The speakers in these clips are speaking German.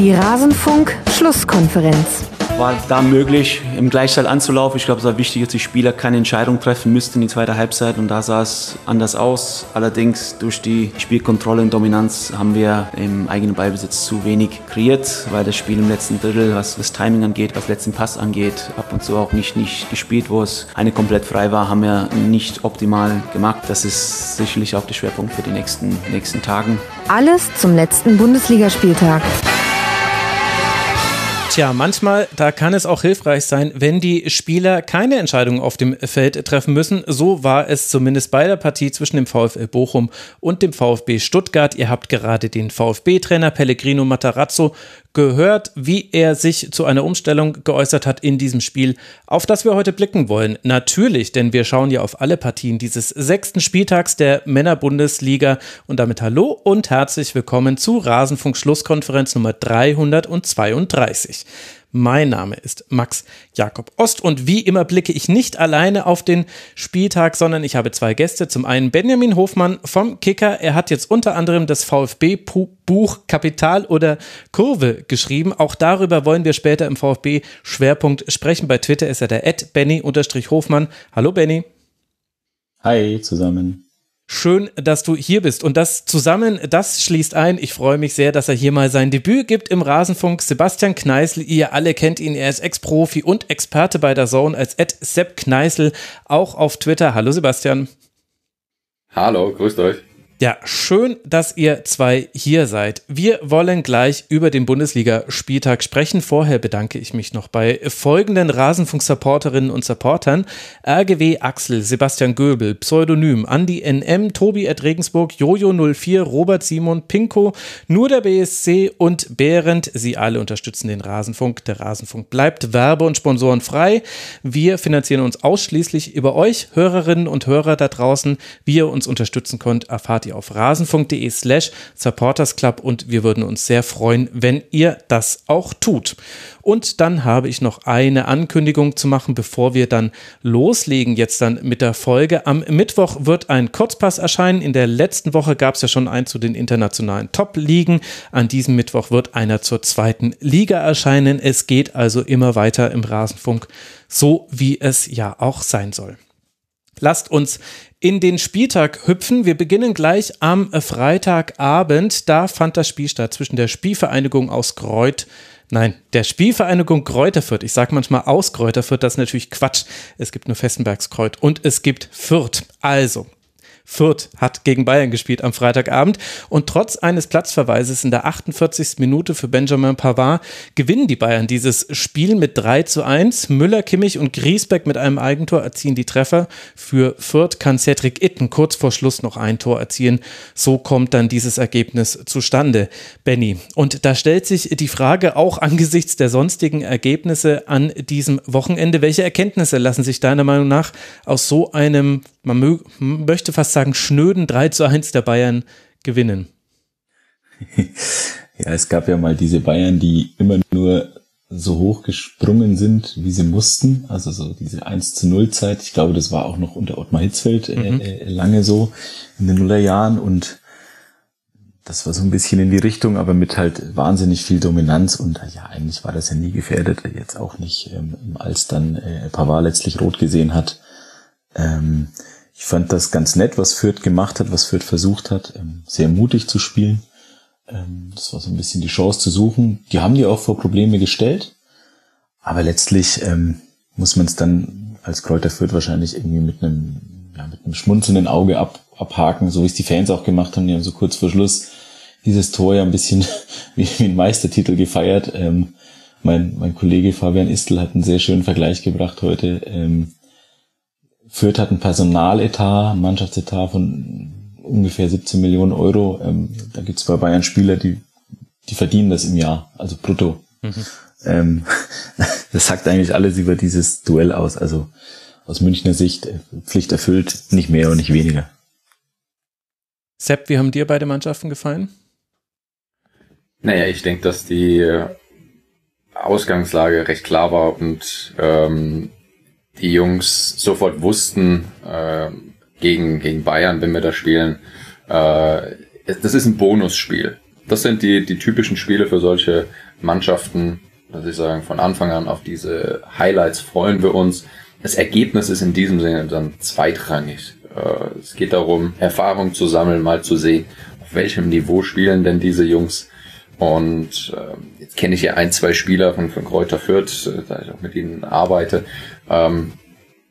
Die Rasenfunk-Schlusskonferenz war da möglich, im Gleichzeit anzulaufen. Ich glaube, es war wichtig, dass die Spieler keine Entscheidung treffen müssten in die zweite Halbzeit und da sah es anders aus. Allerdings durch die Spielkontrolle und Dominanz haben wir im eigenen Ballbesitz zu wenig kreiert, weil das Spiel im letzten Drittel, was das Timing angeht, was letzten Pass angeht, ab und zu auch nicht, nicht gespielt, wo es eine komplett frei war, haben wir nicht optimal gemacht. Das ist sicherlich auch der Schwerpunkt für die nächsten, nächsten Tagen. Alles zum letzten Bundesligaspieltag. Tja, manchmal, da kann es auch hilfreich sein, wenn die Spieler keine Entscheidung auf dem Feld treffen müssen. So war es zumindest bei der Partie zwischen dem VfL Bochum und dem VfB Stuttgart. Ihr habt gerade den VfB-Trainer Pellegrino Matarazzo gehört, wie er sich zu einer Umstellung geäußert hat in diesem Spiel, auf das wir heute blicken wollen. Natürlich, denn wir schauen ja auf alle Partien dieses sechsten Spieltags der Männerbundesliga. Und damit hallo und herzlich willkommen zu Rasenfunk Schlusskonferenz Nummer 332. Mein Name ist Max Jakob Ost und wie immer blicke ich nicht alleine auf den Spieltag, sondern ich habe zwei Gäste. Zum einen Benjamin Hofmann vom Kicker. Er hat jetzt unter anderem das VfB-Buch Kapital oder Kurve geschrieben. Auch darüber wollen wir später im VfB-Schwerpunkt sprechen. Bei Twitter ist er der Benny-Hofmann. Hallo Benny. Hi zusammen. Schön, dass du hier bist. Und das zusammen, das schließt ein. Ich freue mich sehr, dass er hier mal sein Debüt gibt im Rasenfunk. Sebastian Kneißl, ihr alle kennt ihn. Er ist Ex-Profi und Experte bei der Zone als Ed Sepp Kneißl, auch auf Twitter. Hallo Sebastian. Hallo, grüßt euch. Ja, schön, dass ihr zwei hier seid. Wir wollen gleich über den Bundesliga-Spieltag sprechen. Vorher bedanke ich mich noch bei folgenden Rasenfunk-Supporterinnen und Supportern. RGW Axel, Sebastian Göbel, Pseudonym, Andi NM, Tobi Ed Regensburg, Jojo04, Robert Simon, Pinko, nur der BSC und Behrend. Sie alle unterstützen den Rasenfunk. Der Rasenfunk bleibt werbe- und sponsorenfrei. Wir finanzieren uns ausschließlich über euch, Hörerinnen und Hörer da draußen. Wie ihr uns unterstützen könnt, erfahrt ihr ihr auf rasenfunk.de slash supportersclub und wir würden uns sehr freuen, wenn ihr das auch tut. Und dann habe ich noch eine Ankündigung zu machen, bevor wir dann loslegen jetzt dann mit der Folge. Am Mittwoch wird ein Kurzpass erscheinen. In der letzten Woche gab es ja schon einen zu den internationalen Top-Ligen. An diesem Mittwoch wird einer zur zweiten Liga erscheinen. Es geht also immer weiter im Rasenfunk, so wie es ja auch sein soll. Lasst uns in den Spieltag hüpfen. Wir beginnen gleich am Freitagabend. Da fand das Spiel statt zwischen der Spielvereinigung aus Kreuth Nein, der Spielvereinigung Kräuterfürth. Ich sage manchmal aus Kräuterfürth, das ist natürlich Quatsch. Es gibt nur Festenbergskreuz und es gibt Fürth. Also, Fürth hat gegen Bayern gespielt am Freitagabend und trotz eines Platzverweises in der 48. Minute für Benjamin Pavard gewinnen die Bayern dieses Spiel mit 3 zu 1. Müller, Kimmich und Griesbeck mit einem Eigentor erzielen die Treffer. Für Fürth kann Cedric Itten kurz vor Schluss noch ein Tor erzielen. So kommt dann dieses Ergebnis zustande, Benny. Und da stellt sich die Frage auch angesichts der sonstigen Ergebnisse an diesem Wochenende, welche Erkenntnisse lassen sich deiner Meinung nach aus so einem man möchte fast sagen, schnöden 3 zu 1 der Bayern gewinnen. Ja, es gab ja mal diese Bayern, die immer nur so hoch gesprungen sind, wie sie mussten. Also so diese 1 zu 0 Zeit. Ich glaube, das war auch noch unter Ottmar Hitzfeld äh, mhm. äh, lange so in den Nullerjahren und das war so ein bisschen in die Richtung, aber mit halt wahnsinnig viel Dominanz und äh, ja, eigentlich war das ja nie gefährdet, jetzt auch nicht, ähm, als dann äh, Pavard letztlich rot gesehen hat. Ähm, ich fand das ganz nett, was Fürth gemacht hat, was Fürth versucht hat, ähm, sehr mutig zu spielen. Ähm, das war so ein bisschen die Chance zu suchen. Die haben die auch vor Probleme gestellt, aber letztlich ähm, muss man es dann als Kräuter Fürth wahrscheinlich irgendwie mit einem, ja, mit einem schmunzelnden Auge ab, abhaken, so wie es die Fans auch gemacht haben. Die haben so kurz vor Schluss dieses Tor ja ein bisschen wie, ein Meistertitel gefeiert. Ähm, mein, mein Kollege Fabian Istel hat einen sehr schönen Vergleich gebracht heute. Ähm, Fürth hat ein Personaletat, ein Mannschaftsetat von ungefähr 17 Millionen Euro. Ähm, da gibt es bei Bayern Spieler, die, die verdienen das im Jahr, also brutto. Mhm. Ähm, das sagt eigentlich alles über dieses Duell aus. Also aus Münchner Sicht äh, Pflicht erfüllt, nicht mehr und nicht weniger. Sepp, wie haben dir beide Mannschaften gefallen? Naja, ich denke, dass die Ausgangslage recht klar war und ähm, die Jungs sofort wussten, äh, gegen, gegen Bayern, wenn wir da spielen, äh, das ist ein Bonusspiel. das sind die, die typischen Spiele für solche Mannschaften, dass ich sagen, von Anfang an auf diese Highlights freuen wir uns. Das Ergebnis ist in diesem Sinne dann zweitrangig. Äh, es geht darum, Erfahrung zu sammeln, mal zu sehen, auf welchem Niveau spielen denn diese Jungs. Und äh, jetzt kenne ich ja ein, zwei Spieler von, von Kräuter Fürth, äh, da ich auch mit ihnen arbeite, ähm,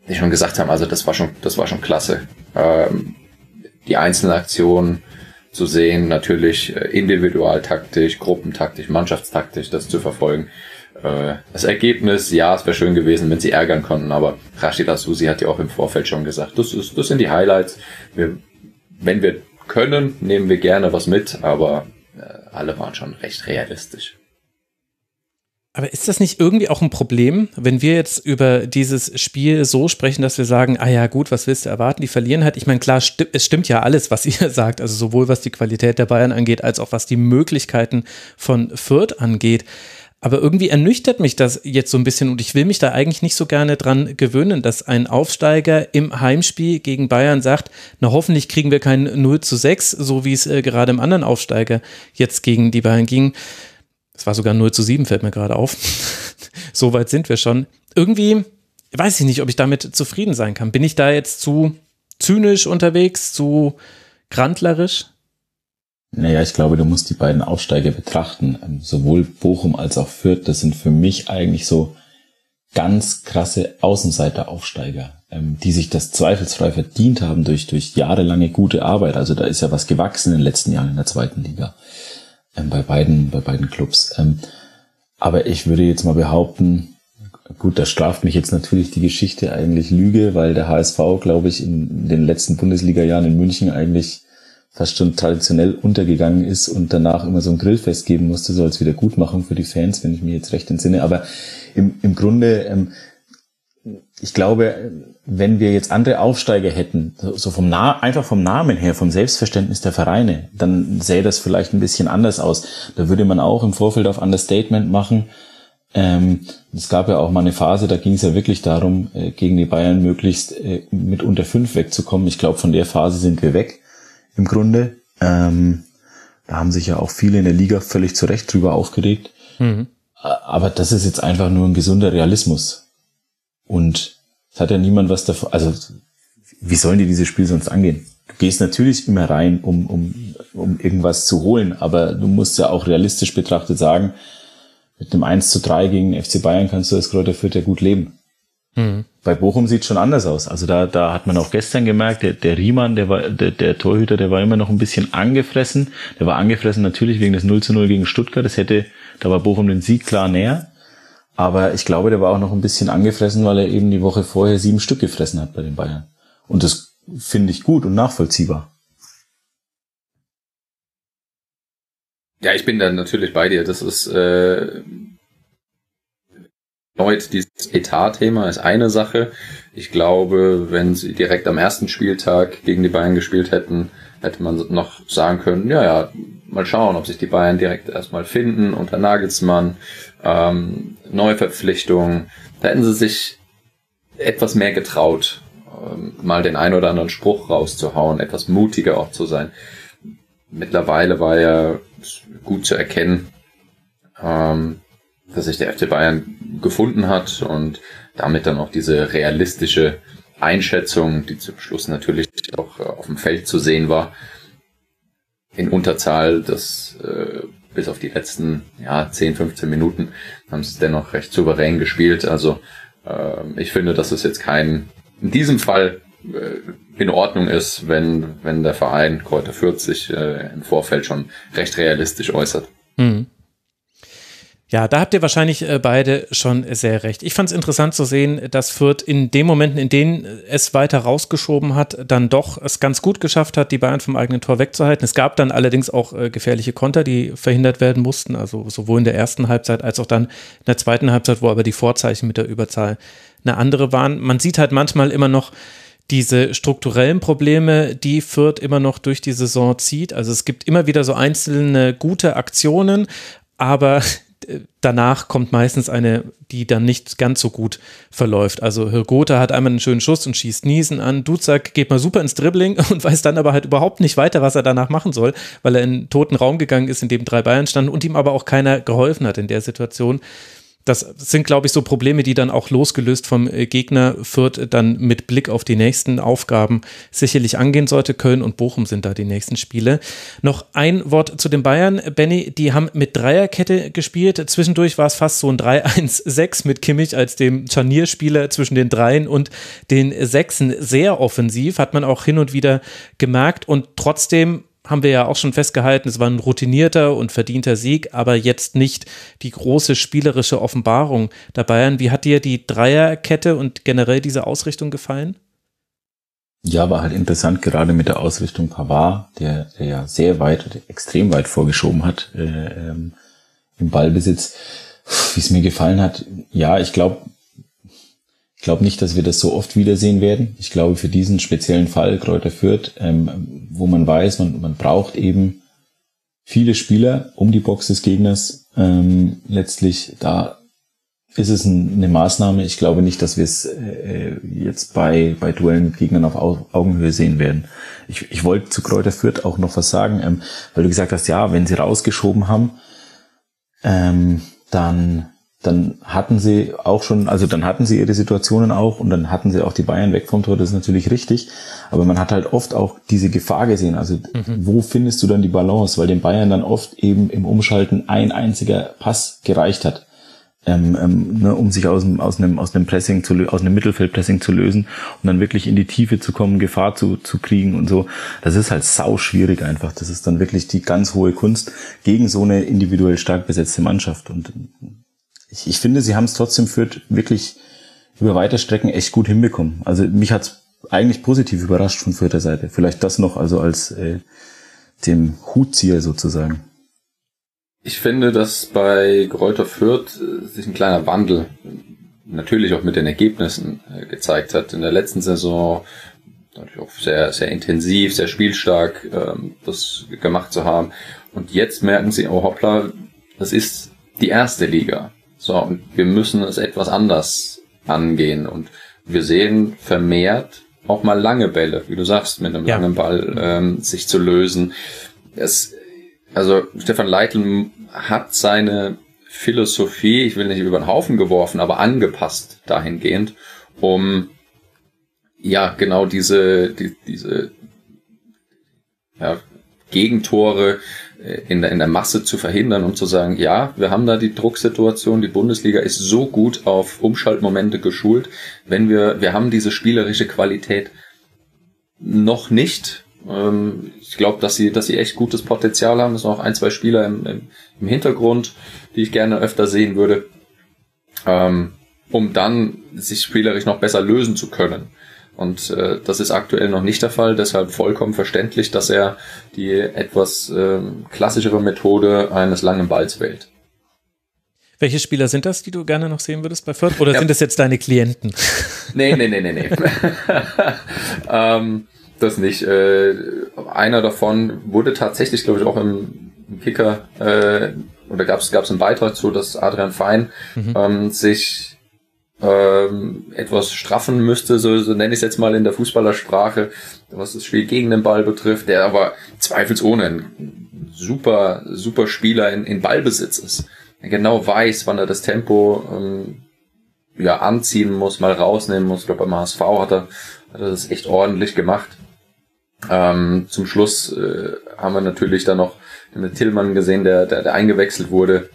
die schon gesagt haben, also das war schon, das war schon klasse. Ähm, die einzelnen Aktionen zu sehen, natürlich äh, individualtaktisch, gruppentaktisch, mannschaftstaktisch, das zu verfolgen. Äh, das Ergebnis, ja, es wäre schön gewesen, wenn sie ärgern konnten, aber Rashida Susi hat ja auch im Vorfeld schon gesagt, das, ist, das sind die Highlights. Wir, wenn wir können, nehmen wir gerne was mit, aber alle waren schon recht realistisch. Aber ist das nicht irgendwie auch ein Problem, wenn wir jetzt über dieses Spiel so sprechen, dass wir sagen, ah ja, gut, was willst du erwarten? Die verlieren halt. Ich meine, klar, sti es stimmt ja alles, was ihr sagt, also sowohl was die Qualität der Bayern angeht, als auch was die Möglichkeiten von Fürth angeht. Aber irgendwie ernüchtert mich das jetzt so ein bisschen und ich will mich da eigentlich nicht so gerne dran gewöhnen, dass ein Aufsteiger im Heimspiel gegen Bayern sagt, na hoffentlich kriegen wir kein 0 zu 6, so wie es äh, gerade im anderen Aufsteiger jetzt gegen die Bayern ging. Es war sogar 0 zu 7, fällt mir gerade auf. so weit sind wir schon. Irgendwie weiß ich nicht, ob ich damit zufrieden sein kann. Bin ich da jetzt zu zynisch unterwegs, zu grandlerisch? Naja, ich glaube, du musst die beiden Aufsteiger betrachten. Ähm, sowohl Bochum als auch Fürth, das sind für mich eigentlich so ganz krasse Außenseiter-Aufsteiger, ähm, die sich das zweifelsfrei verdient haben durch, durch jahrelange gute Arbeit. Also da ist ja was gewachsen in den letzten Jahren in der zweiten Liga. Ähm, bei beiden, bei beiden Clubs. aber ich würde jetzt mal behaupten, gut, da straft mich jetzt natürlich die Geschichte eigentlich Lüge, weil der HSV, glaube ich, in den letzten Bundesliga-Jahren in München eigentlich fast schon traditionell untergegangen ist und danach immer so ein Grillfest geben musste, so als Wiedergutmachung für die Fans, wenn ich mir jetzt recht entsinne. Aber im, im Grunde, ähm, ich glaube, wenn wir jetzt andere Aufsteiger hätten, so vom Na einfach vom Namen her, vom Selbstverständnis der Vereine, dann sähe das vielleicht ein bisschen anders aus. Da würde man auch im Vorfeld auf Understatement machen. Ähm, es gab ja auch mal eine Phase, da ging es ja wirklich darum, äh, gegen die Bayern möglichst äh, mit unter fünf wegzukommen. Ich glaube, von der Phase sind wir weg im Grunde. Ähm, da haben sich ja auch viele in der Liga völlig zu Recht drüber aufgeregt. Mhm. Aber das ist jetzt einfach nur ein gesunder Realismus. Und es hat ja niemand was davon, also wie sollen die dieses Spiel sonst angehen? Du gehst natürlich immer rein, um, um, um irgendwas zu holen, aber du musst ja auch realistisch betrachtet sagen, mit einem 1 zu 3 gegen FC Bayern kannst du als Kräuter Fürth ja gut leben. Mhm. Bei Bochum sieht schon anders aus. Also da, da hat man auch gestern gemerkt, der, der Riemann, der war, der, der Torhüter, der war immer noch ein bisschen angefressen. Der war angefressen natürlich wegen des 0 zu 0 gegen Stuttgart. Das hätte, da war Bochum den Sieg klar näher. Aber ich glaube, der war auch noch ein bisschen angefressen, weil er eben die Woche vorher sieben Stück gefressen hat bei den Bayern. Und das finde ich gut und nachvollziehbar. Ja, ich bin da natürlich bei dir. Das ist äh, erneut dieses Etat-Thema ist eine Sache. Ich glaube, wenn sie direkt am ersten Spieltag gegen die Bayern gespielt hätten, hätte man noch sagen können, ja, ja, mal schauen, ob sich die Bayern direkt erstmal finden unter Nagelsmann, ähm, Neuverpflichtungen. Da hätten sie sich etwas mehr getraut, ähm, mal den ein oder anderen Spruch rauszuhauen, etwas mutiger auch zu sein. Mittlerweile war ja gut zu erkennen, ähm, dass sich der FC Bayern gefunden hat und damit dann auch diese realistische Einschätzung, die zum Schluss natürlich auch äh, auf dem Feld zu sehen war, in Unterzahl, das äh, bis auf die letzten ja, 10, 15 Minuten haben sie dennoch recht souverän gespielt. Also äh, ich finde, dass es jetzt kein, in diesem Fall äh, in Ordnung ist, wenn, wenn der Verein Kräuter 40 äh, im Vorfeld schon recht realistisch äußert. Mhm. Ja, da habt ihr wahrscheinlich äh, beide schon sehr recht. Ich fand es interessant zu sehen, dass Fürth in den Momenten, in denen es weiter rausgeschoben hat, dann doch es ganz gut geschafft hat, die Bayern vom eigenen Tor wegzuhalten. Es gab dann allerdings auch äh, gefährliche Konter, die verhindert werden mussten, also sowohl in der ersten Halbzeit als auch dann in der zweiten Halbzeit, wo aber die Vorzeichen mit der Überzahl eine andere waren. Man sieht halt manchmal immer noch, diese strukturellen Probleme, die Fürth immer noch durch die Saison zieht. Also es gibt immer wieder so einzelne gute Aktionen, aber danach kommt meistens eine, die dann nicht ganz so gut verläuft. Also Hirgota hat einmal einen schönen Schuss und schießt Niesen an. Duzak geht mal super ins Dribbling und weiß dann aber halt überhaupt nicht weiter, was er danach machen soll, weil er in einen toten Raum gegangen ist, in dem drei Bayern standen und ihm aber auch keiner geholfen hat in der Situation das sind, glaube ich, so Probleme, die dann auch losgelöst vom äh, Gegner Fürth dann mit Blick auf die nächsten Aufgaben sicherlich angehen sollte. Köln und Bochum sind da die nächsten Spiele. Noch ein Wort zu den Bayern. Benny, die haben mit Dreierkette gespielt. Zwischendurch war es fast so ein 3-1-6 mit Kimmich als dem Scharnierspieler zwischen den Dreien und den Sechsen. Sehr offensiv, hat man auch hin und wieder gemerkt. Und trotzdem haben wir ja auch schon festgehalten, es war ein routinierter und verdienter Sieg, aber jetzt nicht die große spielerische Offenbarung der Bayern. Wie hat dir die Dreierkette und generell diese Ausrichtung gefallen? Ja, war halt interessant, gerade mit der Ausrichtung Pavard, der, der ja sehr weit, extrem weit vorgeschoben hat äh, ähm, im Ballbesitz. Wie es mir gefallen hat, ja, ich glaube, ich glaube nicht, dass wir das so oft wiedersehen werden. Ich glaube, für diesen speziellen Fall Kräuter Fürth, ähm, wo man weiß, man, man braucht eben viele Spieler um die Box des Gegners. Ähm, letztlich, da ist es ein, eine Maßnahme. Ich glaube nicht, dass wir es äh, jetzt bei, bei Duellen mit Gegnern auf Augenhöhe sehen werden. Ich, ich wollte zu Kräuter Fürth auch noch was sagen, ähm, weil du gesagt hast, ja, wenn sie rausgeschoben haben, ähm, dann dann hatten sie auch schon, also dann hatten sie ihre Situationen auch und dann hatten sie auch die Bayern weg vom Tor, das ist natürlich richtig. Aber man hat halt oft auch diese Gefahr gesehen. Also mhm. wo findest du dann die Balance? Weil den Bayern dann oft eben im Umschalten ein einziger Pass gereicht hat. Ähm, ähm, ne, um sich aus, aus, einem, aus einem Pressing zu aus einem Mittelfeldpressing zu lösen und dann wirklich in die Tiefe zu kommen, Gefahr zu, zu kriegen und so. Das ist halt sau schwierig einfach. Das ist dann wirklich die ganz hohe Kunst gegen so eine individuell stark besetzte Mannschaft. Und ich, ich finde, sie haben es trotzdem führt wirklich über weite Strecken echt gut hinbekommen. Also mich hat's eigentlich positiv überrascht von vierter Seite. Vielleicht das noch also als äh, dem Hutzieher sozusagen. Ich finde, dass bei Gräuter Fürth äh, sich ein kleiner Wandel natürlich auch mit den Ergebnissen äh, gezeigt hat. In der letzten Saison natürlich auch sehr, sehr intensiv, sehr spielstark ähm, das gemacht zu haben. Und jetzt merken sie, oh hoppla, das ist die erste Liga. So, und wir müssen es etwas anders angehen. Und wir sehen vermehrt auch mal lange Bälle, wie du sagst, mit einem ja. langen Ball ähm, sich zu lösen. Es, also Stefan Leitl hat seine Philosophie, ich will nicht über den Haufen geworfen, aber angepasst dahingehend, um ja genau diese die, diese ja, Gegentore in der, in der Masse zu verhindern und zu sagen, ja, wir haben da die Drucksituation, die Bundesliga ist so gut auf Umschaltmomente geschult, wenn wir, wir haben diese spielerische Qualität noch nicht. Ähm, ich glaube, dass sie, dass sie echt gutes Potenzial haben. Es sind auch ein, zwei Spieler im, im, im Hintergrund, die ich gerne öfter sehen würde, ähm, um dann sich spielerisch noch besser lösen zu können. Und äh, das ist aktuell noch nicht der Fall, deshalb vollkommen verständlich, dass er die etwas äh, klassischere Methode eines langen Balls wählt. Welche Spieler sind das, die du gerne noch sehen würdest bei Fürth? Oder ja. sind das jetzt deine Klienten? Nee, nee, nee, nee, nee. ähm, das nicht. Äh, einer davon wurde tatsächlich, glaube ich, auch im, Kicker, äh, oder gab es einen Beitrag zu, dass Adrian Fein mhm. ähm, sich ähm, etwas straffen müsste, so, so nenne ich es jetzt mal in der Fußballersprache, was das Spiel gegen den Ball betrifft, der aber zweifelsohne ein super, super Spieler in, in Ballbesitz ist. Er genau weiß, wann er das Tempo ähm, ja, anziehen muss, mal rausnehmen muss. Ich glaube, beim HSV hat er, hat er das echt ordentlich gemacht. Ähm, zum Schluss äh, haben wir natürlich dann noch mit Tillmann gesehen, der, der, der eingewechselt wurde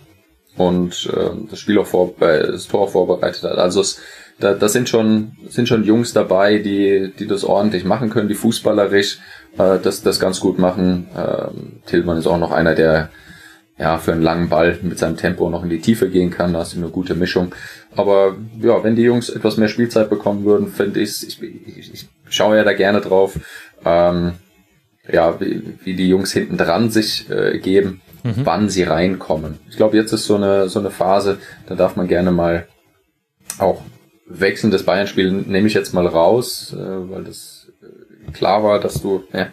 und äh, das Spiel auch vor, äh, das Tor vorbereitet hat. Also es, da, da sind schon sind schon Jungs dabei, die die das ordentlich machen können, die fußballerisch äh, das das ganz gut machen. Ähm, Tillmann ist auch noch einer, der ja für einen langen Ball mit seinem Tempo noch in die Tiefe gehen kann. Da ist eine gute Mischung. Aber ja, wenn die Jungs etwas mehr Spielzeit bekommen würden, finde ich, ich, ich, ich schaue ja da gerne drauf. Ähm, ja, wie, wie die Jungs hinten dran sich äh, geben mhm. wann sie reinkommen. Ich glaube, jetzt ist so eine, so eine Phase, da darf man gerne mal auch wechselndes Bayern-Spiel nehme ich jetzt mal raus, äh, weil das äh, klar war, dass du, ja,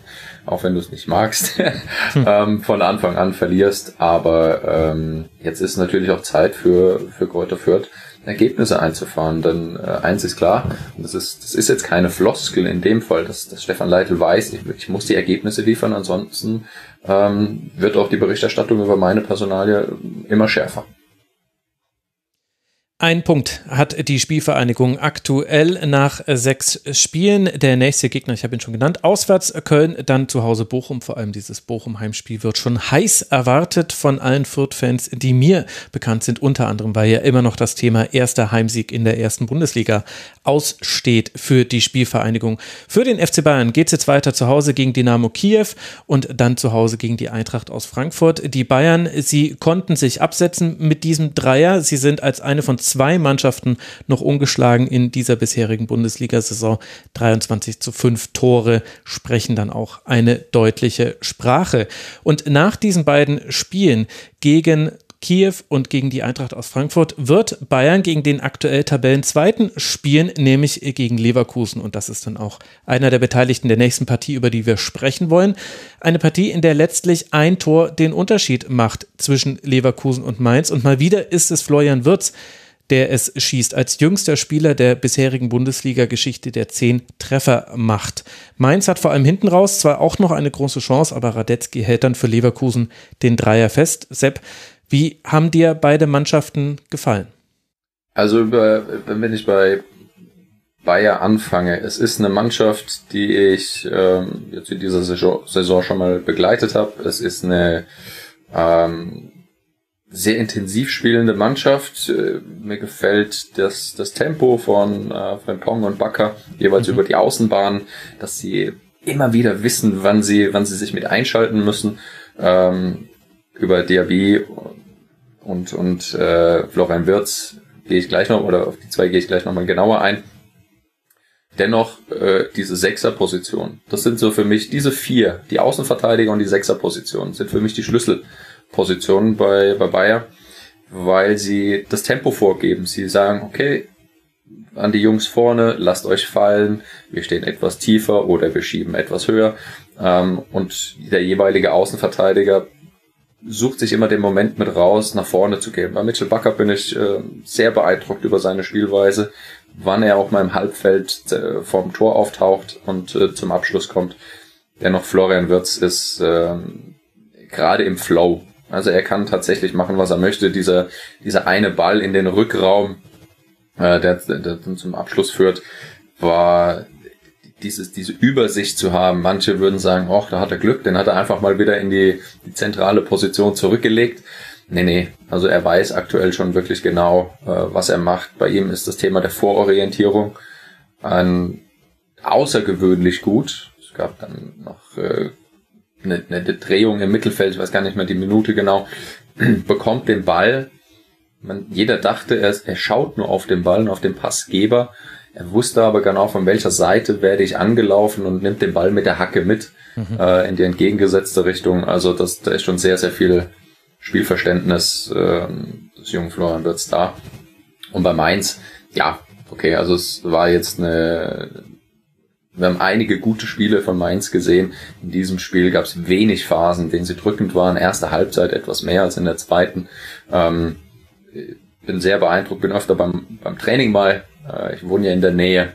auch wenn du es nicht magst, ähm, von Anfang an verlierst. Aber ähm, jetzt ist natürlich auch Zeit für, für Kräuter Fürth, Ergebnisse einzufahren. Denn äh, eins ist klar, und das ist, das ist jetzt keine Floskel in dem Fall, dass, dass Stefan Leitl weiß, ich, ich muss die Ergebnisse liefern, ansonsten ähm, wird auch die Berichterstattung über meine Personalie immer schärfer. Ein Punkt hat die Spielvereinigung aktuell nach sechs Spielen. Der nächste Gegner, ich habe ihn schon genannt, auswärts Köln, dann zu Hause Bochum. Vor allem dieses Bochum-Heimspiel wird schon heiß erwartet von allen Fürth-Fans, die mir bekannt sind. Unter anderem, weil ja immer noch das Thema erster Heimsieg in der ersten Bundesliga aussteht für die Spielvereinigung. Für den FC Bayern geht es jetzt weiter zu Hause gegen Dynamo Kiew und dann zu Hause gegen die Eintracht aus Frankfurt. Die Bayern, sie konnten sich absetzen mit diesem Dreier. Sie sind als eine von zwei Mannschaften noch ungeschlagen in dieser bisherigen Bundesliga-Saison. 23 zu 5 Tore sprechen dann auch eine deutliche Sprache. Und nach diesen beiden Spielen gegen Kiew und gegen die Eintracht aus Frankfurt wird Bayern gegen den aktuell Tabellenzweiten spielen, nämlich gegen Leverkusen. Und das ist dann auch einer der Beteiligten der nächsten Partie, über die wir sprechen wollen. Eine Partie, in der letztlich ein Tor den Unterschied macht zwischen Leverkusen und Mainz. Und mal wieder ist es Florian Wirtz, der es schießt, als jüngster Spieler der bisherigen Bundesliga-Geschichte, der zehn Treffer macht. Mainz hat vor allem hinten raus zwar auch noch eine große Chance, aber Radetzky hält dann für Leverkusen den Dreier fest. Sepp, wie haben dir beide Mannschaften gefallen? Also wenn ich bei Bayer anfange, es ist eine Mannschaft, die ich ähm, jetzt in dieser Saison, schon mal begleitet habe. Es ist eine ähm, sehr intensiv spielende Mannschaft. Äh, mir gefällt das, das Tempo von äh, Frimpong und Bakker jeweils mhm. über die Außenbahn, dass sie immer wieder wissen, wann sie, wann sie sich mit einschalten müssen. Ähm, über Diaby und, und äh, Florian Wirtz gehe ich gleich noch, oder auf die zwei gehe ich gleich nochmal genauer ein. Dennoch äh, diese Sechserposition, das sind so für mich diese vier, die Außenverteidiger und die Sechserposition, sind für mich die Schlüsselpositionen bei, bei Bayer, weil sie das Tempo vorgeben. Sie sagen, okay, an die Jungs vorne, lasst euch fallen, wir stehen etwas tiefer oder wir schieben etwas höher. Ähm, und der jeweilige Außenverteidiger sucht sich immer den Moment mit raus, nach vorne zu gehen. Bei Mitchell Bucker bin ich äh, sehr beeindruckt über seine Spielweise, wann er auch mal im Halbfeld äh, vorm Tor auftaucht und äh, zum Abschluss kommt. Dennoch Florian Wirtz ist äh, gerade im Flow. Also er kann tatsächlich machen, was er möchte. Dieser, dieser eine Ball in den Rückraum, äh, der, der zum Abschluss führt, war dieses, diese Übersicht zu haben. Manche würden sagen, ach, da hat er Glück, den hat er einfach mal wieder in die, die zentrale Position zurückgelegt. Nee, nee, also er weiß aktuell schon wirklich genau, äh, was er macht. Bei ihm ist das Thema der Vororientierung ein außergewöhnlich gut. Es gab dann noch äh, eine, eine Drehung im Mittelfeld, ich weiß gar nicht mehr die Minute genau, bekommt den Ball. Man, jeder dachte, er, er schaut nur auf den Ball und auf den Passgeber er wusste aber genau, von welcher Seite werde ich angelaufen und nimmt den Ball mit der Hacke mit mhm. äh, in die entgegengesetzte Richtung. Also das, da ist schon sehr, sehr viel Spielverständnis äh, des jungen Florian Wirtz da. Und bei Mainz, ja, okay, also es war jetzt eine, wir haben einige gute Spiele von Mainz gesehen. In diesem Spiel gab es wenig Phasen, denen sie drückend waren. Erste Halbzeit etwas mehr als in der zweiten. Ähm, bin sehr beeindruckt, bin öfter beim, beim Training mal äh, ich wohne ja in der Nähe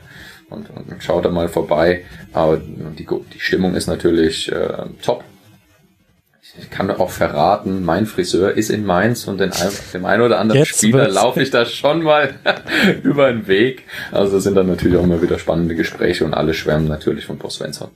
und, und schaue da mal vorbei. Aber die, die Stimmung ist natürlich äh, top. Ich kann auch verraten, mein Friseur ist in Mainz und den, dem einen oder anderen Jetzt Spieler laufe ich da schon mal über den Weg. Also sind dann natürlich auch immer wieder spannende Gespräche und alle schwärmen natürlich von Boss Svensson.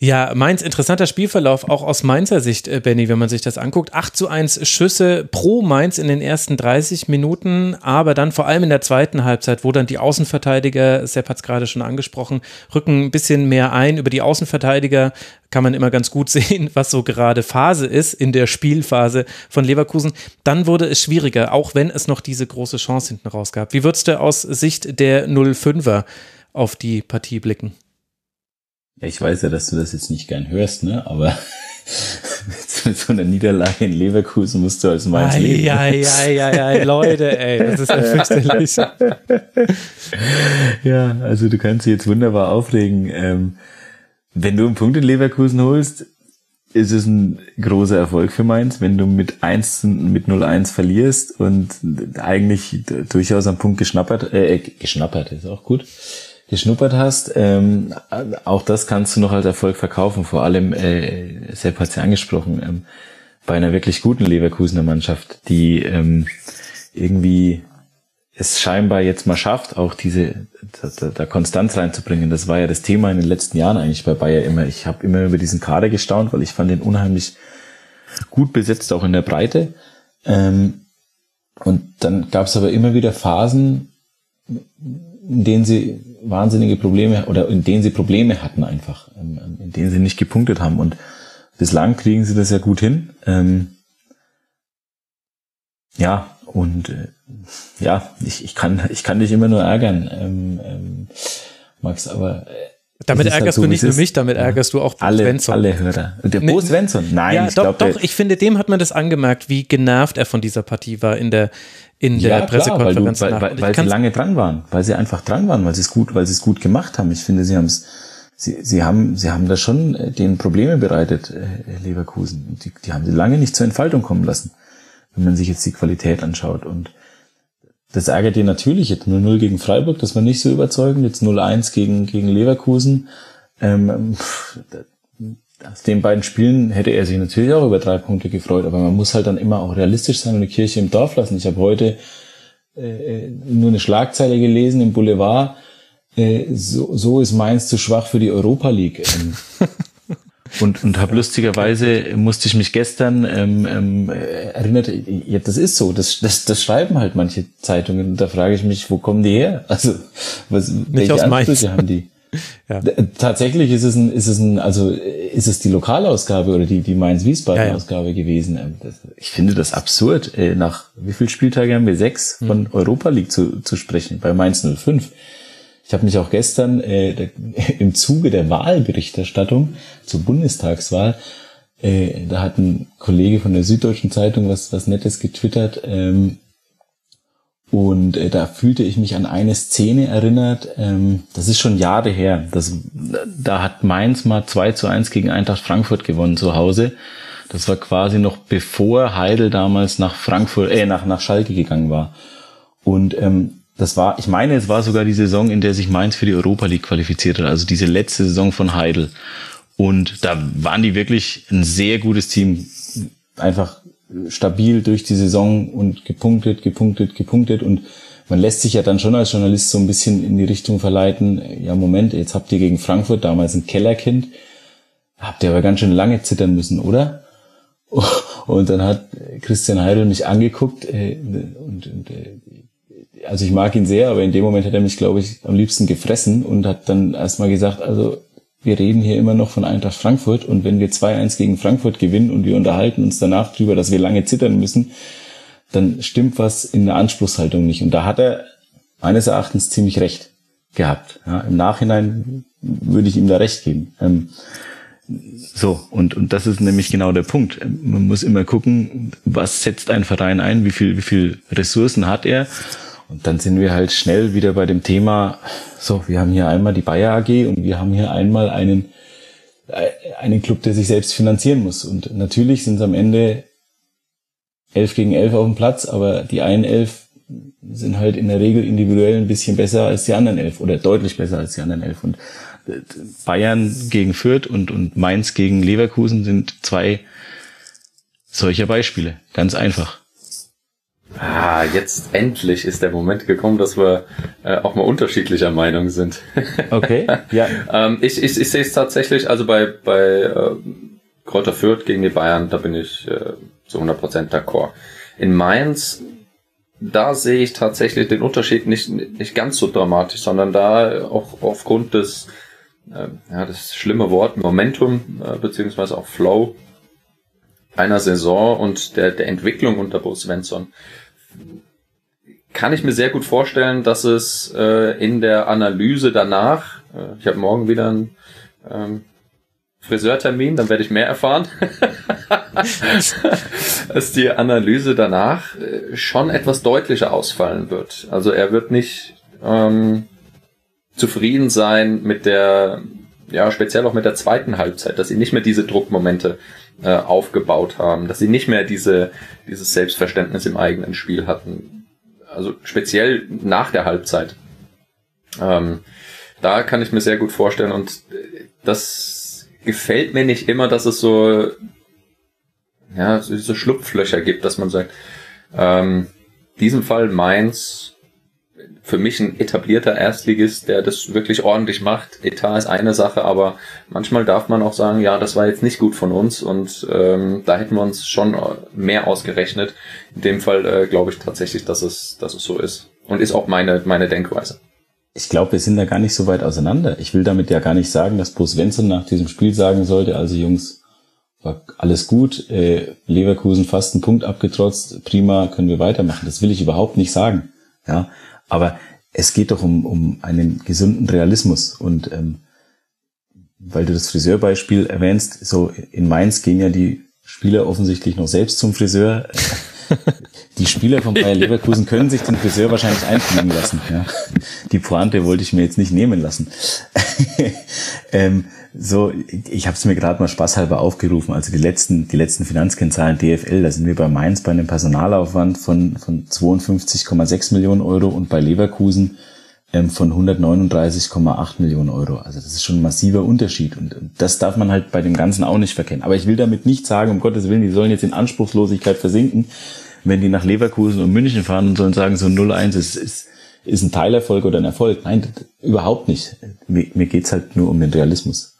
Ja, Mainz, interessanter Spielverlauf, auch aus Mainzer Sicht, äh, Benny, wenn man sich das anguckt. 8 zu 1 Schüsse pro Mainz in den ersten 30 Minuten, aber dann vor allem in der zweiten Halbzeit, wo dann die Außenverteidiger, Sepp hat es gerade schon angesprochen, rücken ein bisschen mehr ein. Über die Außenverteidiger kann man immer ganz gut sehen, was so gerade Phase ist in der Spielphase von Leverkusen. Dann wurde es schwieriger, auch wenn es noch diese große Chance hinten raus gab. Wie würdest du aus Sicht der 05er auf die Partie blicken? Ja, ich weiß ja, dass du das jetzt nicht gern hörst, ne? Aber mit so einer Niederlage in Leverkusen musst du als Mainz ei, leben. Ei, ei, ei, ei, Leute, ey, das ist ja fürchterlich. ja, also du kannst dich jetzt wunderbar aufregen. Ähm, wenn du einen Punkt in Leverkusen holst, ist es ein großer Erfolg für Mainz. Wenn du mit 1, mit 0-1 verlierst und eigentlich durchaus am Punkt geschnappert, äh, geschnappert ist auch gut, geschnuppert hast, ähm, auch das kannst du noch als Erfolg verkaufen. Vor allem, äh, Sepp hat es ja angesprochen, ähm, bei einer wirklich guten Leverkusener Mannschaft, die ähm, irgendwie es scheinbar jetzt mal schafft, auch diese da, da Konstanz reinzubringen. Das war ja das Thema in den letzten Jahren eigentlich bei Bayer immer. Ich habe immer über diesen Kader gestaunt, weil ich fand den unheimlich gut besetzt, auch in der Breite. Ähm, und dann gab es aber immer wieder Phasen, in denen sie wahnsinnige Probleme oder in denen sie Probleme hatten einfach, ähm, in denen sie nicht gepunktet haben. Und bislang kriegen sie das ja gut hin. Ähm, ja, und äh, ja, ich, ich, kann, ich kann dich immer nur ärgern, ähm, ähm, Max, aber äh, damit ärgerst halt so, du nicht nur mich, damit ärgerst du auch Bo alle, Svensson. Alle Hörer. Der Bo Svensson, nein. Ja, ich doch, glaub, doch, ich finde, dem hat man das angemerkt, wie genervt er von dieser Partie war in der, in der ja, Pressekonferenz. Klar, weil, du, weil, weil sie lange dran waren, weil sie einfach dran waren, weil sie es gut, weil sie es gut gemacht haben. Ich finde, sie haben es, sie, sie haben, sie haben da schon äh, den Probleme bereitet, äh, Leverkusen. Die, die haben sie lange nicht zur Entfaltung kommen lassen, wenn man sich jetzt die Qualität anschaut und das ärgert ihn natürlich. Jetzt 0-0 gegen Freiburg, das war nicht so überzeugend. Jetzt 0-1 gegen, gegen Leverkusen. Ähm, aus den beiden Spielen hätte er sich natürlich auch über drei Punkte gefreut, aber man muss halt dann immer auch realistisch sein und die Kirche im Dorf lassen. Ich habe heute äh, nur eine Schlagzeile gelesen im Boulevard. Äh, so, so ist Mainz zu schwach für die Europa League. Ähm, Und, und habe lustigerweise, musste ich mich gestern ähm, ähm, erinnert, ja, das ist so, das, das, das schreiben halt manche Zeitungen. Und da frage ich mich, wo kommen die her? Also was, Nicht welche aus Ansprüche haben die? ja. Tatsächlich ist es ein, ist es ein, also ist es die Lokalausgabe oder die, die Mainz-Wiesbaden-Ausgabe ja, ja. gewesen. Ähm, ich finde das absurd, äh, nach wie viel Spieltage haben wir? Sechs von hm. Europa League zu, zu sprechen, bei Mainz 05. Ich habe mich auch gestern äh, im Zuge der Wahlberichterstattung zur Bundestagswahl, äh, da hat ein Kollege von der Süddeutschen Zeitung was, was Nettes getwittert. Ähm, und äh, da fühlte ich mich an eine Szene erinnert, ähm, das ist schon Jahre her. Das, da hat Mainz mal 2 zu 1 gegen Eintracht Frankfurt gewonnen zu Hause. Das war quasi noch bevor Heidel damals nach Frankfurt, äh, nach, nach Schalke gegangen war. Und ähm, das war, ich meine, es war sogar die Saison, in der sich Mainz für die Europa League qualifiziert hat, also diese letzte Saison von Heidel. Und da waren die wirklich ein sehr gutes Team, einfach stabil durch die Saison und gepunktet, gepunktet, gepunktet und man lässt sich ja dann schon als Journalist so ein bisschen in die Richtung verleiten, ja Moment, jetzt habt ihr gegen Frankfurt damals ein Kellerkind, habt ihr aber ganz schön lange zittern müssen, oder? Und dann hat Christian Heidel mich angeguckt äh, und, und äh, also ich mag ihn sehr, aber in dem Moment hat er mich, glaube ich, am liebsten gefressen und hat dann erstmal gesagt, also wir reden hier immer noch von Eintracht Frankfurt und wenn wir 2-1 gegen Frankfurt gewinnen und wir unterhalten uns danach drüber, dass wir lange zittern müssen, dann stimmt was in der Anspruchshaltung nicht. Und da hat er meines Erachtens ziemlich recht gehabt. Ja, Im Nachhinein würde ich ihm da recht geben. Ähm, so, und, und das ist nämlich genau der Punkt. Man muss immer gucken, was setzt ein Verein ein, wie viel, wie viel Ressourcen hat er und dann sind wir halt schnell wieder bei dem Thema, so, wir haben hier einmal die Bayer AG und wir haben hier einmal einen, äh, einen Club, der sich selbst finanzieren muss. Und natürlich sind es am Ende elf gegen elf auf dem Platz, aber die einen elf sind halt in der Regel individuell ein bisschen besser als die anderen elf oder deutlich besser als die anderen elf. Und äh, Bayern gegen Fürth und, und Mainz gegen Leverkusen sind zwei solcher Beispiele. Ganz einfach. Ah, jetzt endlich ist der Moment gekommen, dass wir äh, auch mal unterschiedlicher Meinung sind. Okay, ja. ähm, ich ich, ich sehe es tatsächlich, also bei, bei äh, Kräuter Fürth gegen die Bayern, da bin ich äh, zu 100% d'accord. In Mainz, da sehe ich tatsächlich den Unterschied nicht, nicht ganz so dramatisch, sondern da auch aufgrund des, äh, ja, das schlimme Wort Momentum, äh, beziehungsweise auch Flow einer Saison und der, der Entwicklung unter Bo Svensson kann ich mir sehr gut vorstellen, dass es äh, in der Analyse danach, äh, ich habe morgen wieder ein ähm, Friseurtermin, dann werde ich mehr erfahren. dass die Analyse danach äh, schon etwas deutlicher ausfallen wird. Also er wird nicht ähm, zufrieden sein mit der, ja, speziell auch mit der zweiten Halbzeit, dass sie nicht mehr diese Druckmomente äh, aufgebaut haben, dass sie nicht mehr diese, dieses Selbstverständnis im eigenen Spiel hatten. Also speziell nach der Halbzeit. Ähm, da kann ich mir sehr gut vorstellen und äh, das gefällt mir nicht immer, dass es so, ja, so Schlupflöcher gibt, dass man sagt, ähm, diesem Fall Mainz für mich ein etablierter Erstligist, der das wirklich ordentlich macht. Etat ist eine Sache, aber manchmal darf man auch sagen, ja, das war jetzt nicht gut von uns und ähm, da hätten wir uns schon mehr ausgerechnet. In dem Fall äh, glaube ich tatsächlich, dass es, dass es so ist und ist auch meine meine Denkweise. Ich glaube, wir sind da gar nicht so weit auseinander. Ich will damit ja gar nicht sagen, dass Bo Svensson nach diesem Spiel sagen sollte, also Jungs, war alles gut, äh, Leverkusen fast einen Punkt abgetrotzt, prima, können wir weitermachen. Das will ich überhaupt nicht sagen. Ja, aber es geht doch um, um einen gesunden Realismus. Und ähm, weil du das Friseurbeispiel erwähnst, so in Mainz gehen ja die Spieler offensichtlich noch selbst zum Friseur. Die Spieler von Bayer Leverkusen können sich den Friseur wahrscheinlich einfliegen lassen. Ja. Die Pointe wollte ich mir jetzt nicht nehmen lassen. ähm, so, ich habe es mir gerade mal spaßhalber aufgerufen. Also die letzten, die letzten Finanzkennzahlen DFL, da sind wir bei Mainz bei einem Personalaufwand von, von 52,6 Millionen Euro und bei Leverkusen ähm, von 139,8 Millionen Euro. Also das ist schon ein massiver Unterschied und das darf man halt bei dem Ganzen auch nicht verkennen. Aber ich will damit nicht sagen, um Gottes Willen, die sollen jetzt in Anspruchslosigkeit versinken, wenn die nach Leverkusen und München fahren und sollen sagen, so 0-1 ist, ist, ist ein Teilerfolg oder ein Erfolg. Nein, überhaupt nicht. Mir, mir geht's halt nur um den Realismus.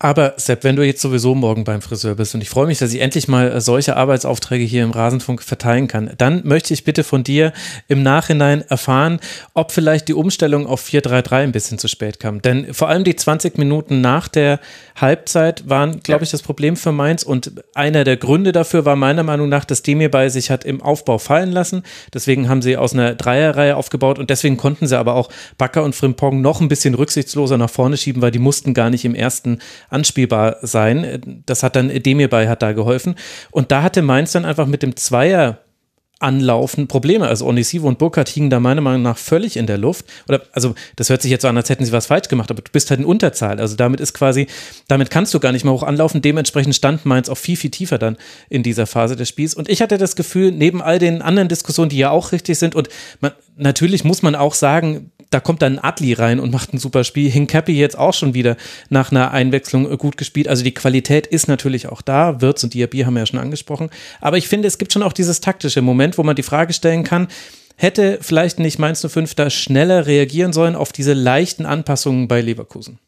Aber Sepp, wenn du jetzt sowieso morgen beim Friseur bist und ich freue mich, dass ich endlich mal äh, solche Arbeitsaufträge hier im Rasenfunk verteilen kann, dann möchte ich bitte von dir im Nachhinein erfahren, ob vielleicht die Umstellung auf 4-3-3 ein bisschen zu spät kam. Denn vor allem die 20 Minuten nach der Halbzeit waren, glaube ich, das Problem für Mainz und einer der Gründe dafür war meiner Meinung nach, dass Demir bei sich hat im Aufbau fallen lassen. Deswegen haben sie aus einer Dreierreihe aufgebaut und deswegen konnten sie aber auch Bakker und Frimpong noch ein bisschen rücksichtsloser nach vorne schieben, weil die mussten gar nicht im ersten anspielbar sein. Das hat dann Demir bei hat da geholfen. Und da hatte Mainz dann einfach mit dem Zweier anlaufen Probleme. Also Onisivo und Burkhardt hingen da meiner Meinung nach völlig in der Luft. Oder, also, das hört sich jetzt so an, als hätten sie was falsch gemacht, aber du bist halt in Unterzahl. Also damit ist quasi, damit kannst du gar nicht mehr hoch anlaufen. Dementsprechend stand Mainz auch viel, viel tiefer dann in dieser Phase des Spiels. Und ich hatte das Gefühl, neben all den anderen Diskussionen, die ja auch richtig sind, und man, natürlich muss man auch sagen, da kommt dann Adli rein und macht ein super Spiel. Hincapie jetzt auch schon wieder nach einer Einwechslung gut gespielt. Also die Qualität ist natürlich auch da. Wirtz und Diaby haben wir ja schon angesprochen. Aber ich finde, es gibt schon auch dieses taktische Moment, wo man die Frage stellen kann, hätte vielleicht nicht Mainz 05 da schneller reagieren sollen auf diese leichten Anpassungen bei Leverkusen?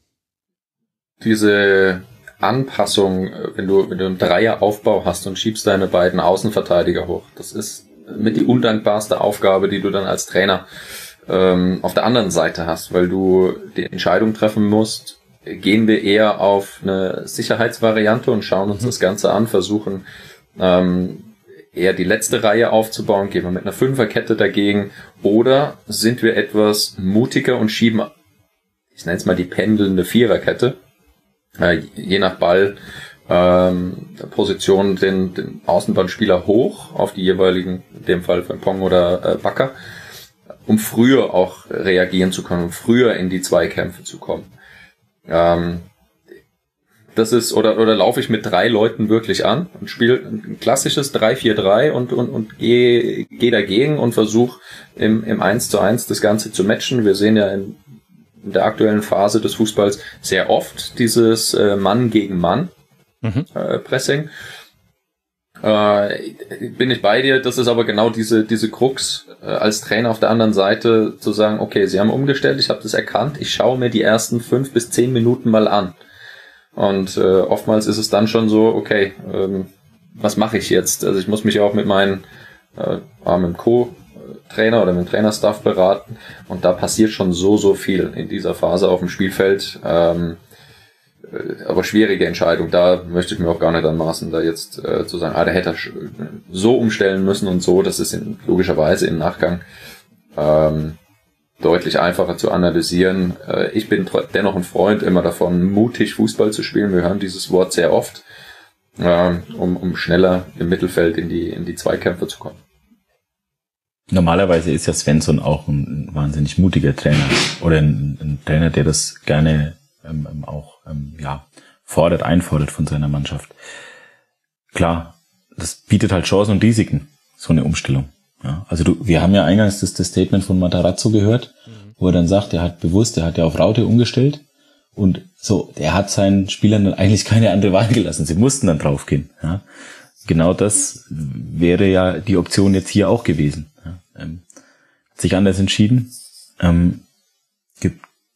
Diese Anpassung, wenn du, wenn du einen Dreieraufbau hast und schiebst deine beiden Außenverteidiger hoch, das ist mit die undankbarste Aufgabe, die du dann als Trainer ähm, auf der anderen Seite hast, weil du die Entscheidung treffen musst, gehen wir eher auf eine Sicherheitsvariante und schauen uns mhm. das Ganze an, versuchen ähm, eher die letzte Reihe aufzubauen, gehen wir mit einer Fünferkette dagegen oder sind wir etwas mutiger und schieben, ich nenne es mal die pendelnde Viererkette, äh, je nach Ball ähm, Position den, den Außenbahnspieler hoch auf die jeweiligen, in dem Fall von Pong oder äh, Bakker um früher auch reagieren zu können, um früher in die Zweikämpfe zu kommen. Ähm, das ist, oder, oder laufe ich mit drei Leuten wirklich an und spiele ein klassisches 3-4-3 und, und, und gehe geh dagegen und versuche im, im 1 zu 1 das Ganze zu matchen. Wir sehen ja in, in der aktuellen Phase des Fußballs sehr oft dieses äh, Mann gegen Mann mhm. äh, Pressing. Äh, bin ich bei dir, das ist aber genau diese, diese Krux äh, als Trainer auf der anderen Seite zu sagen, okay, sie haben umgestellt, ich habe das erkannt, ich schaue mir die ersten fünf bis zehn Minuten mal an. Und äh, oftmals ist es dann schon so, okay, ähm, was mache ich jetzt? Also ich muss mich auch mit meinen äh, dem Co-Trainer oder mit dem Trainerstaff beraten und da passiert schon so, so viel in dieser Phase auf dem Spielfeld. Ähm, äh, aber schwierige Entscheidung. Da möchte ich mir auch gar nicht anmaßen, da jetzt äh, zu sagen, ah, der hätte so umstellen müssen und so. Das ist in, logischerweise im Nachgang ähm, deutlich einfacher zu analysieren. Äh, ich bin dennoch ein Freund immer davon, mutig Fußball zu spielen. Wir hören dieses Wort sehr oft, äh, um, um schneller im Mittelfeld in die, in die Zweikämpfe zu kommen. Normalerweise ist ja Svensson auch ein, wahnsinnig mutiger Trainer oder ein, ein Trainer, der das gerne ähm, ähm, auch ähm, ja, fordert, einfordert von seiner Mannschaft. Klar, das bietet halt Chancen und Risiken, so eine Umstellung. Ja, also du, wir haben ja eingangs das, das Statement von Matarazzo gehört, mhm. wo er dann sagt, er hat bewusst, er hat ja auf Raute umgestellt und so, der hat seinen Spielern dann eigentlich keine andere Wahl gelassen. Sie mussten dann draufgehen. Ja. Genau das wäre ja die Option jetzt hier auch gewesen. Ja. Ähm, hat sich anders entschieden. Ähm,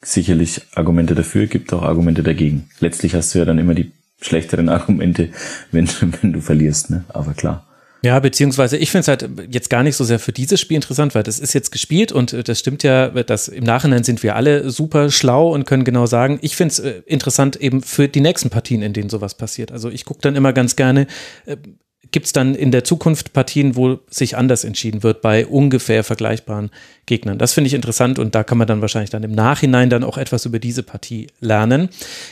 sicherlich Argumente dafür, gibt auch Argumente dagegen. Letztlich hast du ja dann immer die schlechteren Argumente, wenn, wenn du verlierst, ne? Aber klar. Ja, beziehungsweise ich finde es halt jetzt gar nicht so sehr für dieses Spiel interessant, weil das ist jetzt gespielt und äh, das stimmt ja, dass im Nachhinein sind wir alle super schlau und können genau sagen, ich finde es äh, interessant eben für die nächsten Partien, in denen sowas passiert. Also ich gucke dann immer ganz gerne, äh, gibt es dann in der Zukunft Partien, wo sich anders entschieden wird bei ungefähr vergleichbaren Gegnern. Das finde ich interessant und da kann man dann wahrscheinlich dann im Nachhinein dann auch etwas über diese Partie lernen.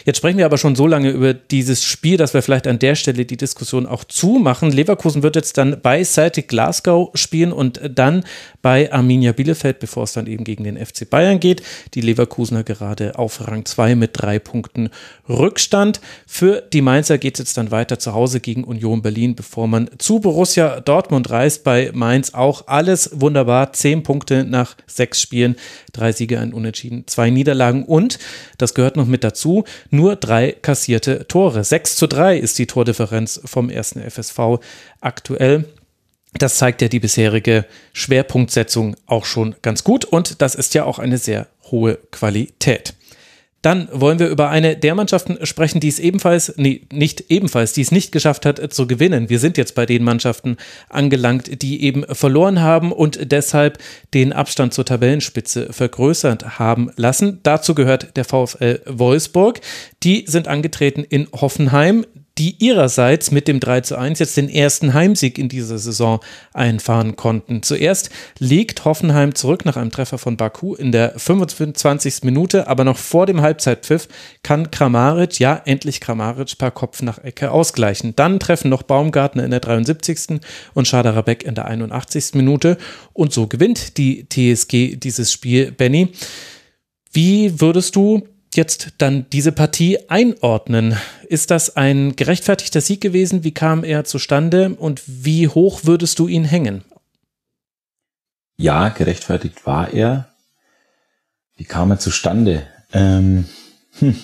Jetzt sprechen wir aber schon so lange über dieses Spiel, dass wir vielleicht an der Stelle die Diskussion auch zumachen. Leverkusen wird jetzt dann bei Celtic Glasgow spielen und dann bei Arminia Bielefeld, bevor es dann eben gegen den FC Bayern geht. Die Leverkusener gerade auf Rang 2 mit drei Punkten Rückstand. Für die Mainzer geht es jetzt dann weiter zu Hause gegen Union Berlin, bevor man zu Borussia Dortmund reist. Bei Mainz auch alles wunderbar. Zehn Punkte nach sechs Spielen, drei Siege, ein Unentschieden, zwei Niederlagen und, das gehört noch mit dazu, nur drei kassierte Tore. 6 zu 3 ist die Tordifferenz vom ersten FSV aktuell. Das zeigt ja die bisherige Schwerpunktsetzung auch schon ganz gut und das ist ja auch eine sehr hohe Qualität. Dann wollen wir über eine der Mannschaften sprechen, die es ebenfalls, nee, nicht ebenfalls, die es nicht geschafft hat zu gewinnen. Wir sind jetzt bei den Mannschaften angelangt, die eben verloren haben und deshalb den Abstand zur Tabellenspitze vergrößert haben lassen. Dazu gehört der VfL Wolfsburg. Die sind angetreten in Hoffenheim die ihrerseits mit dem 3 zu 1 jetzt den ersten Heimsieg in dieser Saison einfahren konnten. Zuerst liegt Hoffenheim zurück nach einem Treffer von Baku in der 25. Minute, aber noch vor dem Halbzeitpfiff kann Kramaric, ja endlich Kramaric per Kopf nach Ecke ausgleichen. Dann treffen noch Baumgartner in der 73. und Schaderabek in der 81. Minute und so gewinnt die TSG dieses Spiel. Benny, wie würdest du jetzt dann diese Partie einordnen? Ist das ein gerechtfertigter Sieg gewesen? Wie kam er zustande und wie hoch würdest du ihn hängen? Ja, gerechtfertigt war er. Wie kam er zustande? Ähm, hm.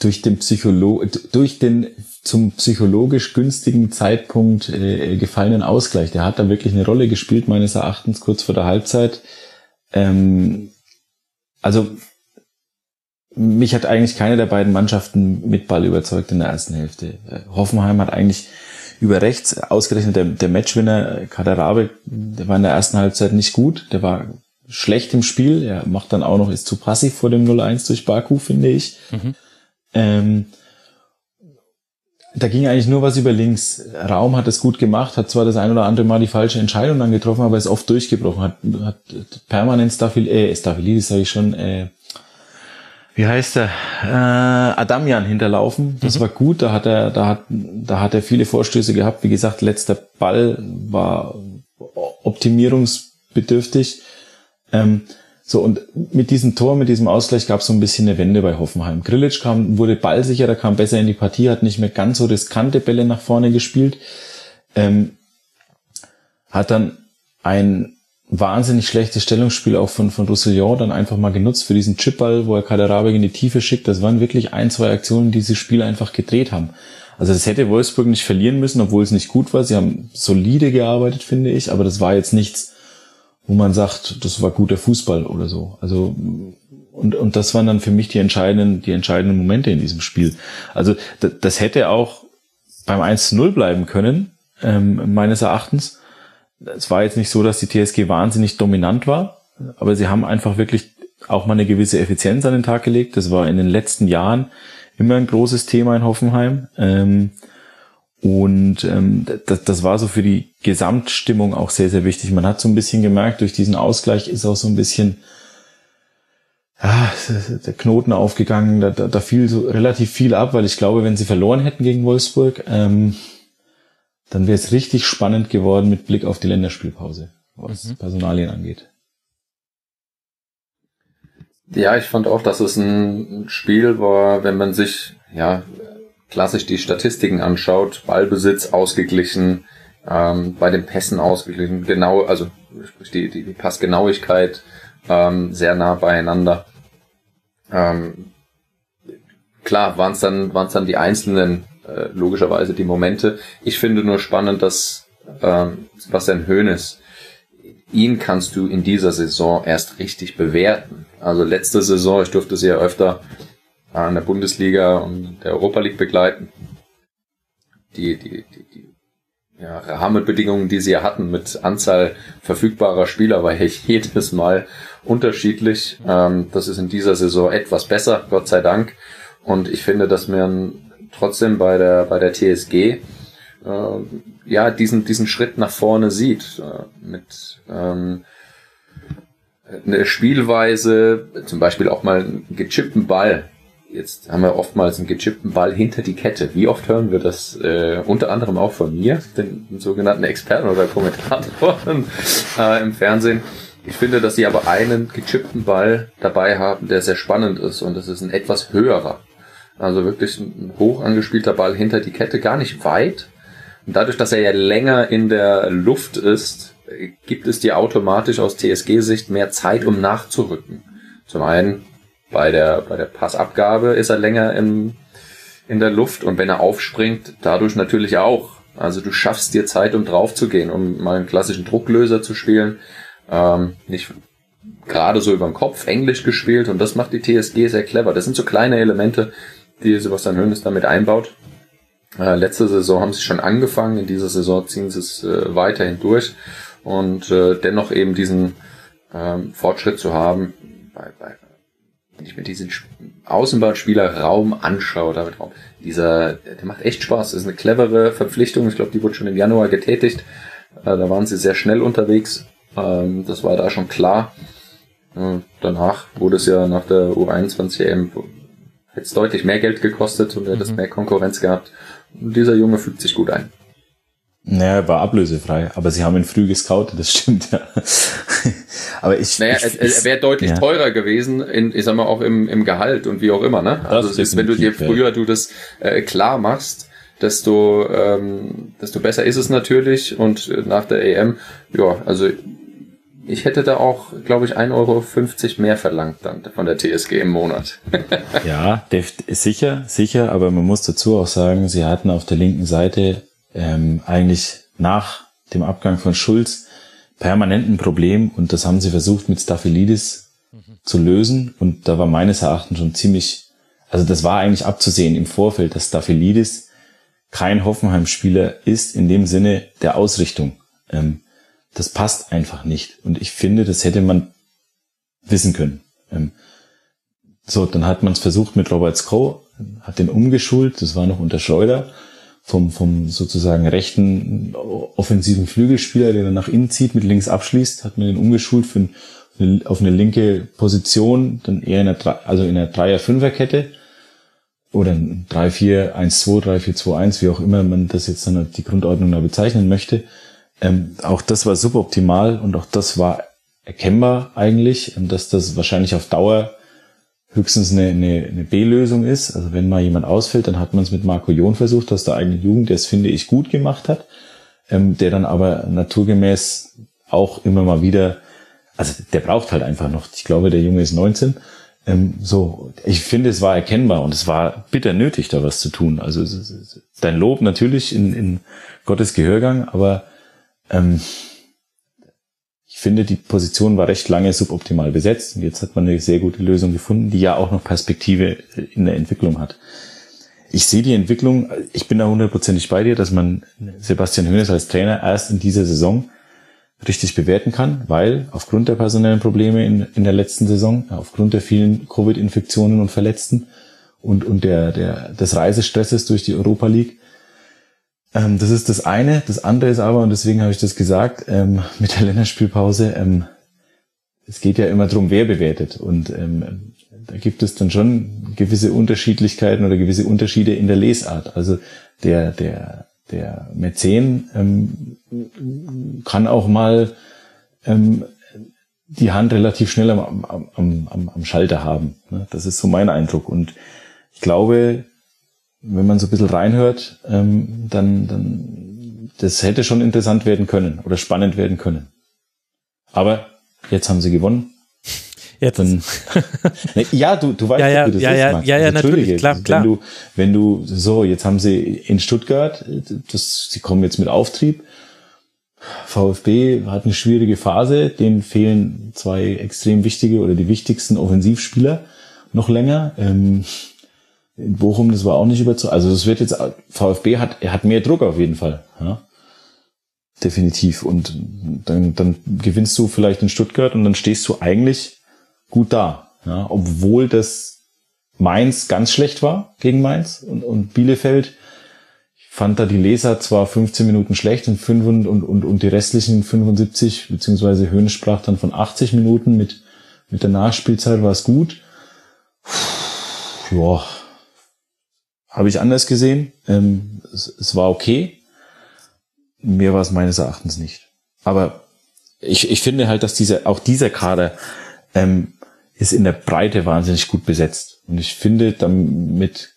Durch den Psycholo durch den zum psychologisch günstigen Zeitpunkt äh, gefallenen Ausgleich. Der hat da wirklich eine Rolle gespielt, meines Erachtens, kurz vor der Halbzeit. Ähm, also mich hat eigentlich keine der beiden Mannschaften mit Ball überzeugt in der ersten Hälfte. Äh, Hoffenheim hat eigentlich über rechts ausgerechnet der, der Matchwinner Kadarabe, der war in der ersten Halbzeit nicht gut, der war schlecht im Spiel, er macht dann auch noch, ist zu passiv vor dem 0-1 durch Baku, finde ich. Mhm. Ähm, da ging eigentlich nur was über links. Raum hat es gut gemacht, hat zwar das ein oder andere Mal die falsche Entscheidung dann getroffen, aber ist oft durchgebrochen, hat, hat permanent Stafil, äh, Stafilidis sage ich schon, äh, wie heißt er, äh, Adamian hinterlaufen. Das mhm. war gut, da hat er, da hat, da hat er viele Vorstöße gehabt. Wie gesagt, letzter Ball war optimierungsbedürftig. Ähm, so, und mit diesem Tor, mit diesem Ausgleich gab es so ein bisschen eine Wende bei Hoffenheim. Grillitsch kam, wurde ballsicherer, kam besser in die Partie, hat nicht mehr ganz so riskante Bälle nach vorne gespielt. Ähm, hat dann ein wahnsinnig schlechtes Stellungsspiel auch von, von Roussillon dann einfach mal genutzt für diesen Chipball, wo er Kaderabek in die Tiefe schickt. Das waren wirklich ein, zwei Aktionen, die dieses Spiel einfach gedreht haben. Also das hätte Wolfsburg nicht verlieren müssen, obwohl es nicht gut war. Sie haben solide gearbeitet, finde ich, aber das war jetzt nichts, wo man sagt, das war guter Fußball oder so. Also und, und das waren dann für mich die entscheidenden, die entscheidenden Momente in diesem Spiel. Also das, hätte auch beim 1-0 bleiben können, ähm, meines Erachtens es war jetzt nicht so, dass die TSG wahnsinnig dominant war, aber sie haben einfach wirklich auch mal eine gewisse Effizienz an den Tag gelegt. Das war in den letzten Jahren immer ein großes Thema in Hoffenheim. Ähm, Und ähm, das, das war so für die Gesamtstimmung auch sehr, sehr wichtig. Man hat so ein bisschen gemerkt, durch diesen Ausgleich ist auch so ein bisschen ja, der Knoten aufgegangen. Da, da, da fiel so relativ viel ab, weil ich glaube, wenn sie verloren hätten gegen Wolfsburg, ähm, dann wäre es richtig spannend geworden mit Blick auf die Länderspielpause, was mhm. Personalien angeht. Ja, ich fand auch, dass es ein Spiel war, wenn man sich ja klassisch die Statistiken anschaut, Ballbesitz ausgeglichen, ähm, bei den Pässen ausgeglichen, genau, also sprich die, die, die Passgenauigkeit ähm, sehr nah beieinander. Ähm, klar waren es dann, waren's dann die einzelnen, äh, logischerweise die Momente. Ich finde nur spannend, dass ähm, Sebastian Hoeneß, ihn kannst du in dieser Saison erst richtig bewerten. Also letzte Saison, ich durfte sie ja öfter an der Bundesliga und der Europa League begleiten. Die, die, die, die ja, Rahmenbedingungen, die sie ja hatten mit Anzahl verfügbarer Spieler, war ja jedes Mal unterschiedlich. Ähm, das ist in dieser Saison etwas besser, Gott sei Dank. Und ich finde, dass man trotzdem bei der, bei der TSG äh, ja diesen, diesen Schritt nach vorne sieht. Äh, mit ähm, eine Spielweise, zum Beispiel auch mal einen gechippten Ball Jetzt haben wir oftmals einen gechippten Ball hinter die Kette. Wie oft hören wir das äh, unter anderem auch von mir, den sogenannten Experten oder Kommentatoren äh, im Fernsehen. Ich finde, dass sie aber einen gechippten Ball dabei haben, der sehr spannend ist und das ist ein etwas höherer. Also wirklich ein hoch angespielter Ball hinter die Kette, gar nicht weit. Und dadurch, dass er ja länger in der Luft ist, gibt es dir automatisch aus TSG-Sicht mehr Zeit, um nachzurücken. Zum einen bei der, bei der Passabgabe ist er länger im, in der Luft und wenn er aufspringt, dadurch natürlich auch. Also du schaffst dir Zeit, um drauf zu gehen, um mal einen klassischen Drucklöser zu spielen. Ähm, nicht gerade so über den Kopf, Englisch gespielt und das macht die TSG sehr clever. Das sind so kleine Elemente, die Sebastian Hönes damit einbaut. Äh, letzte Saison haben sie schon angefangen, in dieser Saison ziehen sie es äh, weiterhin durch und äh, dennoch eben diesen ähm, Fortschritt zu haben bei, bei wenn ich mir diesen Außenbahnspieler-Raum anschaue, David Raum, dieser, der macht echt Spaß. Das ist eine clevere Verpflichtung. Ich glaube, die wurde schon im Januar getätigt. Äh, da waren sie sehr schnell unterwegs. Ähm, das war da schon klar. Danach wurde es ja nach der U21 EM hätte es deutlich mehr Geld gekostet und hätte es mhm. mehr Konkurrenz gehabt. Und dieser Junge fügt sich gut ein. Naja, er war ablösefrei, aber sie haben ihn früh gescoutet, das stimmt, ja. aber ich. Naja, ich, er, er wäre deutlich ja. teurer gewesen, in, ich sag mal, auch im, im Gehalt und wie auch immer, ne? Also es ist, wenn du dir früher ja. du das äh, klar machst, desto, ähm, desto besser ist es natürlich und nach der EM, ja, also ich hätte da auch, glaube ich, 1,50 Euro mehr verlangt dann von der TSG im Monat. ja, sicher, sicher, aber man muss dazu auch sagen, sie hatten auf der linken Seite ähm, eigentlich nach dem Abgang von Schulz permanenten Problem und das haben sie versucht mit Staphylidis mhm. zu lösen und da war meines Erachtens schon ziemlich, also das war eigentlich abzusehen im Vorfeld, dass Staphylidis kein Hoffenheim-Spieler ist in dem Sinne der Ausrichtung. Ähm, das passt einfach nicht und ich finde, das hätte man wissen können. Ähm, so, dann hat man es versucht mit Robert Skow, hat den umgeschult, das war noch unter Schreuder vom, vom sozusagen rechten offensiven Flügelspieler, der dann nach innen zieht, mit links abschließt, hat man den umgeschult für ein, auf eine linke Position, dann eher in einer, also in einer Dreier-Fünfer-Kette oder ein 3-4-1-2, 3-4-2-1, wie auch immer man das jetzt dann die Grundordnung da bezeichnen möchte. Ähm, auch das war suboptimal und auch das war erkennbar eigentlich, dass das wahrscheinlich auf Dauer höchstens eine, eine, eine B-Lösung ist. Also wenn mal jemand ausfällt, dann hat man es mit Marco Jon versucht aus der eigenen Jugend, der es, finde ich, gut gemacht hat, ähm, der dann aber naturgemäß auch immer mal wieder, also der braucht halt einfach noch, ich glaube, der Junge ist 19, ähm, so, ich finde, es war erkennbar und es war bitter nötig, da was zu tun. Also dein Lob natürlich in, in Gottes Gehörgang, aber ähm, finde, die Position war recht lange suboptimal besetzt und jetzt hat man eine sehr gute Lösung gefunden, die ja auch noch Perspektive in der Entwicklung hat. Ich sehe die Entwicklung, ich bin da hundertprozentig bei dir, dass man Sebastian Hoeneß als Trainer erst in dieser Saison richtig bewerten kann, weil aufgrund der personellen Probleme in, in der letzten Saison, aufgrund der vielen Covid-Infektionen und Verletzten und, und der, der, des Reisestresses durch die Europa League, Ähm, das ist das eine. Das andere ist aber, und deswegen habe ich das gesagt, ähm, mit der Länderspielpause, ähm, es geht ja immer darum, wer bewertet. Und ähm, da gibt es dann schon gewisse Unterschiedlichkeiten oder gewisse Unterschiede in der Lesart. Also der, der, der Mäzen ähm, kann auch mal ähm, die Hand relativ schnell am, am, am, am Schalter haben. Ne? Das ist so mein Eindruck. Und ich glaube, wenn man so ein bisschen reinhört, ähm, dann, dann das hätte schon interessant werden können oder spannend werden können. Aber jetzt haben sie gewonnen. Jetzt. Dann, ne, ja, du, du weißt, ja, ja, wie das ja, ist, ja, Max. ja, ja, Also natürlich, klar, wenn klar. Du, wenn du, so, jetzt haben sie in Stuttgart, das, sie kommen jetzt mit Auftrieb. VfB hat eine schwierige Phase, denen fehlen zwei extrem wichtige oder die wichtigsten Offensivspieler noch länger. Ähm, in Bochum, das war auch nicht überzeugend. Also das wird jetzt, VfB hat, hat mehr Druck auf jeden Fall. Ja? Definitiv. Und dann, dann gewinnst du vielleicht in Stuttgart und dann stehst du eigentlich gut da. Ja? Obwohl das Mainz ganz schlecht war gegen Mainz und, und Bielefeld. Ich fand da die Leser zwar 15 Minuten schlecht und, 5 und, und, und, die restlichen 75, beziehungsweise Höhne sprach dann von 80 Minuten mit, mit der Nachspielzeit war es gut. Ja, habe ich anders gesehen. Ähm, es, es war okay. Mir war es meines Erachtens nicht. Aber ich, ich finde halt, dass dieser, auch dieser Kader ähm, ist in der Breite wahnsinnig gut besetzt. Und ich finde, damit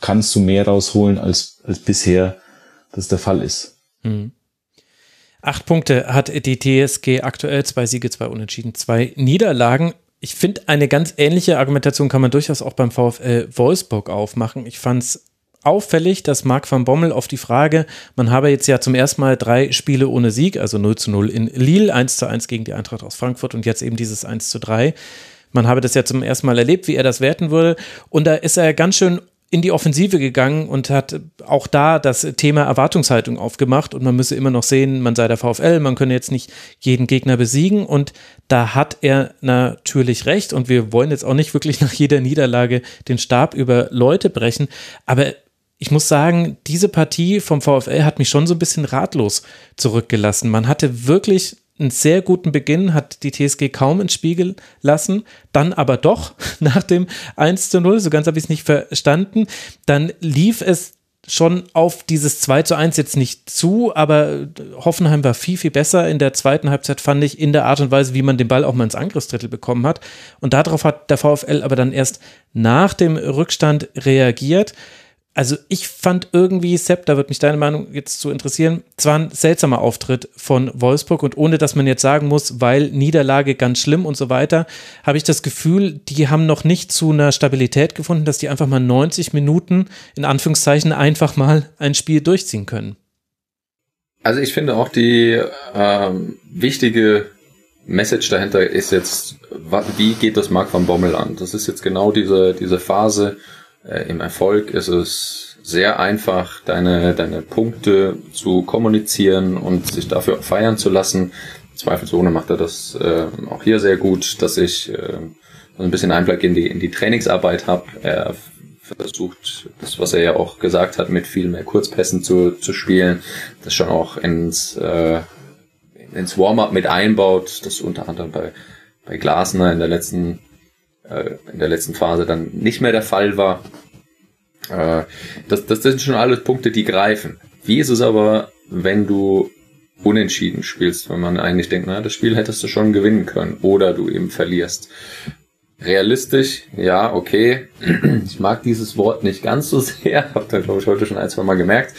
kannst du mehr rausholen, als, als bisher das der Fall ist. Hm. Acht Punkte hat die TSG aktuell, zwei Siege, zwei Unentschieden, zwei Niederlagen. Ich finde, eine ganz ähnliche Argumentation kann man durchaus auch beim VfL Wolfsburg aufmachen. Ich fand es auffällig, dass Marc van Bommel auf die Frage, man habe jetzt ja zum ersten Mal drei Spiele ohne Sieg, also 0 zu 0 in Lille, 1 zu 1 gegen die Eintracht aus Frankfurt und jetzt eben dieses 1 zu 3. Man habe das ja zum ersten Mal erlebt, wie er das werten würde. Und da ist er ganz schön in die Offensive gegangen und hat auch da das Thema Erwartungshaltung aufgemacht. Und man müsse immer noch sehen, man sei der VfL, man könne jetzt nicht jeden Gegner besiegen. Und da hat er natürlich recht. Und wir wollen jetzt auch nicht wirklich nach jeder Niederlage den Stab über Leute brechen, aber ich muss sagen, diese Partie vom VfL hat mich schon so ein bisschen ratlos zurückgelassen. Man hatte wirklich einen sehr guten Beginn, hat die TSG kaum ins Spiegel lassen, dann aber doch nach dem 1 zu 0, so ganz habe ich es nicht verstanden, dann lief es schon auf dieses 2 zu 1 jetzt nicht zu, aber Hoffenheim war viel, viel besser in der zweiten Halbzeit, fand ich, in der Art und Weise, wie man den Ball auch mal ins Angriffsdrittel bekommen hat. Und darauf hat der VfL aber dann erst nach dem Rückstand reagiert also ich fand irgendwie, Sepp, da wird mich deine Meinung jetzt zu interessieren, zwar ein seltsamer Auftritt von Wolfsburg und ohne dass man jetzt sagen muss, weil Niederlage ganz schlimm und so weiter, habe ich das Gefühl, die haben noch nicht zu einer Stabilität gefunden, dass die einfach mal 90 Minuten in Anführungszeichen einfach mal ein Spiel durchziehen können. Also ich finde auch die ähm, wichtige Message dahinter ist jetzt, wie geht das Mark van Bommel an? Das ist jetzt genau diese, diese Phase, äh, im Erfolg ist es sehr einfach, deine, deine Punkte zu kommunizieren und sich dafür feiern zu lassen. Zweifelsohne macht er das äh, auch hier sehr gut, dass ich äh, ein bisschen Einblick in die, in die Trainingsarbeit habe. Er versucht, das, was er ja auch gesagt hat, mit viel mehr Kurzpässen zu, zu spielen, das schon auch ins, äh, ins Warm-up mit einbaut, das unter anderem bei, bei Glasner in der letzten äh, in der letzten Phase dann nicht mehr der Fall war. Äh, das, das sind schon alles Punkte, die greifen. Wie ist es aber, wenn du unentschieden spielst, wenn man eigentlich denkt, na, das Spiel hättest du schon gewinnen können oder du eben verlierst. Realistisch, ja, okay. Ich mag dieses Wort nicht ganz so sehr, habe da glaube ich heute schon ein, zwei Mal gemerkt.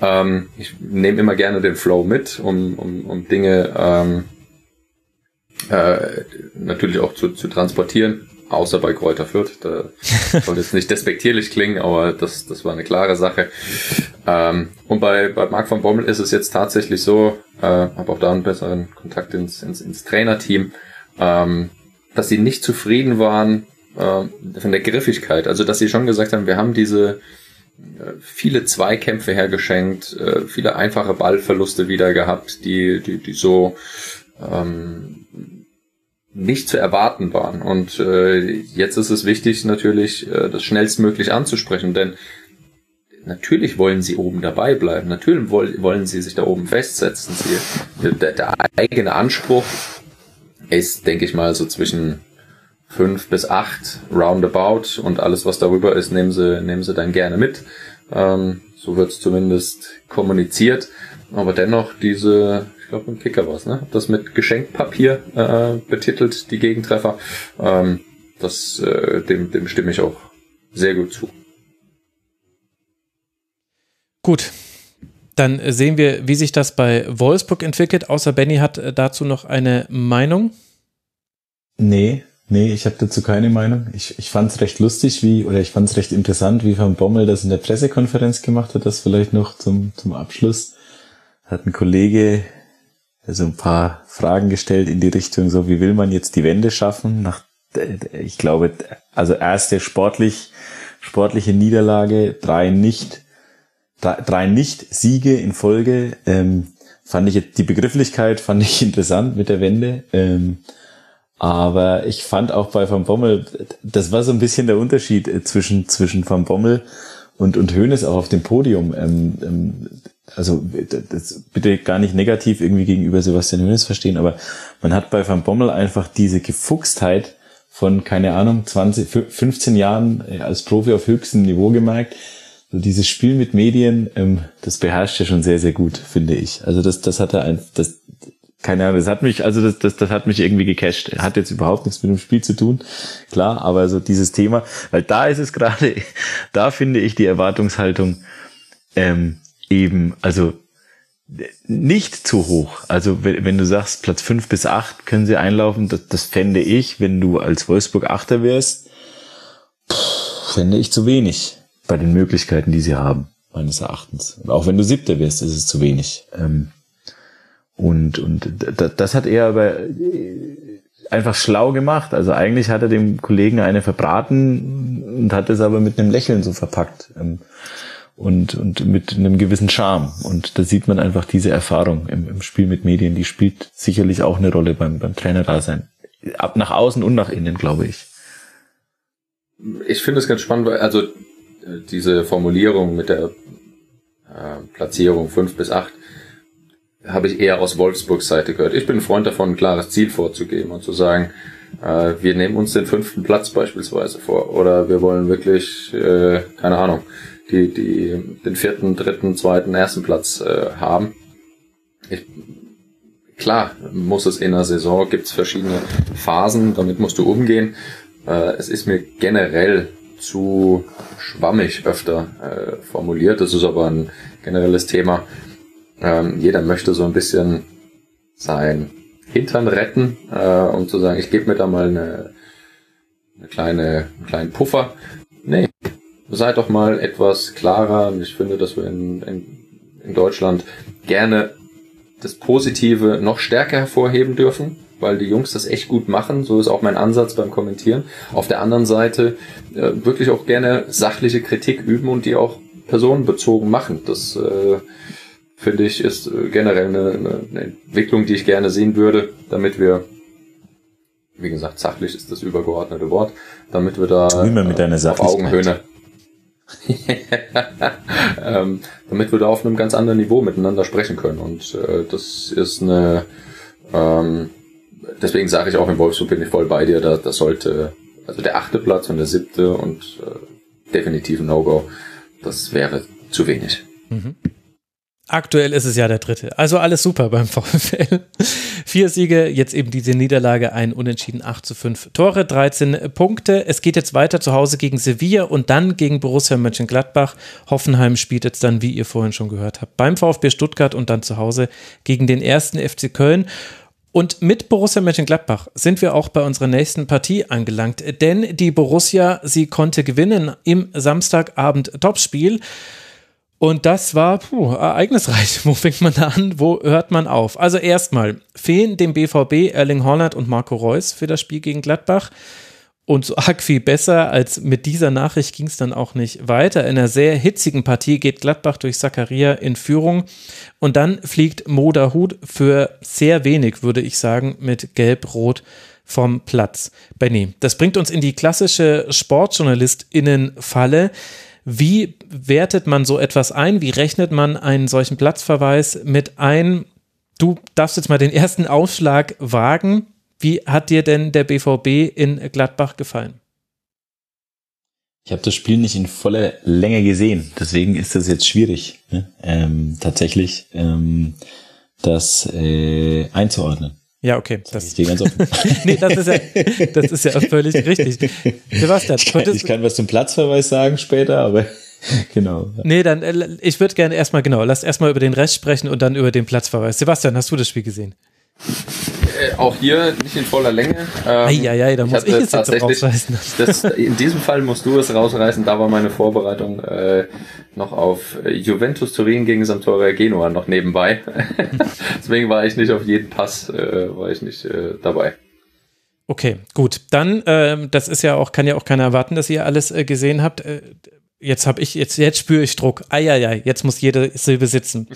Ähm, ich nehme immer gerne den Flow mit, um, um, um Dinge ähm, äh, natürlich auch zu, zu transportieren außer bei Kräuter Fürth. Da soll jetzt nicht despektierlich klingen, aber das, das war eine klare Sache. Ähm, und bei, bei Marc von Bommel ist es jetzt tatsächlich so, äh, habe auch da einen besseren Kontakt ins, ins, ins Trainerteam, ähm, dass sie nicht zufrieden waren äh, von der Griffigkeit. Also dass sie schon gesagt haben, wir haben diese äh, viele Zweikämpfe hergeschenkt, äh, viele einfache Ballverluste wieder gehabt, die, die, die so ähm, nicht zu erwarten waren. Und äh, jetzt ist es wichtig, natürlich äh, das schnellstmöglich anzusprechen, denn natürlich wollen sie oben dabei bleiben. Natürlich wollen sie sich da oben festsetzen. Sie, der, der eigene Anspruch ist, denke ich mal, so zwischen fünf bis acht roundabout und alles, was darüber ist, nehmen sie, nehmen sie dann gerne mit. Ähm, so wird es zumindest kommuniziert. Aber dennoch diese, glaube im Kicker was, ne? Das mit Geschenkpapier äh, betitelt, die Gegentreffer. Ähm, das, äh, dem, dem stimme ich auch sehr gut zu. Gut, dann sehen wir, wie sich das bei Wolfsburg entwickelt. Außer Benny hat äh, dazu noch eine Meinung. Nee, nee, ich habe dazu keine Meinung. Ich, ich fand es recht lustig, wie, oder ich fand es recht interessant, wie Van Bommel das in der Pressekonferenz gemacht hat. Das vielleicht noch zum, zum Abschluss. Hat ein Kollege also ein paar Fragen gestellt in die Richtung, so wie will man jetzt die Wende schaffen? Nach, ich glaube, also erste sportlich, sportliche Niederlage, drei nicht drei Nicht-Siege in Folge. Ähm, fand ich die Begrifflichkeit fand ich interessant mit der Wende. Ähm, aber ich fand auch bei Van Bommel, das war so ein bisschen der Unterschied äh, zwischen zwischen Van Bommel und und Hoeneß auch auf dem Podium. Ähm, ähm, also das bitte gar nicht negativ irgendwie gegenüber Sebastian Hoeneß verstehen, aber man hat bei Van Bommel einfach diese Gefuchstheit von keine Ahnung 20 15 Jahren äh, als Profi auf höchstem Niveau gemerkt so dieses Spiel mit Medien, ähm, das beherrscht er schon sehr, sehr gut, finde ich. Also das, das hat er ein, das, keine Ahnung, das hat mich, also das, das, das hat mich irgendwie gecasht. Hat jetzt überhaupt nichts mit dem Spiel zu tun, klar, aber so dieses Thema, weil da ist es gerade, da finde ich die Erwartungshaltung ähm, eben, also nicht zu hoch. Also wenn, wenn du sagst, Platz fünf bis acht können sie einlaufen, das, das fände ich, wenn du als Wolfsburg Achter wärst, pff, fände ich zu wenig bei den Möglichkeiten, die sie haben, meines Erachtens. Und auch wenn du Siebter wirst, ist es zu wenig. Ähm, und, und das hat er aber einfach schlau gemacht. Also eigentlich hat er dem Kollegen eine verbraten und hat es aber mit einem Lächeln so verpackt. Und, und mit einem gewissen Charme. Und da sieht man einfach diese Erfahrung im, im Spiel mit Medien, die spielt sicherlich auch eine Rolle beim, beim Trainer-Dasein. Ab nach außen und nach innen, glaube ich. Ich finde es ganz spannend, weil, also diese Formulierung mit der äh, Platzierung fünf bis acht habe ich eher aus Wolfsburgs Seite gehört. Ich bin ein Freund davon, ein klares Ziel vorzugeben und zu sagen, äh, wir nehmen uns den fünften Platz beispielsweise vor oder wir wollen wirklich, äh, keine Ahnung, die, die, den vierten, dritten, zweiten, ersten Platz äh, haben. Ich, klar, muss es in der Saison, gibt es verschiedene Phasen, damit musst du umgehen. Äh, es ist mir generell zu schwammig öfter äh, formuliert. Das ist aber ein generelles Thema. Ähm, jeder möchte so ein bisschen sein Hintern retten, äh, um zu sagen, ich gebe mir da mal eine, eine kleine, einen kleinen Puffer. Nee, seid doch mal etwas klarer. Und ich finde, dass wir in, in, in Deutschland gerne das Positive noch stärker hervorheben dürfen weil die Jungs das echt gut machen. So ist auch mein Ansatz beim Kommentieren. Auf der anderen Seite äh, wirklich auch gerne sachliche Kritik üben und die auch personenbezogen machen. Das äh, finde ich ist äh, generell eine, eine Entwicklung, die ich gerne sehen würde, damit wir wie gesagt, sachlich ist das übergeordnete Wort, damit wir da mit deiner auf Augenhöhe ähm, damit wir da auf einem ganz anderen Niveau miteinander sprechen können. Und äh, das ist eine ähm, deswegen sage ich auch in Wolfsburg bin ich voll bei dir, da, das sollte, also der achte Platz und der siebte und äh, definitiv ein No-Go, das wäre zu wenig. Mhm. Aktuell ist es ja der dritte. Also alles super beim VfL. Vier Siege, jetzt eben diese Niederlage, ein Unentschieden 8 zu 5 Tore, 13 Punkte. Es geht jetzt weiter zu Hause gegen Sevilla und dann gegen Borussia Mönchengladbach. Hoffenheim spielt jetzt dann, wie ihr vorhin schon gehört habt, beim VfB Stuttgart und dann zu Hause gegen den ersten FC Köln. Und mit Borussia Mönchengladbach sind wir auch bei unserer nächsten Partie angelangt, denn die Borussia, sie konnte gewinnen im Samstagabend Topspiel. Und das war puh, ereignisreich. Wo fängt man da an? Wo hört man auf? Also erstmal fehlen dem BVB Erling Holland und Marco Reus für das Spiel gegen Gladbach. Und so arg viel besser als mit dieser Nachricht ging es dann auch nicht weiter. In einer sehr hitzigen Partie geht Gladbach durch Zakaria in Führung und dann fliegt Moda Hut für sehr wenig, würde ich sagen, mit Gelb-Rot vom Platz. Benny, das bringt uns in die klassische SportjournalistInnen-Falle. Wie wertet man so etwas ein? Wie rechnet man einen solchen Platzverweis mit ein? Du darfst jetzt mal den ersten Aufschlag wagen. Wie hat dir denn der BVB in Gladbach gefallen? Ich habe das Spiel nicht in voller Länge gesehen, deswegen ist das jetzt schwierig, ne? ähm, tatsächlich ähm, das äh, einzuordnen. Ja, okay. Das, das, ganz offen. nee, das ist, ja, das ist ja völlig richtig. Sebastian, ich kann, ich kann was zum Platzverweis sagen später, aber genau. Nee, dann, äh, ich würde gerne erstmal, genau, lass erstmal über den Rest sprechen und dann über den Platzverweis. Sebastian, hast du das Spiel gesehen? Äh, auch hier nicht in voller Länge. Ähm, Eieiei, da muss ich es jetzt rausreißen. Das, in diesem Fall musst du es rausreißen. Da war meine Vorbereitung äh, noch auf Juventus Turin gegen Sampdoria Genua noch nebenbei. Deswegen war ich nicht auf jeden Pass, äh, war ich nicht äh, dabei. Okay, gut. Dann, äh, das ist ja auch, kann ja auch keiner erwarten, dass ihr alles äh, gesehen habt. Jetzt habe ich, jetzt, jetzt spüre ich Druck. Eieiei, jetzt muss jede Silbe sitzen.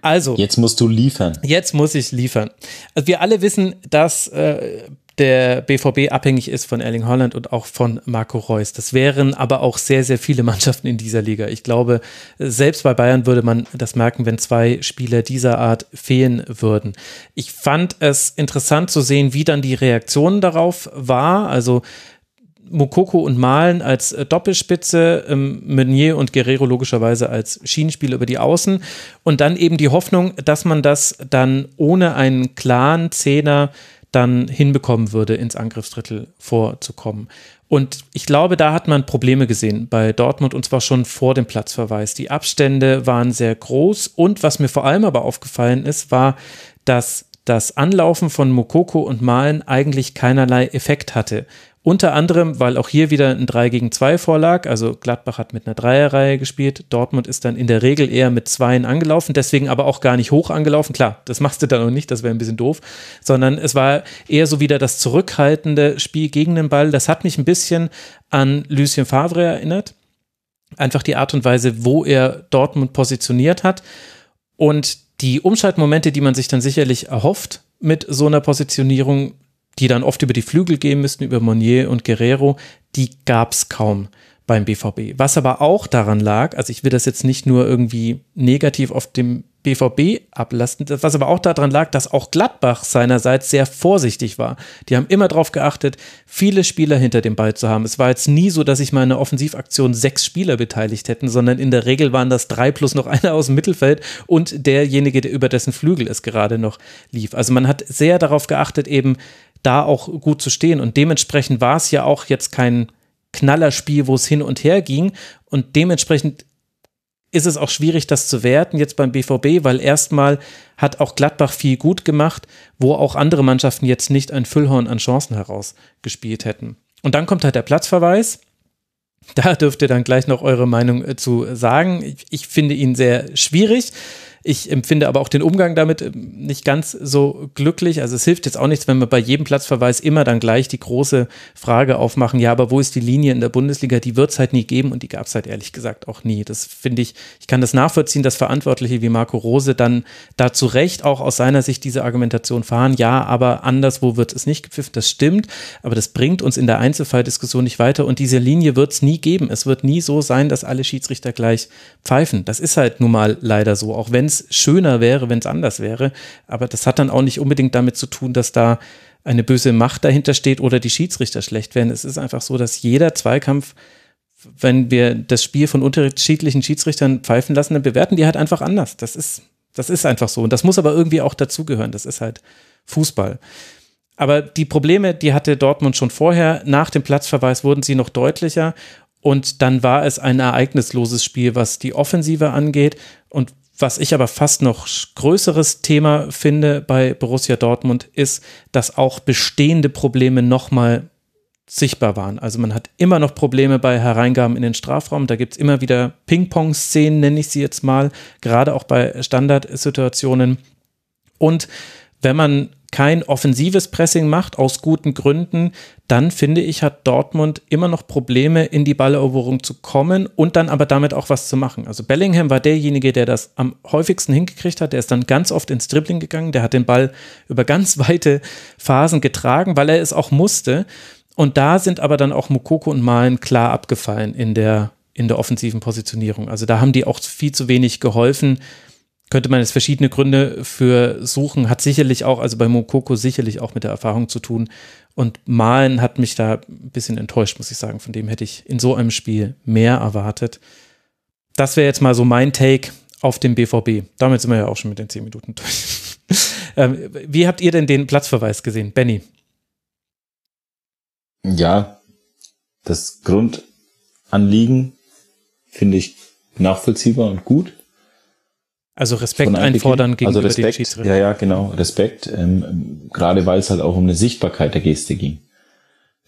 Also. Jetzt musst du liefern. Jetzt muss ich liefern. Also wir alle wissen, dass äh, der BVB abhängig ist von Erling Holland und auch von Marco Reus. Das wären aber auch sehr, sehr viele Mannschaften in dieser Liga. Ich glaube, selbst bei Bayern würde man das merken, wenn zwei Spieler dieser Art fehlen würden. Ich fand es interessant zu sehen, wie dann die Reaktion darauf war. Also Mokoko und Malen als äh, Doppelspitze, ähm, Meunier und Guerrero logischerweise als Schienenspieler über die Außen und dann eben die Hoffnung, dass man das dann ohne einen klaren Zehner dann hinbekommen würde, ins Angriffsdrittel vorzukommen. Und ich glaube, da hat man Probleme gesehen bei Dortmund und zwar schon vor dem Platzverweis. Die Abstände waren sehr groß und was mir vor allem aber aufgefallen ist, war, dass das Anlaufen von Mokoko und Malen eigentlich keinerlei Effekt hatte. Unter anderem, weil auch hier wieder ein 3 gegen 2 vorlag. Also Gladbach hat mit einer Dreierreihe gespielt. Dortmund ist dann in der Regel eher mit Zweien angelaufen, deswegen aber auch gar nicht hoch angelaufen. Klar, das machst du dann auch nicht, das wäre ein bisschen doof. Sondern es war eher so wieder das zurückhaltende Spiel gegen den Ball. Das hat mich ein bisschen an Lucien Favre erinnert. Einfach die Art und Weise, wo er Dortmund positioniert hat. Und die Umschaltmomente, die man sich dann sicherlich erhofft mit so einer Positionierung, die dann oft über die Flügel gehen müssten, über Monnier und Guerrero, die gab es kaum beim BVB. Was aber auch daran lag, also ich will das jetzt nicht nur irgendwie negativ auf dem BVB ablasten, was aber auch daran lag, dass auch Gladbach seinerseits sehr vorsichtig war. Die haben immer darauf geachtet, viele Spieler hinter dem Ball zu haben. Es war jetzt nie so, dass sich einer Offensivaktion sechs Spieler beteiligt hätten, sondern in der Regel waren das drei plus noch einer aus dem Mittelfeld und derjenige, der über dessen Flügel es gerade noch lief. Also man hat sehr darauf geachtet, eben da auch gut zu stehen. Und dementsprechend war es ja auch jetzt kein Knallerspiel, wo es hin und her ging. Und dementsprechend ist es auch schwierig, das zu werten jetzt beim BVB, weil erstmal hat auch Gladbach viel gut gemacht, wo auch andere Mannschaften jetzt nicht ein Füllhorn an Chancen herausgespielt hätten. Und dann kommt halt der Platzverweis. Da dürft ihr dann gleich noch eure Meinung äh, zu sagen. Ich, ich finde ihn sehr schwierig. Ich empfinde aber auch den Umgang damit ähm, nicht ganz so glücklich. Also es hilft jetzt auch nichts, wenn wir bei jedem Platzverweis immer dann gleich die große Frage aufmachen, ja, aber wo ist die Linie in der Bundesliga? Die wird es halt nie geben und die gab es halt ehrlich gesagt auch nie. Das finde ich, ich kann das nachvollziehen, dass Verantwortliche wie Marco Rose dann da zu Recht auch aus seiner Sicht diese Argumentation fahren. Ja, aber anderswo wird es nicht gepfiffen. Das stimmt, aber das bringt uns in der Einzelfalldiskussion nicht weiter und diese Linie wird es nie geben. Es wird nie so sein, dass alle Schiedsrichter gleich pfeifen. Das ist halt nun mal leider so, auch wenn es es schöner wäre, wenn es anders wäre. Aber das hat dann auch nicht unbedingt damit zu tun, dass da eine böse Macht dahinter steht oder die Schiedsrichter schlecht werden. Es ist einfach so, dass jeder Zweikampf, wenn wir das Spiel von unterschiedlichen Schiedsrichtern pfeifen lassen, dann bewerten die halt einfach anders. Das ist, das ist einfach so. Und das muss aber irgendwie auch dazugehören. Das ist halt Fußball. Aber die Probleme, die hatte Dortmund schon vorher. Nach dem Platzverweis wurden sie noch deutlicher. Und dann war es ein ereignisloses Spiel, was die Offensive angeht. Und was ich aber fast noch größeres Thema finde bei Borussia Dortmund ist, dass auch bestehende Probleme nochmal sichtbar waren. Also man hat immer noch Probleme bei Hereingaben in den Strafraum. Da gibt es immer wieder Ping-Pong-Szenen, nenne ich sie jetzt mal, gerade auch bei Standardsituationen. Und wenn man kein offensives Pressing macht, aus guten Gründen, dann finde ich, hat Dortmund immer noch Probleme, in die Balleroberung zu kommen und dann aber damit auch was zu machen. Also Bellingham war derjenige, der das am häufigsten hingekriegt hat. Der ist dann ganz oft ins Dribbling gegangen. Der hat den Ball über ganz weite Phasen getragen, weil er es auch musste. Und da sind aber dann auch Mokoko und Malen klar abgefallen in der in der offensiven Positionierung. Also da haben die auch viel zu wenig geholfen. Könnte man jetzt verschiedene Gründe für suchen, hat sicherlich auch, also bei Mokoko sicherlich auch mit der Erfahrung zu tun. Und Malen hat mich da ein bisschen enttäuscht, muss ich sagen. Von dem hätte ich in so einem Spiel mehr erwartet. Das wäre jetzt mal so mein Take auf dem BVB. Damit sind wir ja auch schon mit den zehn Minuten durch. ähm, wie habt ihr denn den Platzverweis gesehen, Benny? Ja, das Grundanliegen finde ich nachvollziehbar und gut. Also Respekt einfordern also gegenüber also Respekt, den Schiedsrichter. Ja, ja, genau, Respekt. Ähm, gerade weil es halt auch um eine Sichtbarkeit der Geste ging.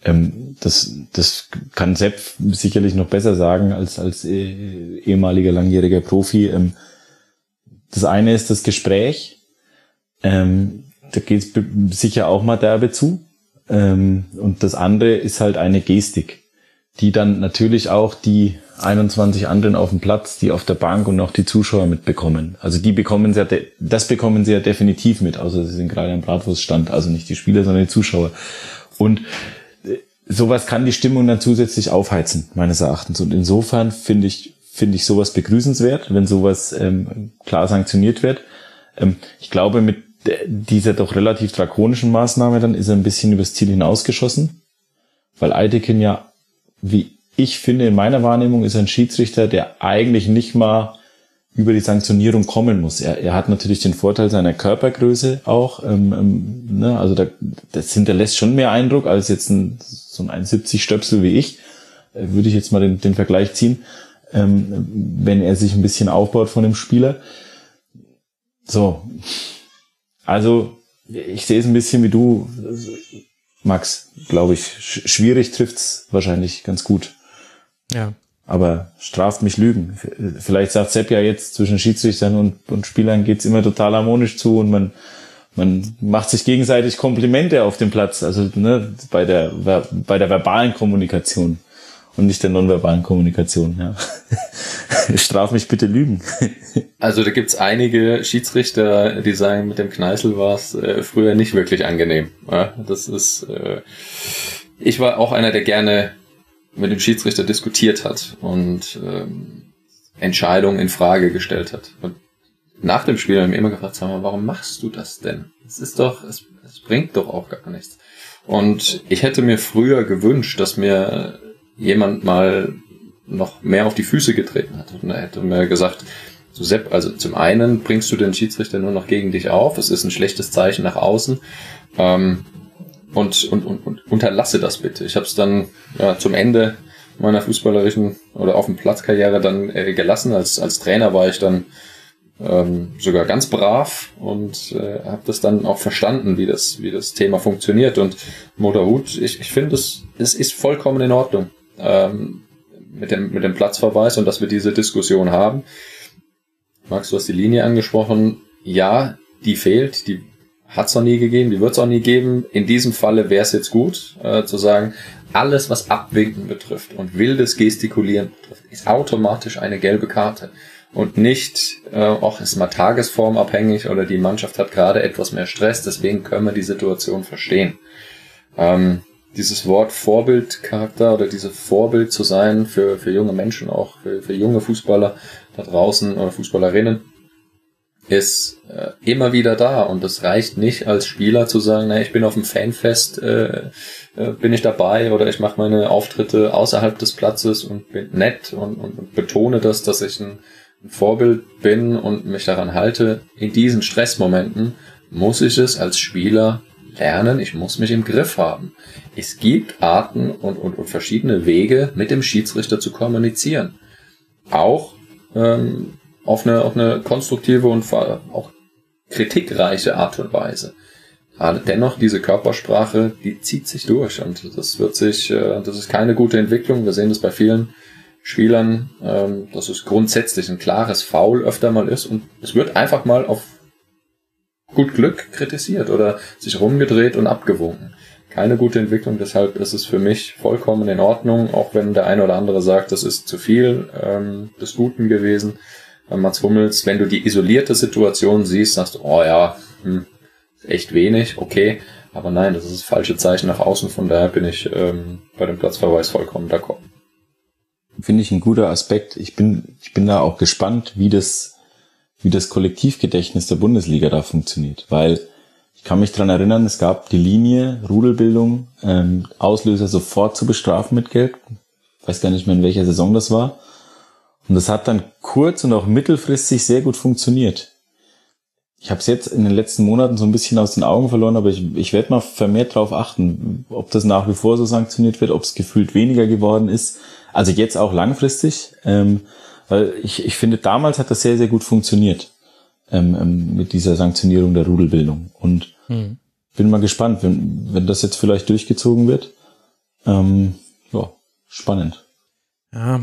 Ähm, das, das kann Sepp sicherlich noch besser sagen als, als eh, ehemaliger langjähriger Profi. Ähm, das eine ist das Gespräch. Ähm, da geht es sicher auch mal derbe zu. Ähm, und das andere ist halt eine Gestik, die dann natürlich auch die 21 anderen auf dem Platz, die auf der Bank und auch die Zuschauer mitbekommen. Also die bekommen sie ja, das bekommen sie ja definitiv mit, außer sie sind gerade am Bratwurststand, also nicht die Spieler, sondern die Zuschauer. Und äh, sowas kann die Stimmung dann zusätzlich aufheizen, meines Erachtens. Und insofern finde ich, finde ich sowas begrüßenswert, wenn sowas ähm, klar sanktioniert wird. Ähm, ich glaube, mit dieser doch relativ drakonischen Maßnahme dann ist er ein bisschen übers Ziel hinausgeschossen, weil Eitekin ja, wie ich finde, in meiner Wahrnehmung ist ein Schiedsrichter, der eigentlich nicht mal über die Sanktionierung kommen muss. Er, er hat natürlich den Vorteil seiner Körpergröße auch. Ähm, ähm, ne? Also da, das hinterlässt schon mehr Eindruck als jetzt ein, so ein 1,70 Stöpsel wie ich. Äh, würde ich jetzt mal den, den Vergleich ziehen, ähm, wenn er sich ein bisschen aufbaut von dem Spieler. So, also ich sehe es ein bisschen wie du, Max, glaube ich. Schwierig trifft's wahrscheinlich ganz gut. Ja. Aber straft mich Lügen. Vielleicht sagt Sepp ja jetzt, zwischen Schiedsrichtern und, und Spielern geht's immer total harmonisch zu und man, man macht sich gegenseitig Komplimente auf dem Platz, also ne, bei der bei der verbalen Kommunikation und nicht der nonverbalen Kommunikation. Ja. Straf mich bitte Lügen. also da gibt's einige Schiedsrichter, die sagen, mit dem Kneißl war es äh, früher nicht wirklich angenehm. Ja, das ist äh, ich war auch einer, der gerne mit dem Schiedsrichter diskutiert hat und ähm, Entscheidungen in Frage gestellt hat. Und nach dem Spiel haben wir immer gefragt, sag mal, warum machst du das denn? Es ist doch, es, es bringt doch auch gar nichts. Und ich hätte mir früher gewünscht, dass mir jemand mal noch mehr auf die Füße getreten hat. Und er hätte mir gesagt, so Sepp, also zum einen bringst du den Schiedsrichter nur noch gegen dich auf, es ist ein schlechtes Zeichen nach außen. Ähm, und, und, und, und unterlasse das bitte. Ich habe es dann ja, zum Ende meiner fußballerischen oder auf dem Platzkarriere dann äh, gelassen. Als, als Trainer war ich dann ähm, sogar ganz brav und äh, habe das dann auch verstanden, wie das, wie das Thema funktioniert. Und Motorhut, ich, ich finde, es, es ist vollkommen in Ordnung ähm, mit, dem, mit dem Platzverweis und dass wir diese Diskussion haben. Max, du hast die Linie angesprochen. Ja, die fehlt, die hat es noch nie gegeben, die wird es auch nie geben. In diesem Falle wäre es jetzt gut, äh, zu sagen, alles, was Abwinken betrifft und wildes Gestikulieren betrifft, ist automatisch eine gelbe Karte. Und nicht, äh, auch ist mal tagesformabhängig oder die Mannschaft hat gerade etwas mehr Stress, deswegen können wir die Situation verstehen. Ähm, dieses Wort Vorbildcharakter oder diese Vorbild zu sein für, für junge Menschen, auch für, für junge Fußballer da draußen oder Fußballerinnen, ist äh, immer wieder da und es reicht nicht als Spieler zu sagen, na, ich bin auf dem Fanfest, äh, äh, bin ich dabei oder ich mache meine Auftritte außerhalb des Platzes und bin nett und, und, und betone das, dass ich ein, ein Vorbild bin und mich daran halte. In diesen Stressmomenten muss ich es als Spieler lernen, ich muss mich im Griff haben. Es gibt Arten und, und, und verschiedene Wege, mit dem Schiedsrichter zu kommunizieren. Auch ähm, auf eine, auf eine konstruktive und auch kritikreiche Art und Weise. Aber dennoch, diese Körpersprache, die zieht sich durch und das wird sich, äh, das ist keine gute Entwicklung. Wir sehen das bei vielen Spielern, ähm, dass es grundsätzlich ein klares Foul öfter mal ist und es wird einfach mal auf gut Glück kritisiert oder sich rumgedreht und abgewunken. Keine gute Entwicklung, deshalb ist es für mich vollkommen in Ordnung, auch wenn der eine oder andere sagt, das ist zu viel ähm, des Guten gewesen bei Mats Hummels, wenn du die isolierte Situation siehst, sagst du, oh ja, hm, echt wenig, okay. Aber nein, das ist das falsche Zeichen nach außen, von daher bin ich ähm, bei dem Platzverweis vollkommen d'accord. finde ich ein guter Aspekt. Ich bin, ich bin da auch gespannt, wie das, wie das Kollektivgedächtnis der Bundesliga da funktioniert, weil ich kann mich dran erinnern, es gab die Linie Rudelbildung, ähm, Auslöser sofort zu bestrafen mit Geld. Ich weiß gar nicht mehr, in welcher Saison das war. Und das hat dann kurz und auch mittelfristig sehr gut funktioniert. Ich habe es jetzt in den letzten Monaten so ein bisschen aus den Augen verloren, aber ich, ich werde mal vermehrt darauf achten, ob das nach wie vor so sanktioniert wird, ob es gefühlt weniger geworden ist. Also jetzt auch langfristig, ähm, weil ich, ich finde, damals hat das sehr, sehr gut funktioniert ähm, ähm, mit dieser Sanktionierung der Rudelbildung. Und hm. bin mal gespannt, wenn, wenn das jetzt vielleicht durchgezogen wird. Ähm, ja, spannend. Ja,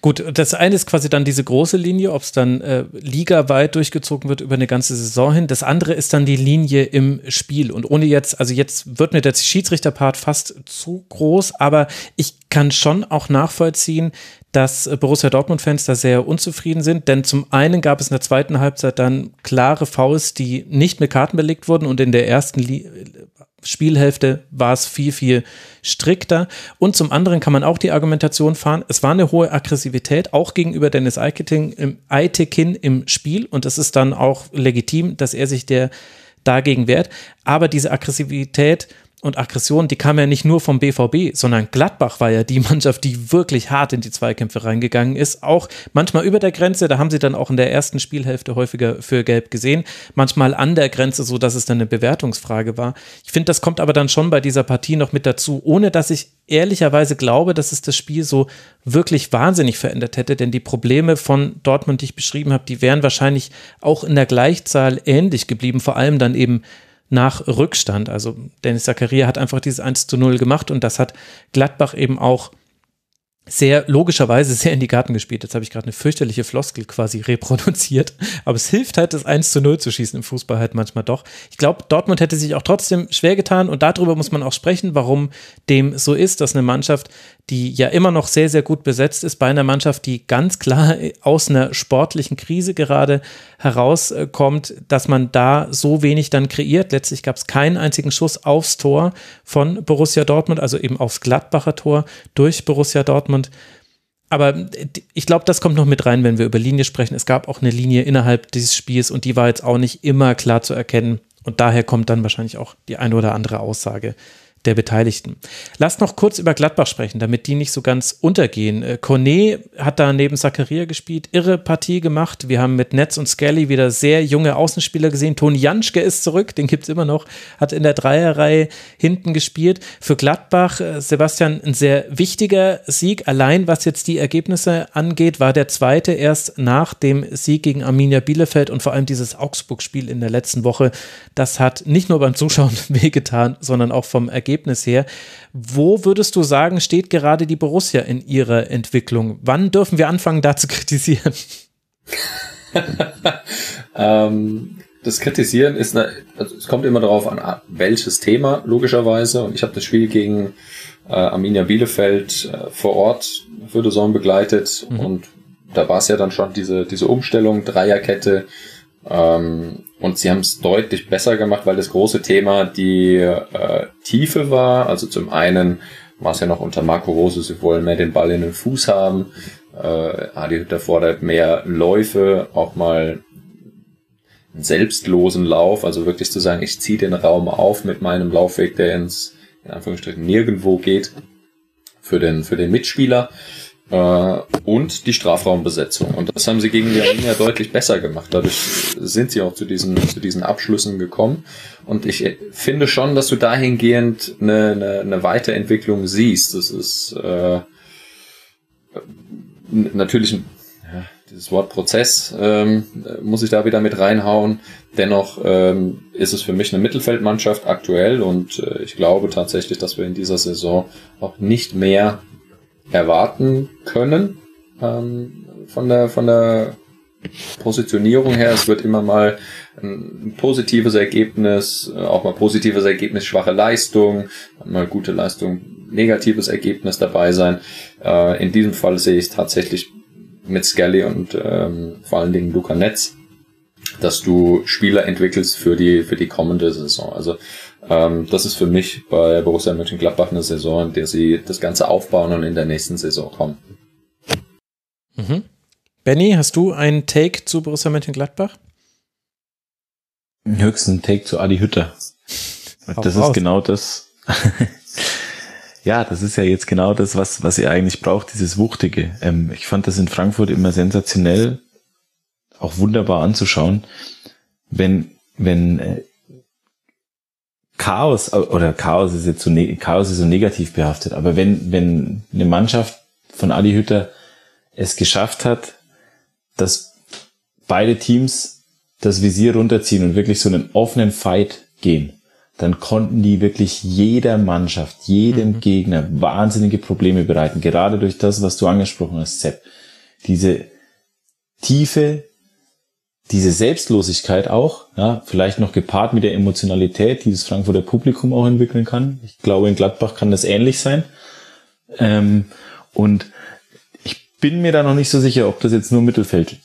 gut. Das eine ist quasi dann diese große Linie, ob es dann äh, ligaweit durchgezogen wird über eine ganze Saison hin. Das andere ist dann die Linie im Spiel. Und ohne jetzt, also jetzt wird mir der Schiedsrichterpart fast zu groß, aber ich kann schon auch nachvollziehen, dass äh, Borussia Dortmund-Fans da sehr unzufrieden sind, denn zum einen gab es in der zweiten Halbzeit dann klare Fouls, die nicht mit Karten belegt wurden und in der ersten Spielhälfte war es viel, viel strikter. Und zum anderen kann man auch die Argumentation fahren, es war eine hohe Aggressivität, auch gegenüber Dennis Eitekin im, Eitekin im Spiel. Und es ist dann auch legitim, dass er sich der dagegen wehrt. Aber diese Aggressivität und Aggression, die kam ja nicht nur vom BVB, sondern Gladbach war ja die Mannschaft, die wirklich hart in die Zweikämpfe reingegangen ist. Auch manchmal über der Grenze, da haben sie dann auch in der ersten Spielhälfte häufiger für Gelb gesehen. Manchmal an der Grenze, so dass es dann eine Bewertungsfrage war. Ich finde, das kommt aber dann schon bei dieser Partie noch mit dazu, ohne dass ich ehrlicherweise glaube, dass es das Spiel so wirklich wahnsinnig verändert hätte, denn die Probleme von Dortmund, die ich beschrieben habe, die wären wahrscheinlich auch in der Gleichzahl ähnlich geblieben, vor allem dann eben nach Rückstand. Also Dennis Zakaria hat einfach dieses 1 zu 0 gemacht und das hat Gladbach eben auch sehr logischerweise sehr in die Karten gespielt. Jetzt habe ich gerade eine fürchterliche Floskel quasi reproduziert. Aber es hilft halt, das 1 zu 0 zu schießen im Fußball halt manchmal doch. Ich glaube, Dortmund hätte sich auch trotzdem schwer getan und darüber muss man auch sprechen, warum dem so ist, dass eine Mannschaft, die ja immer noch sehr, sehr gut besetzt ist, bei einer Mannschaft, die ganz klar aus einer sportlichen Krise gerade herauskommt, dass man da so wenig dann kreiert. Letztlich gab es keinen einzigen Schuss aufs Tor von Borussia Dortmund, also eben aufs Gladbacher Tor durch Borussia Dortmund. Aber ich glaube, das kommt noch mit rein, wenn wir über Linie sprechen. Es gab auch eine Linie innerhalb dieses Spiels und die war jetzt auch nicht immer klar zu erkennen. Und daher kommt dann wahrscheinlich auch die eine oder andere Aussage der Beteiligten. Lasst noch kurz über Gladbach sprechen, damit die nicht so ganz untergehen. Äh, Cornet hat da neben Zakaria gespielt, irre Partie gemacht. Wir haben mit Netz und Skelly wieder sehr junge Außenspieler gesehen. Toni Janschke ist zurück, den gibt es immer noch, hat in der Dreierreihe hinten gespielt. Für Gladbach, äh, Sebastian, ein sehr wichtiger Sieg. Allein was jetzt die Ergebnisse angeht, war der zweite erst nach dem Sieg gegen Arminia Bielefeld und vor allem dieses Augsburg-Spiel in der letzten Woche. Das hat nicht nur beim Zuschauen wehgetan, sondern auch vom Ergebnis Ergebnis her. Wo würdest du sagen, steht gerade die Borussia in ihrer Entwicklung? Wann dürfen wir anfangen, da zu kritisieren? ähm, das Kritisieren ist, eine, also es kommt immer darauf an, welches Thema, logischerweise. Und ich habe das Spiel gegen äh, Arminia Bielefeld äh, vor Ort für die Saison begleitet. Mhm. Und da war es ja dann schon diese, diese Umstellung, Dreierkette. Ähm, und sie haben es deutlich besser gemacht, weil das große Thema die äh, Tiefe war. Also zum einen war es ja noch unter Marco Rose, sie wollen mehr den Ball in den Fuß haben. Äh, Adi Hütter fordert mehr Läufe, auch mal einen selbstlosen Lauf, also wirklich zu sagen, ich ziehe den Raum auf mit meinem Laufweg, der ins, in Anführungsstrichen, nirgendwo geht für den, für den Mitspieler äh, und die Strafraumbesetzung. Und das haben sie gegen die Arminia deutlich besser gemacht. Dadurch sind sie auch zu diesen, zu diesen Abschlüssen gekommen. Und ich finde schon, dass du dahingehend eine, eine, eine Weiterentwicklung siehst. Das ist äh, natürlich ein, dieses Wort Prozess ähm, muss ich da wieder mit reinhauen. Dennoch ähm, ist es für mich eine Mittelfeldmannschaft aktuell und äh, ich glaube tatsächlich, dass wir in dieser Saison auch nicht mehr erwarten können ähm, von der von der Positionierung her. Es wird immer mal ein positives Ergebnis, äh, auch mal positives Ergebnis, schwache Leistung, mal gute Leistung, negatives Ergebnis dabei sein. Äh, in diesem Fall sehe ich tatsächlich mit Skelly und ähm, vor allen Dingen Luca Netz, dass du Spieler entwickelst für die für die kommende Saison. Also ähm, das ist für mich bei Borussia Mönchengladbach eine Saison, in der sie das Ganze aufbauen und in der nächsten Saison kommen. Mhm. Benny, hast du einen Take zu Borussia Mönchengladbach? Höchsten Take zu Adi Hütter. das ist genau das. ja, das ist ja jetzt genau das, was, was ihr eigentlich braucht, dieses Wuchtige. Ähm, ich fand das in Frankfurt immer sensationell, auch wunderbar anzuschauen, wenn, wenn äh, Chaos, oder Chaos ist jetzt so, ne, Chaos ist so negativ behaftet, aber wenn, wenn eine Mannschaft von Adi Hütter es geschafft hat, dass beide Teams das Visier runterziehen und wirklich so einen offenen Fight gehen, dann konnten die wirklich jeder Mannschaft, jedem mhm. Gegner wahnsinnige Probleme bereiten. Gerade durch das, was du angesprochen hast, Sepp. Diese tiefe, diese Selbstlosigkeit auch, ja, vielleicht noch gepaart mit der Emotionalität, die das Frankfurter Publikum auch entwickeln kann. Ich glaube, in Gladbach kann das ähnlich sein. Ähm, und bin mir da noch nicht so sicher, ob das jetzt nur Mittelfeld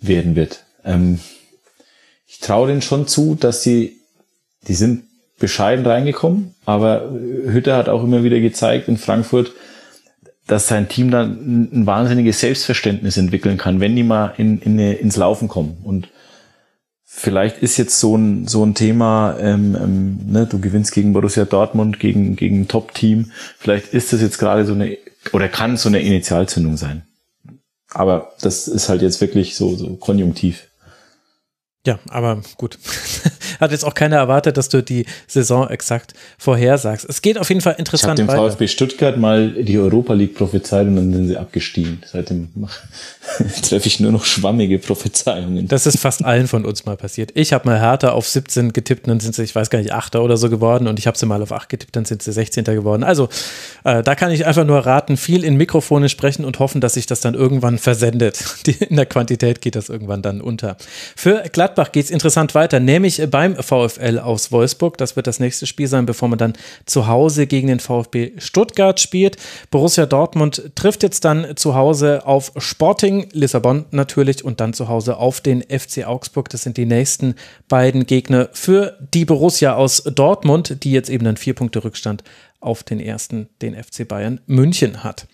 werden wird. Ähm, ich traue denen schon zu, dass sie, die sind bescheiden reingekommen, aber Hütter hat auch immer wieder gezeigt in Frankfurt, dass sein Team dann ein wahnsinniges Selbstverständnis entwickeln kann, wenn die mal in, in, ins Laufen kommen. Und vielleicht ist jetzt so ein, so ein Thema, ähm, ähm, ne, du gewinnst gegen Borussia Dortmund, gegen, gegen ein Top-Team, vielleicht ist das jetzt gerade so eine oder kann so eine Initialzündung sein. Aber das ist halt jetzt wirklich so, so konjunktiv. Ja, aber gut. Hat jetzt auch keiner erwartet, dass du die Saison exakt vorhersagst. Es geht auf jeden Fall interessant ich habe dem weiter. VfB Stuttgart mal die Europa League prophezeit und dann sind sie abgestiegen. Seitdem treffe ich nur noch schwammige Prophezeiungen. Das ist fast allen von uns mal passiert. Ich habe mal Hertha auf 17 getippt und dann sind sie, ich weiß gar nicht, Achter oder so geworden und ich habe sie mal auf 8 getippt, dann sind sie 16. geworden. Also äh, da kann ich einfach nur raten, viel in Mikrofone sprechen und hoffen, dass sich das dann irgendwann versendet. Die, in der Quantität geht das irgendwann dann unter. Für Gladbach geht es interessant weiter, nämlich beim VfL aus Wolfsburg. Das wird das nächste Spiel sein, bevor man dann zu Hause gegen den VfB Stuttgart spielt. Borussia Dortmund trifft jetzt dann zu Hause auf Sporting Lissabon natürlich und dann zu Hause auf den FC Augsburg. Das sind die nächsten beiden Gegner für die Borussia aus Dortmund, die jetzt eben dann vier Punkte Rückstand auf den ersten, den FC Bayern München hat.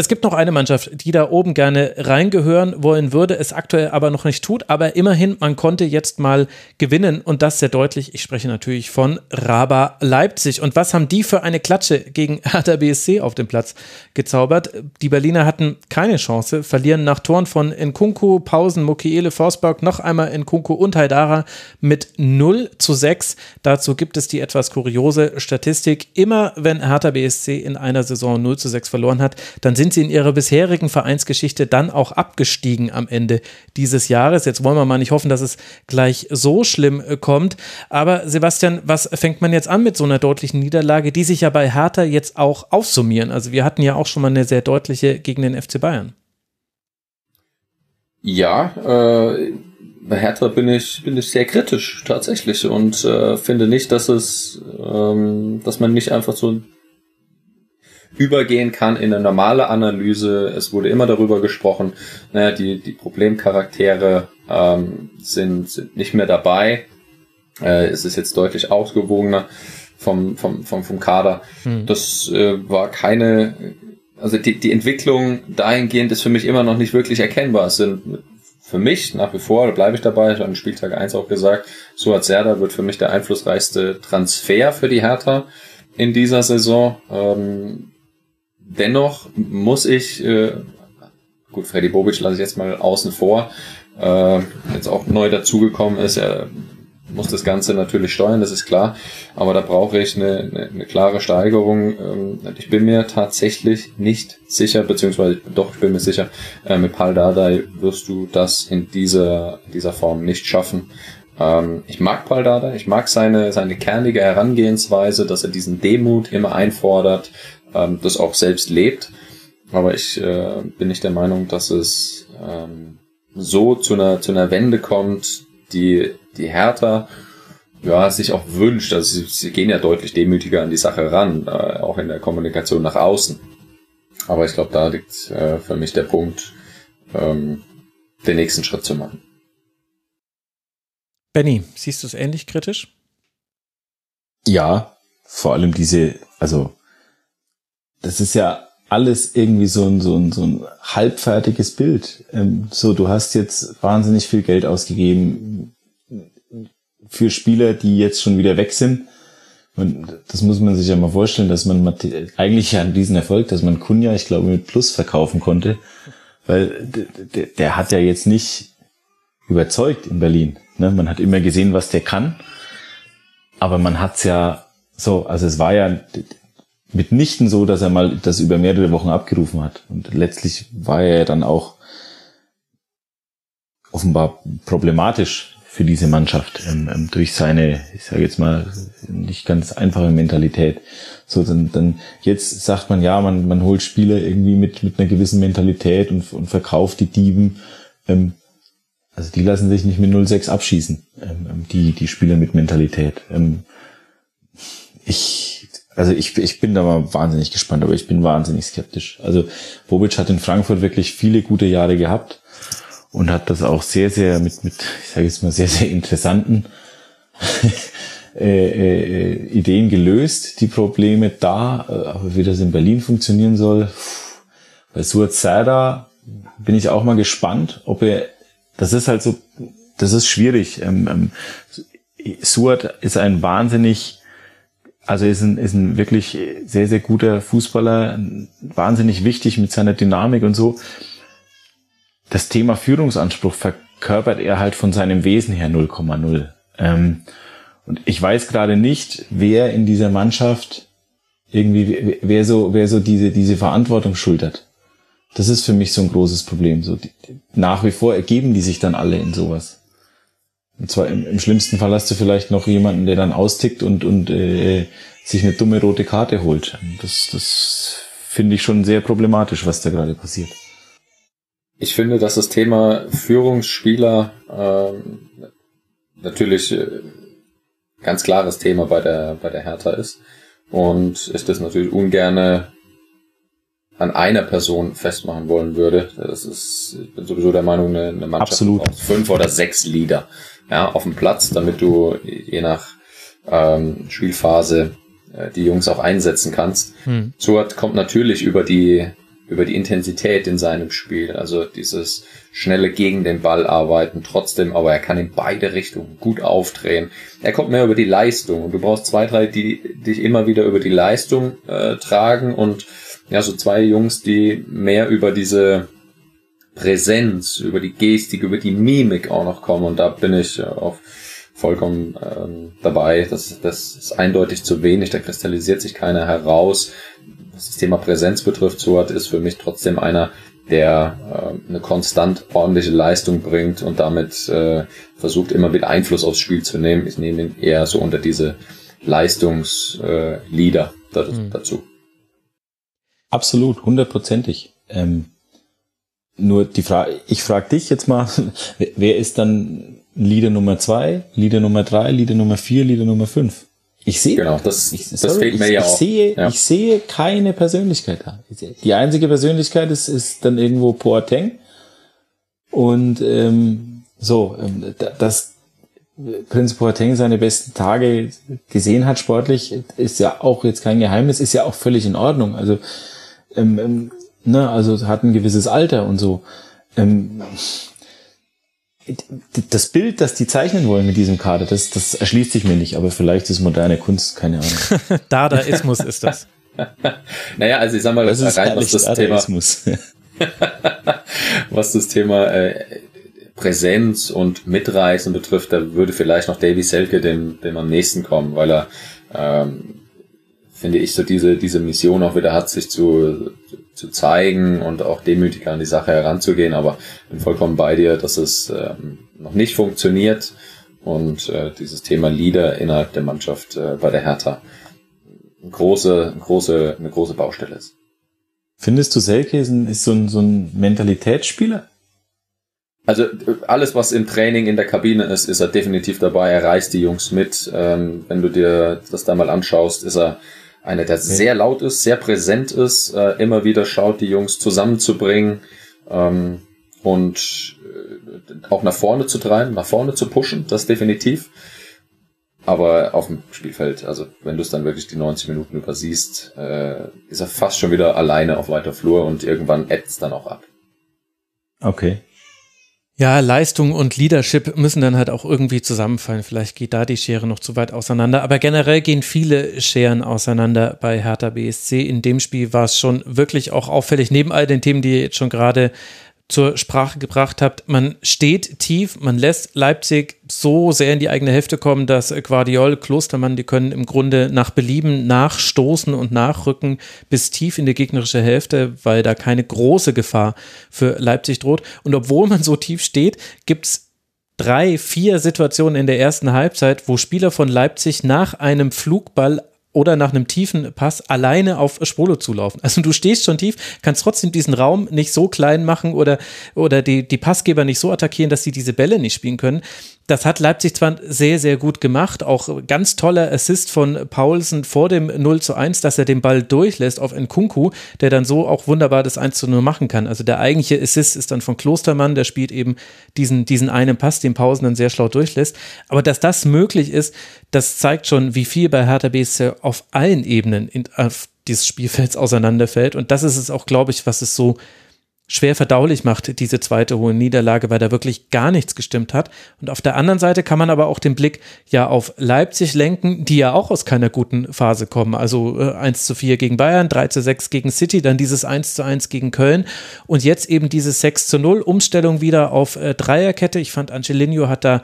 Es gibt noch eine Mannschaft, die da oben gerne reingehören wollen würde, es aktuell aber noch nicht tut. Aber immerhin, man konnte jetzt mal gewinnen und das sehr deutlich. Ich spreche natürlich von Raba Leipzig. Und was haben die für eine Klatsche gegen Hertha BSC auf dem Platz gezaubert? Die Berliner hatten keine Chance, verlieren nach Toren von Nkunku, Pausen, Mukiele, Forsberg, noch einmal Nkunku und Haidara mit 0 zu 6. Dazu gibt es die etwas kuriose Statistik. Immer wenn Hertha BSC in einer Saison 0 zu 6 verloren hat, dann sind sie in ihrer bisherigen Vereinsgeschichte dann auch abgestiegen am Ende dieses Jahres. Jetzt wollen wir mal nicht hoffen, dass es gleich so schlimm äh, kommt. Aber Sebastian, was fängt man jetzt an mit so einer deutlichen Niederlage, die sich ja bei Hertha jetzt auch aufsummieren? Also wir hatten ja auch schon mal eine sehr deutliche gegen den FC Bayern. Ja, äh, bei Hertha bin ich, bin ich sehr kritisch tatsächlich und äh, finde nicht, dass es, ähm, dass man nicht einfach so übergehen kann in eine normale Analyse. Es wurde immer darüber gesprochen, naja, die, die Problemcharaktere ähm, sind, sind nicht mehr dabei. Äh, es ist jetzt deutlich ausgewogener vom, vom, vom, vom Kader. Hm. Das äh, war keine, also die, die Entwicklung dahingehend ist für mich immer noch nicht wirklich erkennbar. Es sind für mich nach wie vor, da bleibe ich dabei, ich habe am Spieltag 1 auch gesagt, Suat Serda wird für mich der einflussreichste Transfer für die Hertha in dieser Saison. Ähm, dennoch muss ich, äh, gut, Freddy Bobic lasse ich jetzt mal außen vor, äh, jetzt auch neu dazugekommen ist, er muss das Ganze natürlich steuern, das ist klar, aber da brauche ich eine, eine, eine klare Steigerung. Ähm, ich bin mir tatsächlich nicht sicher, beziehungsweise doch, ich bin mir sicher, äh, mit Paul Dardai wirst du das in dieser, dieser Form nicht schaffen. Ähm, ich mag Paul Dardai, ich mag seine, seine kernige Herangehensweise, dass er diesen Demut immer einfordert, ähm, das auch selbst lebt. Aber ich äh, bin nicht der Meinung, dass es ähm, so zu einer, zu einer Wende kommt, die, die Hertha ja, sich auch wünscht. Also sie, sie gehen ja deutlich demütiger an die Sache ran, äh, auch in der Kommunikation nach außen. Aber ich glaube, da liegt äh, für mich der Punkt, ähm, den nächsten Schritt zu machen. Benny, siehst du es ähnlich kritisch? Ja, vor allem diese, also das ist ja alles irgendwie so ein, so ein, so ein halbfertiges Bild. Ähm, so, du hast jetzt wahnsinnig viel Geld ausgegeben für Spieler, die jetzt schon wieder weg sind. Und das muss man sich ja mal vorstellen, dass man eigentlich ja an diesen Erfolg, dass man Kunja, ich glaube, mit Plus verkaufen konnte, weil der, der hat ja jetzt nicht überzeugt in Berlin. Ne? Man hat immer gesehen, was der kann, aber man hat's ja so, also es war ja mitnichten so, dass er mal das über mehrere Wochen abgerufen hat. Und letztlich war er dann auch offenbar problematisch für diese Mannschaft ähm, ähm, durch seine, ich sage jetzt mal, nicht ganz einfache Mentalität. So, dann, dann jetzt sagt man ja, man, man holt Spieler irgendwie mit, mit einer gewissen Mentalität und, und verkauft die Dieben. Ähm, also die lassen sich nicht mit 0-6 abschießen, ähm, ähm, die, die Spieler mit Mentalität. Ähm, ich, also ich, ich bin da mal wahnsinnig gespannt, aber ich bin wahnsinnig skeptisch. Also Bobic hat in Frankfurt wirklich viele gute Jahre gehabt und hat das auch sehr, sehr mit, mit ich sage jetzt mal, sehr, sehr interessanten äh, äh, Ideen gelöst, die Probleme da, äh, aber wie das in Berlin funktionieren soll. Bei Suat Serda bin ich auch mal gespannt, ob er, das ist halt so, das ist schwierig. Ähm, ähm, Suat ist ein wahnsinnig, also ist ein, ist ein wirklich sehr, sehr guter Fußballer, wahnsinnig wichtig mit seiner Dynamik und so das Thema Führungsanspruch verkörpert er halt von seinem Wesen her 0,0. Ähm, und ich weiß gerade nicht, wer in dieser Mannschaft irgendwie, wer so, wer so diese, diese Verantwortung schultert. Das ist für mich so ein großes Problem. So, die, nach wie vor ergeben die sich dann alle in sowas. Und zwar im, im schlimmsten Fall hast du vielleicht noch jemanden, der dann austickt und, und äh, sich eine dumme rote Karte holt. Das, das finde ich schon sehr problematisch, was da gerade passiert. Ich finde, dass das Thema Führungsspieler ähm, natürlich äh, ganz klares Thema bei der bei der Hertha ist und ich das natürlich ungerne an einer Person festmachen wollen würde. Das ist, ich bin sowieso der Meinung, eine, Mannschaft Absolut. braucht fünf oder sechs Leader ja, auf dem Platz, damit du je nach ähm, Spielphase äh, die Jungs auch einsetzen kannst. Hm. Suat kommt natürlich über die über die Intensität in seinem Spiel, also dieses schnelle gegen den Ball arbeiten, trotzdem, aber er kann in beide Richtungen gut aufdrehen. Er kommt mehr über die Leistung und du brauchst zwei, drei, die dich immer wieder über die Leistung äh, tragen und ja, so zwei Jungs, die mehr über diese Präsenz, über die Gestik, über die Mimik auch noch kommen und da bin ich äh, auch vollkommen ähm, dabei. Das, das ist eindeutig zu wenig, da kristallisiert sich keiner heraus was das Thema Präsenz betrifft, Suat ist für mich trotzdem einer, der äh, eine konstant ordentliche Leistung bringt und damit äh, versucht immer wieder Einfluss aufs Spiel zu nehmen. Ich nehme ihn eher so unter diese Leistungsleader äh, mhm. dazu. Absolut, hundertprozentig. Ähm, nur die Frage, ich frage dich jetzt mal, wer ist dann Leader Nummer zwei, Leader Nummer drei, Leader Nummer vier, Leader Nummer fünf? Ich sehe, genau, das, ich, das fehlt mir ich, ja ich auch. Sehe, ja. Ich sehe keine Persönlichkeit da. Die einzige Persönlichkeit ist, ist dann irgendwo Poateng. Und ähm, so, ähm, dass Prinz Poateng seine besten Tage gesehen hat sportlich, ist ja auch jetzt kein Geheimnis, ist ja auch völlig in Ordnung. Also, ähm, ähm, ne, also hat ein gewisses Alter und so. Ähm, das Bild, das die zeichnen wollen mit diesem Kader, das, das erschließt sich mir nicht, aber vielleicht ist moderne Kunst, keine Ahnung. Dadaismus ist das. naja, also ich sag mal, das ist rein, was das Dadaismus. Thema, was das Thema äh, Präsenz und Mitreißen betrifft, da würde vielleicht noch Davy Selke dem, dem am nächsten kommen, weil er ähm, finde ich, so diese, diese Mission auch wieder hat, sich zu, zu zeigen und auch demütiger an die Sache heranzugehen. Aber bin vollkommen bei dir, dass es ähm, noch nicht funktioniert und äh, dieses Thema Leader innerhalb der Mannschaft äh, bei der Hertha eine große, große, eine große Baustelle ist. Findest du Selke ist, so, ein, so ein Mentalitätsspieler? Also alles, was im Training in der Kabine ist, ist er definitiv dabei. Er reißt die Jungs mit. Ähm, wenn du dir das da mal anschaust, ist er einer, der sehr laut ist, sehr präsent ist, äh, immer wieder schaut, die Jungs zusammenzubringen ähm, und äh, auch nach vorne zu treiben, nach vorne zu pushen, das definitiv. Aber auf dem Spielfeld, also wenn du es dann wirklich die 90 Minuten übersiehst, äh, ist er fast schon wieder alleine auf weiter Flur und irgendwann ebbt es dann auch ab. Okay. Ja, Leistung und Leadership müssen dann halt auch irgendwie zusammenfallen. Vielleicht geht da die Schere noch zu weit auseinander. Aber generell gehen viele Scheren auseinander bei Hertha BSC. In dem Spiel war es schon wirklich auch auffällig, neben all den Themen, die ihr jetzt schon gerade zur Sprache gebracht habt. Man steht tief, man lässt Leipzig so sehr in die eigene Hälfte kommen, dass Guardiol, Klostermann, die können im Grunde nach Belieben nachstoßen und nachrücken bis tief in die gegnerische Hälfte, weil da keine große Gefahr für Leipzig droht. Und obwohl man so tief steht, gibt es drei, vier Situationen in der ersten Halbzeit, wo Spieler von Leipzig nach einem Flugball oder nach einem tiefen Pass alleine auf Spolo zulaufen. Also du stehst schon tief, kannst trotzdem diesen Raum nicht so klein machen oder, oder die, die Passgeber nicht so attackieren, dass sie diese Bälle nicht spielen können. Das hat Leipzig zwar sehr, sehr gut gemacht, auch ganz toller Assist von Paulsen vor dem 0 zu 1, dass er den Ball durchlässt auf Nkunku, der dann so auch wunderbar das 1 zu 0 machen kann. Also der eigentliche Assist ist dann von Klostermann, der spielt eben diesen, diesen einen Pass, den Pausen dann sehr schlau durchlässt. Aber dass das möglich ist, das zeigt schon, wie viel bei Hertha BSC auf allen Ebenen in, auf dieses Spielfelds auseinanderfällt. Und das ist es auch, glaube ich, was es so schwer verdaulich macht, diese zweite hohe Niederlage, weil da wirklich gar nichts gestimmt hat. Und auf der anderen Seite kann man aber auch den Blick ja auf Leipzig lenken, die ja auch aus keiner guten Phase kommen. Also äh, 1 zu 4 gegen Bayern, 3 zu 6 gegen City, dann dieses 1 zu 1 gegen Köln und jetzt eben diese 6 zu 0 Umstellung wieder auf äh, Dreierkette. Ich fand Angelino hat da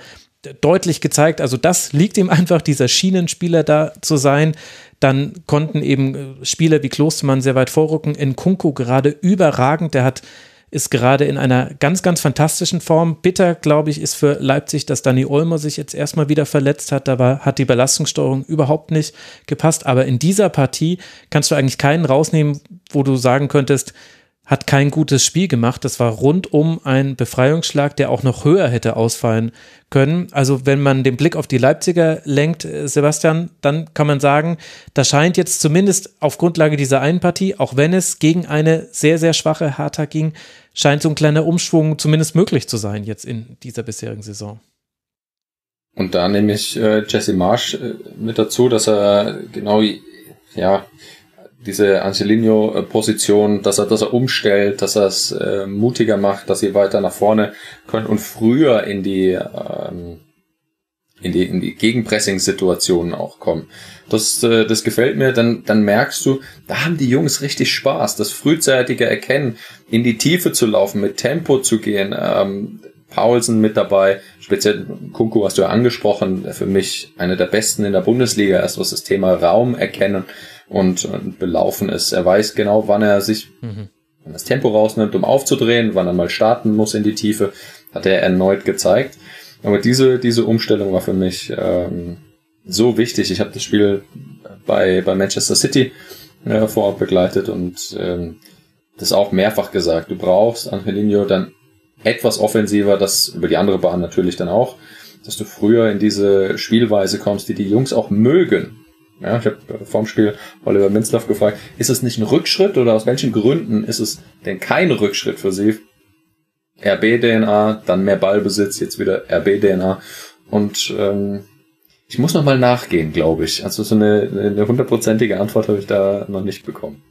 deutlich gezeigt, also das liegt ihm einfach, dieser Schienenspieler da zu sein. Dann konnten eben äh, Spieler wie Klostermann sehr weit vorrücken. In Kunku gerade überragend. Der hat ist gerade in einer ganz, ganz fantastischen Form. Bitter, glaube ich, ist für Leipzig, dass Dani Olmo sich jetzt erstmal wieder verletzt hat. Da hat die Belastungssteuerung überhaupt nicht gepasst. Aber in dieser Partie kannst du eigentlich keinen rausnehmen, wo du sagen könntest, hat kein gutes Spiel gemacht. Das war rundum ein Befreiungsschlag, der auch noch höher hätte ausfallen können. Also wenn man den Blick auf die Leipziger lenkt, äh, Sebastian, dann kann man sagen, da scheint jetzt zumindest auf Grundlage dieser einen Partie, auch wenn es gegen eine sehr, sehr schwache Hertha ging, scheint so ein kleiner Umschwung zumindest möglich zu sein jetzt in dieser bisherigen Saison. Und da nehme ich äh, Jesse Marsch äh, mit dazu, dass er genau ja diese Angelino-Position, dass er, dass er umstellt, dass er es äh, mutiger macht, dass sie weiter nach vorne können und früher in die ähm, in die, in die Gegenpressing-Situationen auch kommen. Das, äh, das gefällt mir, dann, dann merkst du, da haben die Jungs richtig Spaß, das frühzeitige Erkennen, in die Tiefe zu laufen, mit Tempo zu gehen, ähm, Paulsen mit dabei, speziell Kunku hast du ja angesprochen, für mich einer der besten in der Bundesliga ist, was das Thema Raum erkennen und, und belaufen ist. Er weiß genau, wann er sich mhm. das Tempo rausnimmt, um aufzudrehen, wann er mal starten muss in die Tiefe, hat er erneut gezeigt. Aber diese, diese Umstellung war für mich ähm, so wichtig. Ich habe das Spiel bei, bei Manchester City äh, vor Ort begleitet und ähm, das auch mehrfach gesagt. Du brauchst Angelino dann etwas offensiver, das über die andere Bahn natürlich dann auch, dass du früher in diese Spielweise kommst, die die Jungs auch mögen. Ja, ich habe vorm Spiel Oliver Minzlaff gefragt, ist es nicht ein Rückschritt oder aus welchen Gründen ist es denn kein Rückschritt für sie? RB-DNA, dann mehr Ballbesitz, jetzt wieder RB-DNA. Und ähm, ich muss noch mal nachgehen, glaube ich. Also so eine hundertprozentige Antwort habe ich da noch nicht bekommen.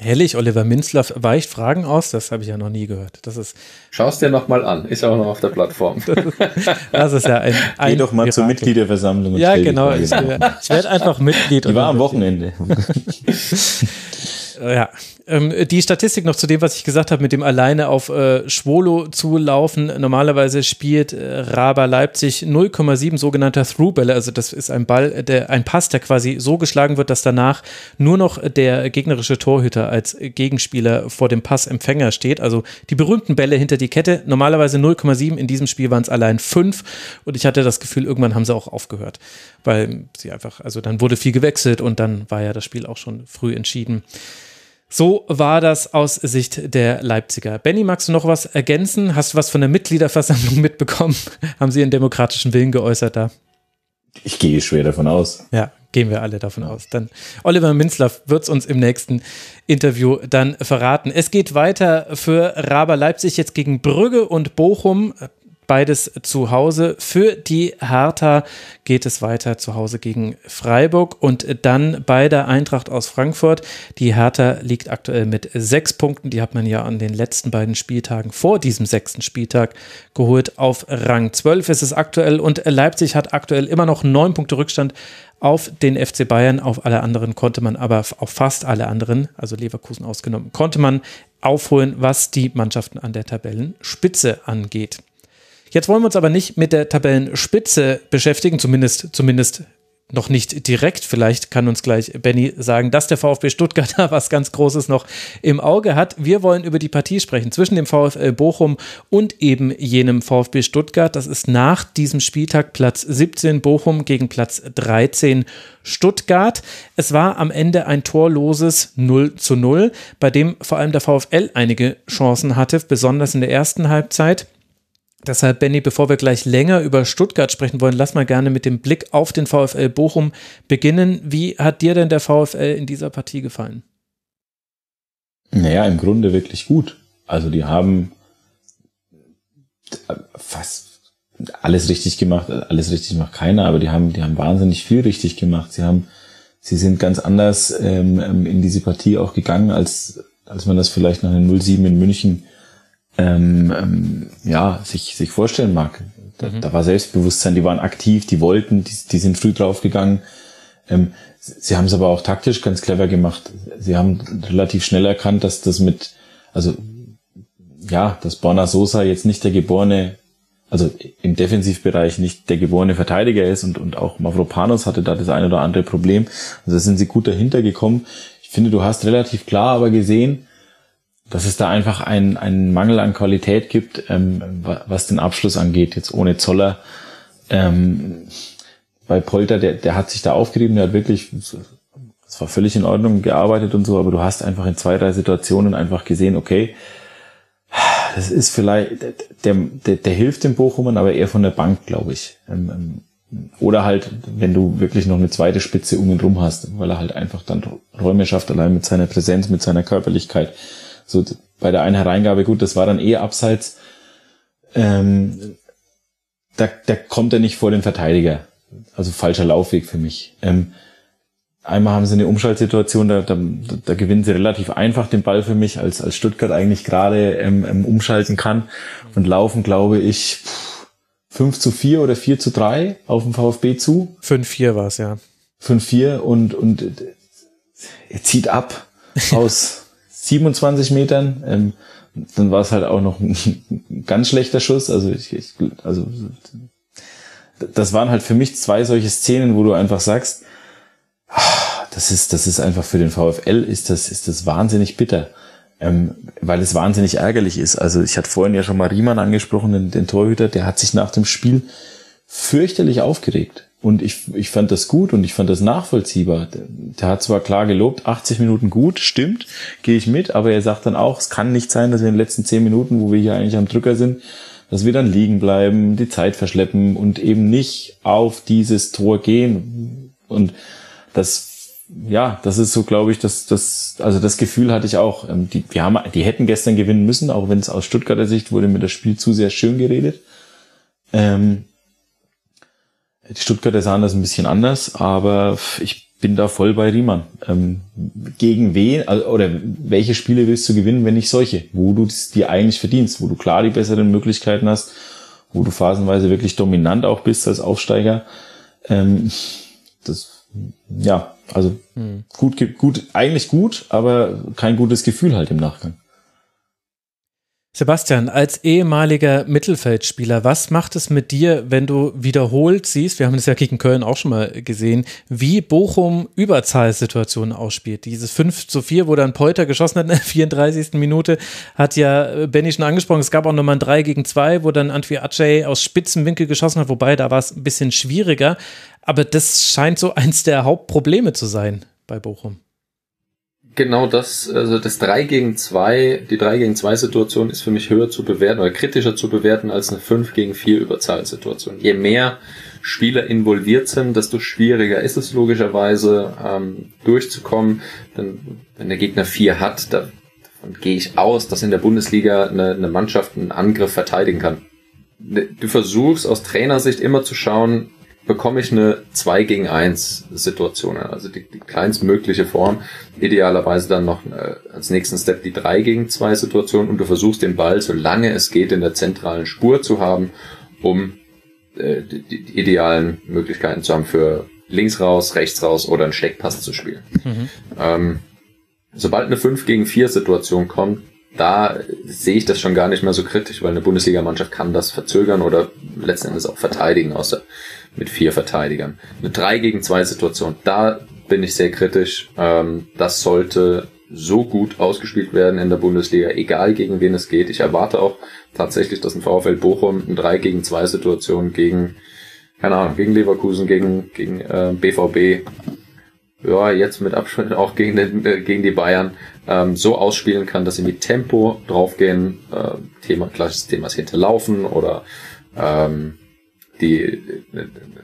Herrlich, Oliver Minzlaff weicht Fragen aus, das habe ich ja noch nie gehört. Das ist. Schau's dir nochmal an, ist auch noch auf der Plattform. das ist ja ein. ein Geh doch mal Mirakel. zur Mitgliederversammlung. ja, genau. Ich, ich werde einfach Mitglied. Die war am Wochenende. ja, ähm, die Statistik noch zu dem, was ich gesagt habe, mit dem alleine auf äh, Schwolo zu laufen. Normalerweise spielt äh, Raba Leipzig 0,7 sogenannter Through-Bälle. Also das ist ein Ball, der, ein Pass, der quasi so geschlagen wird, dass danach nur noch der gegnerische Torhüter als Gegenspieler vor dem Passempfänger steht. Also die berühmten Bälle hinter die Kette. Normalerweise 0,7. In diesem Spiel waren es allein 5. Und ich hatte das Gefühl, irgendwann haben sie auch aufgehört. Weil sie einfach, also dann wurde viel gewechselt und dann war ja das Spiel auch schon früh entschieden. So war das aus Sicht der Leipziger. Benny, magst du noch was ergänzen? Hast du was von der Mitgliederversammlung mitbekommen? Haben Sie einen demokratischen Willen geäußert da? Ich gehe schwer davon aus. Ja, gehen wir alle davon aus. Dann Oliver Minzlaff wird es uns im nächsten Interview dann verraten. Es geht weiter für Raber Leipzig jetzt gegen Brügge und Bochum. Beides zu Hause. Für die Hertha geht es weiter zu Hause gegen Freiburg und dann bei der Eintracht aus Frankfurt. Die Hertha liegt aktuell mit sechs Punkten. Die hat man ja an den letzten beiden Spieltagen vor diesem sechsten Spieltag geholt. Auf Rang 12 ist es aktuell und Leipzig hat aktuell immer noch neun Punkte Rückstand auf den FC Bayern. Auf alle anderen konnte man aber, auf fast alle anderen, also Leverkusen ausgenommen, konnte man aufholen, was die Mannschaften an der Tabellenspitze angeht. Jetzt wollen wir uns aber nicht mit der Tabellenspitze beschäftigen, zumindest, zumindest noch nicht direkt. Vielleicht kann uns gleich Benny sagen, dass der VfB Stuttgart da was ganz Großes noch im Auge hat. Wir wollen über die Partie sprechen zwischen dem VfL Bochum und eben jenem VfB Stuttgart. Das ist nach diesem Spieltag Platz 17 Bochum gegen Platz 13 Stuttgart. Es war am Ende ein torloses 0 zu 0, bei dem vor allem der VfL einige Chancen hatte, besonders in der ersten Halbzeit. Deshalb, Benny, bevor wir gleich länger über Stuttgart sprechen wollen, lass mal gerne mit dem Blick auf den VfL Bochum beginnen. Wie hat dir denn der VfL in dieser Partie gefallen? Naja, im Grunde wirklich gut. Also die haben fast alles richtig gemacht, alles richtig macht keiner, aber die haben, die haben wahnsinnig viel richtig gemacht. Sie haben, sie sind ganz anders ähm, in diese Partie auch gegangen, als, als man das vielleicht nach einem 0-7 in München ähm, ähm, ja, sich, sich vorstellen mag. Da, mhm. da war Selbstbewusstsein, die waren aktiv, die wollten, die, die sind früh draufgegangen. Ähm, sie haben es aber auch taktisch ganz clever gemacht. Sie haben relativ schnell erkannt, dass das mit, also ja, dass Borna Sosa jetzt nicht der geborene, also im Defensivbereich nicht der geborene Verteidiger ist und, und auch Mavropanos hatte da das eine oder andere Problem. Also da sind sie gut dahinter gekommen. Ich finde, du hast relativ klar aber gesehen, dass es da einfach einen, einen Mangel an Qualität gibt, ähm, was den Abschluss angeht, jetzt ohne Zoller. Ähm, bei Polter, der, der hat sich da aufgerieben, der hat wirklich, das war völlig in Ordnung gearbeitet und so, aber du hast einfach in zwei, drei Situationen einfach gesehen, okay, das ist vielleicht, der, der, der hilft dem Bochumern, aber eher von der Bank, glaube ich. Ähm, ähm oder halt, wenn du wirklich noch eine zweite Spitze um ihn rum hast, weil er halt einfach dann Räume schafft, allein mit seiner Präsenz, mit seiner Körperlichkeit so bei der einen Hereingabe, gut, das war dann eh abseits. Ähm, da, da kommt er nicht vor den Verteidiger. Also falscher Laufweg für mich. Ähm, einmal haben sie eine Umschaltsituation, da, da, da gewinnen sie relativ einfach den Ball für mich, als, als Stuttgart eigentlich gerade ähm, ähm, umschalten kann und laufen, glaube ich, 5 zu 4 oder 4 zu 3 auf dem VfB zu. 5-4 war es, ja. 5-4 und, und er zieht ab aus 27 Metern. Ähm, dann war es halt auch noch ein ganz schlechter Schuss. Also ich, ich, also das waren halt für mich zwei solche Szenen, wo du einfach sagst, ah, das ist, das ist einfach für den VfL ist das, ist das wahnsinnig bitter, ähm, weil es wahnsinnig ärgerlich ist. Also ich hatte vorhin ja schon mal Riemann angesprochen, den, den Torhüter, der hat sich nach dem Spiel fürchterlich aufgeregt. Und ich, ich fand das gut und ich fand das nachvollziehbar. Der, hat zwar klar gelobt, 80 Minuten gut, stimmt, gehe ich mit, aber er sagt dann auch, es kann nicht sein, dass wir in den letzten 10 Minuten, wo wir hier eigentlich am Drücker sind, dass wir dann liegen bleiben, die Zeit verschleppen und eben nicht auf dieses Tor gehen. Und das, ja, das ist so, glaube ich, das, das, also das Gefühl hatte ich auch. Ähm, die, wir haben, die hätten gestern gewinnen müssen, auch wenn es aus Stuttgarter Sicht wurde mir das Spiel zu sehr schön geredet. Ähm, die Stuttgarter sahen das ein bisschen anders, aber ich bin da voll bei Riemann. Ähm, gegen wen, also, oder welche Spiele willst du gewinnen, wenn nicht solche, wo du es dir eigentlich verdienst, wo du klar die besseren Möglichkeiten hast, wo du phasenweise wirklich dominant auch bist als Aufsteiger. Ähm, das, ja, also hm. gut, gut, eigentlich gut, aber kein gutes Gefühl halt im Nachgang. Sebastian, als ehemaliger Mittelfeldspieler, was macht es mit dir, wenn du wiederholt siehst, wir haben das ja gegen Köln auch schon mal gesehen, wie Bochum Überzahlsituationen ausspielt? Dieses 5 zu 4, wo dann Polter geschossen hat in der 34. Minute, hat ja Benny schon angesprochen. Es gab auch nochmal ein 3 gegen 2, wo dann Antwi Aceh aus Spitzenwinkel geschossen hat, wobei da war es ein bisschen schwieriger. Aber das scheint so eins der Hauptprobleme zu sein bei Bochum genau das, also das 3 gegen 2, die 3 gegen 2 Situation ist für mich höher zu bewerten oder kritischer zu bewerten als eine 5 gegen 4 Überzahlsituation. Je mehr Spieler involviert sind, desto schwieriger ist es logischerweise ähm, durchzukommen. Denn wenn der Gegner 4 hat, da, davon gehe ich aus, dass in der Bundesliga eine, eine Mannschaft einen Angriff verteidigen kann. du versuchst aus Trainersicht immer zu schauen, bekomme ich eine 2 gegen 1 Situation, also die, die kleinstmögliche Form, idealerweise dann noch äh, als nächsten Step die 3 gegen 2 Situation und du versuchst den Ball, solange es geht, in der zentralen Spur zu haben, um äh, die, die idealen Möglichkeiten zu haben für links raus, rechts raus oder einen Steckpass zu spielen. Mhm. Ähm, sobald eine 5 gegen 4 Situation kommt, da sehe ich das schon gar nicht mehr so kritisch, weil eine Bundesligamannschaft kann das verzögern oder letzten Endes auch verteidigen, außer mit vier Verteidigern. Eine 3 gegen 2 Situation, da bin ich sehr kritisch. Ähm, das sollte so gut ausgespielt werden in der Bundesliga, egal gegen wen es geht. Ich erwarte auch tatsächlich, dass ein VfL Bochum eine 3 gegen 2 Situation gegen, keine Ahnung, gegen Leverkusen, gegen, gegen äh, BVB, ja, jetzt mit Abstand auch gegen, den, äh, gegen die Bayern, ähm, so ausspielen kann, dass sie mit Tempo draufgehen. Äh, Thema, klassisches Thema ist hinterlaufen oder ähm, die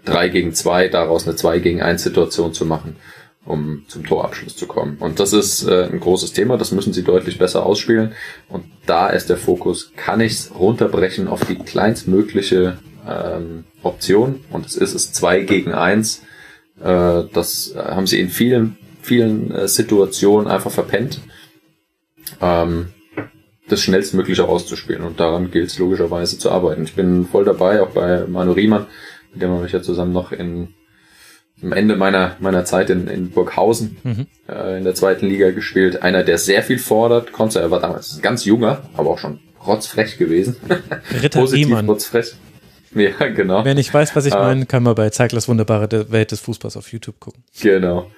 3 gegen 2, daraus eine 2 gegen 1 Situation zu machen, um zum Torabschluss zu kommen. Und das ist äh, ein großes Thema, das müssen sie deutlich besser ausspielen. Und da ist der Fokus, kann ich runterbrechen auf die kleinstmögliche ähm, Option und es ist es 2 gegen 1. Äh, das haben sie in vielen, vielen äh, Situationen einfach verpennt. Ähm, das schnellstmögliche auszuspielen. Und daran gilt es logischerweise zu arbeiten. Ich bin voll dabei, auch bei Manu Riemann, mit dem habe ich ja zusammen noch in, am Ende meiner, meiner Zeit in, in Burghausen mhm. äh, in der zweiten Liga gespielt. Einer, der sehr viel fordert. Konzer, er war damals ganz junger, aber auch schon rotzfrech gewesen. Ritter Positiv Riemann. rotzfrech. Ja, genau. Wer nicht weiß, was ich äh, meine, kann man bei Zeiglers wunderbare Welt des Fußballs auf YouTube gucken. Genau.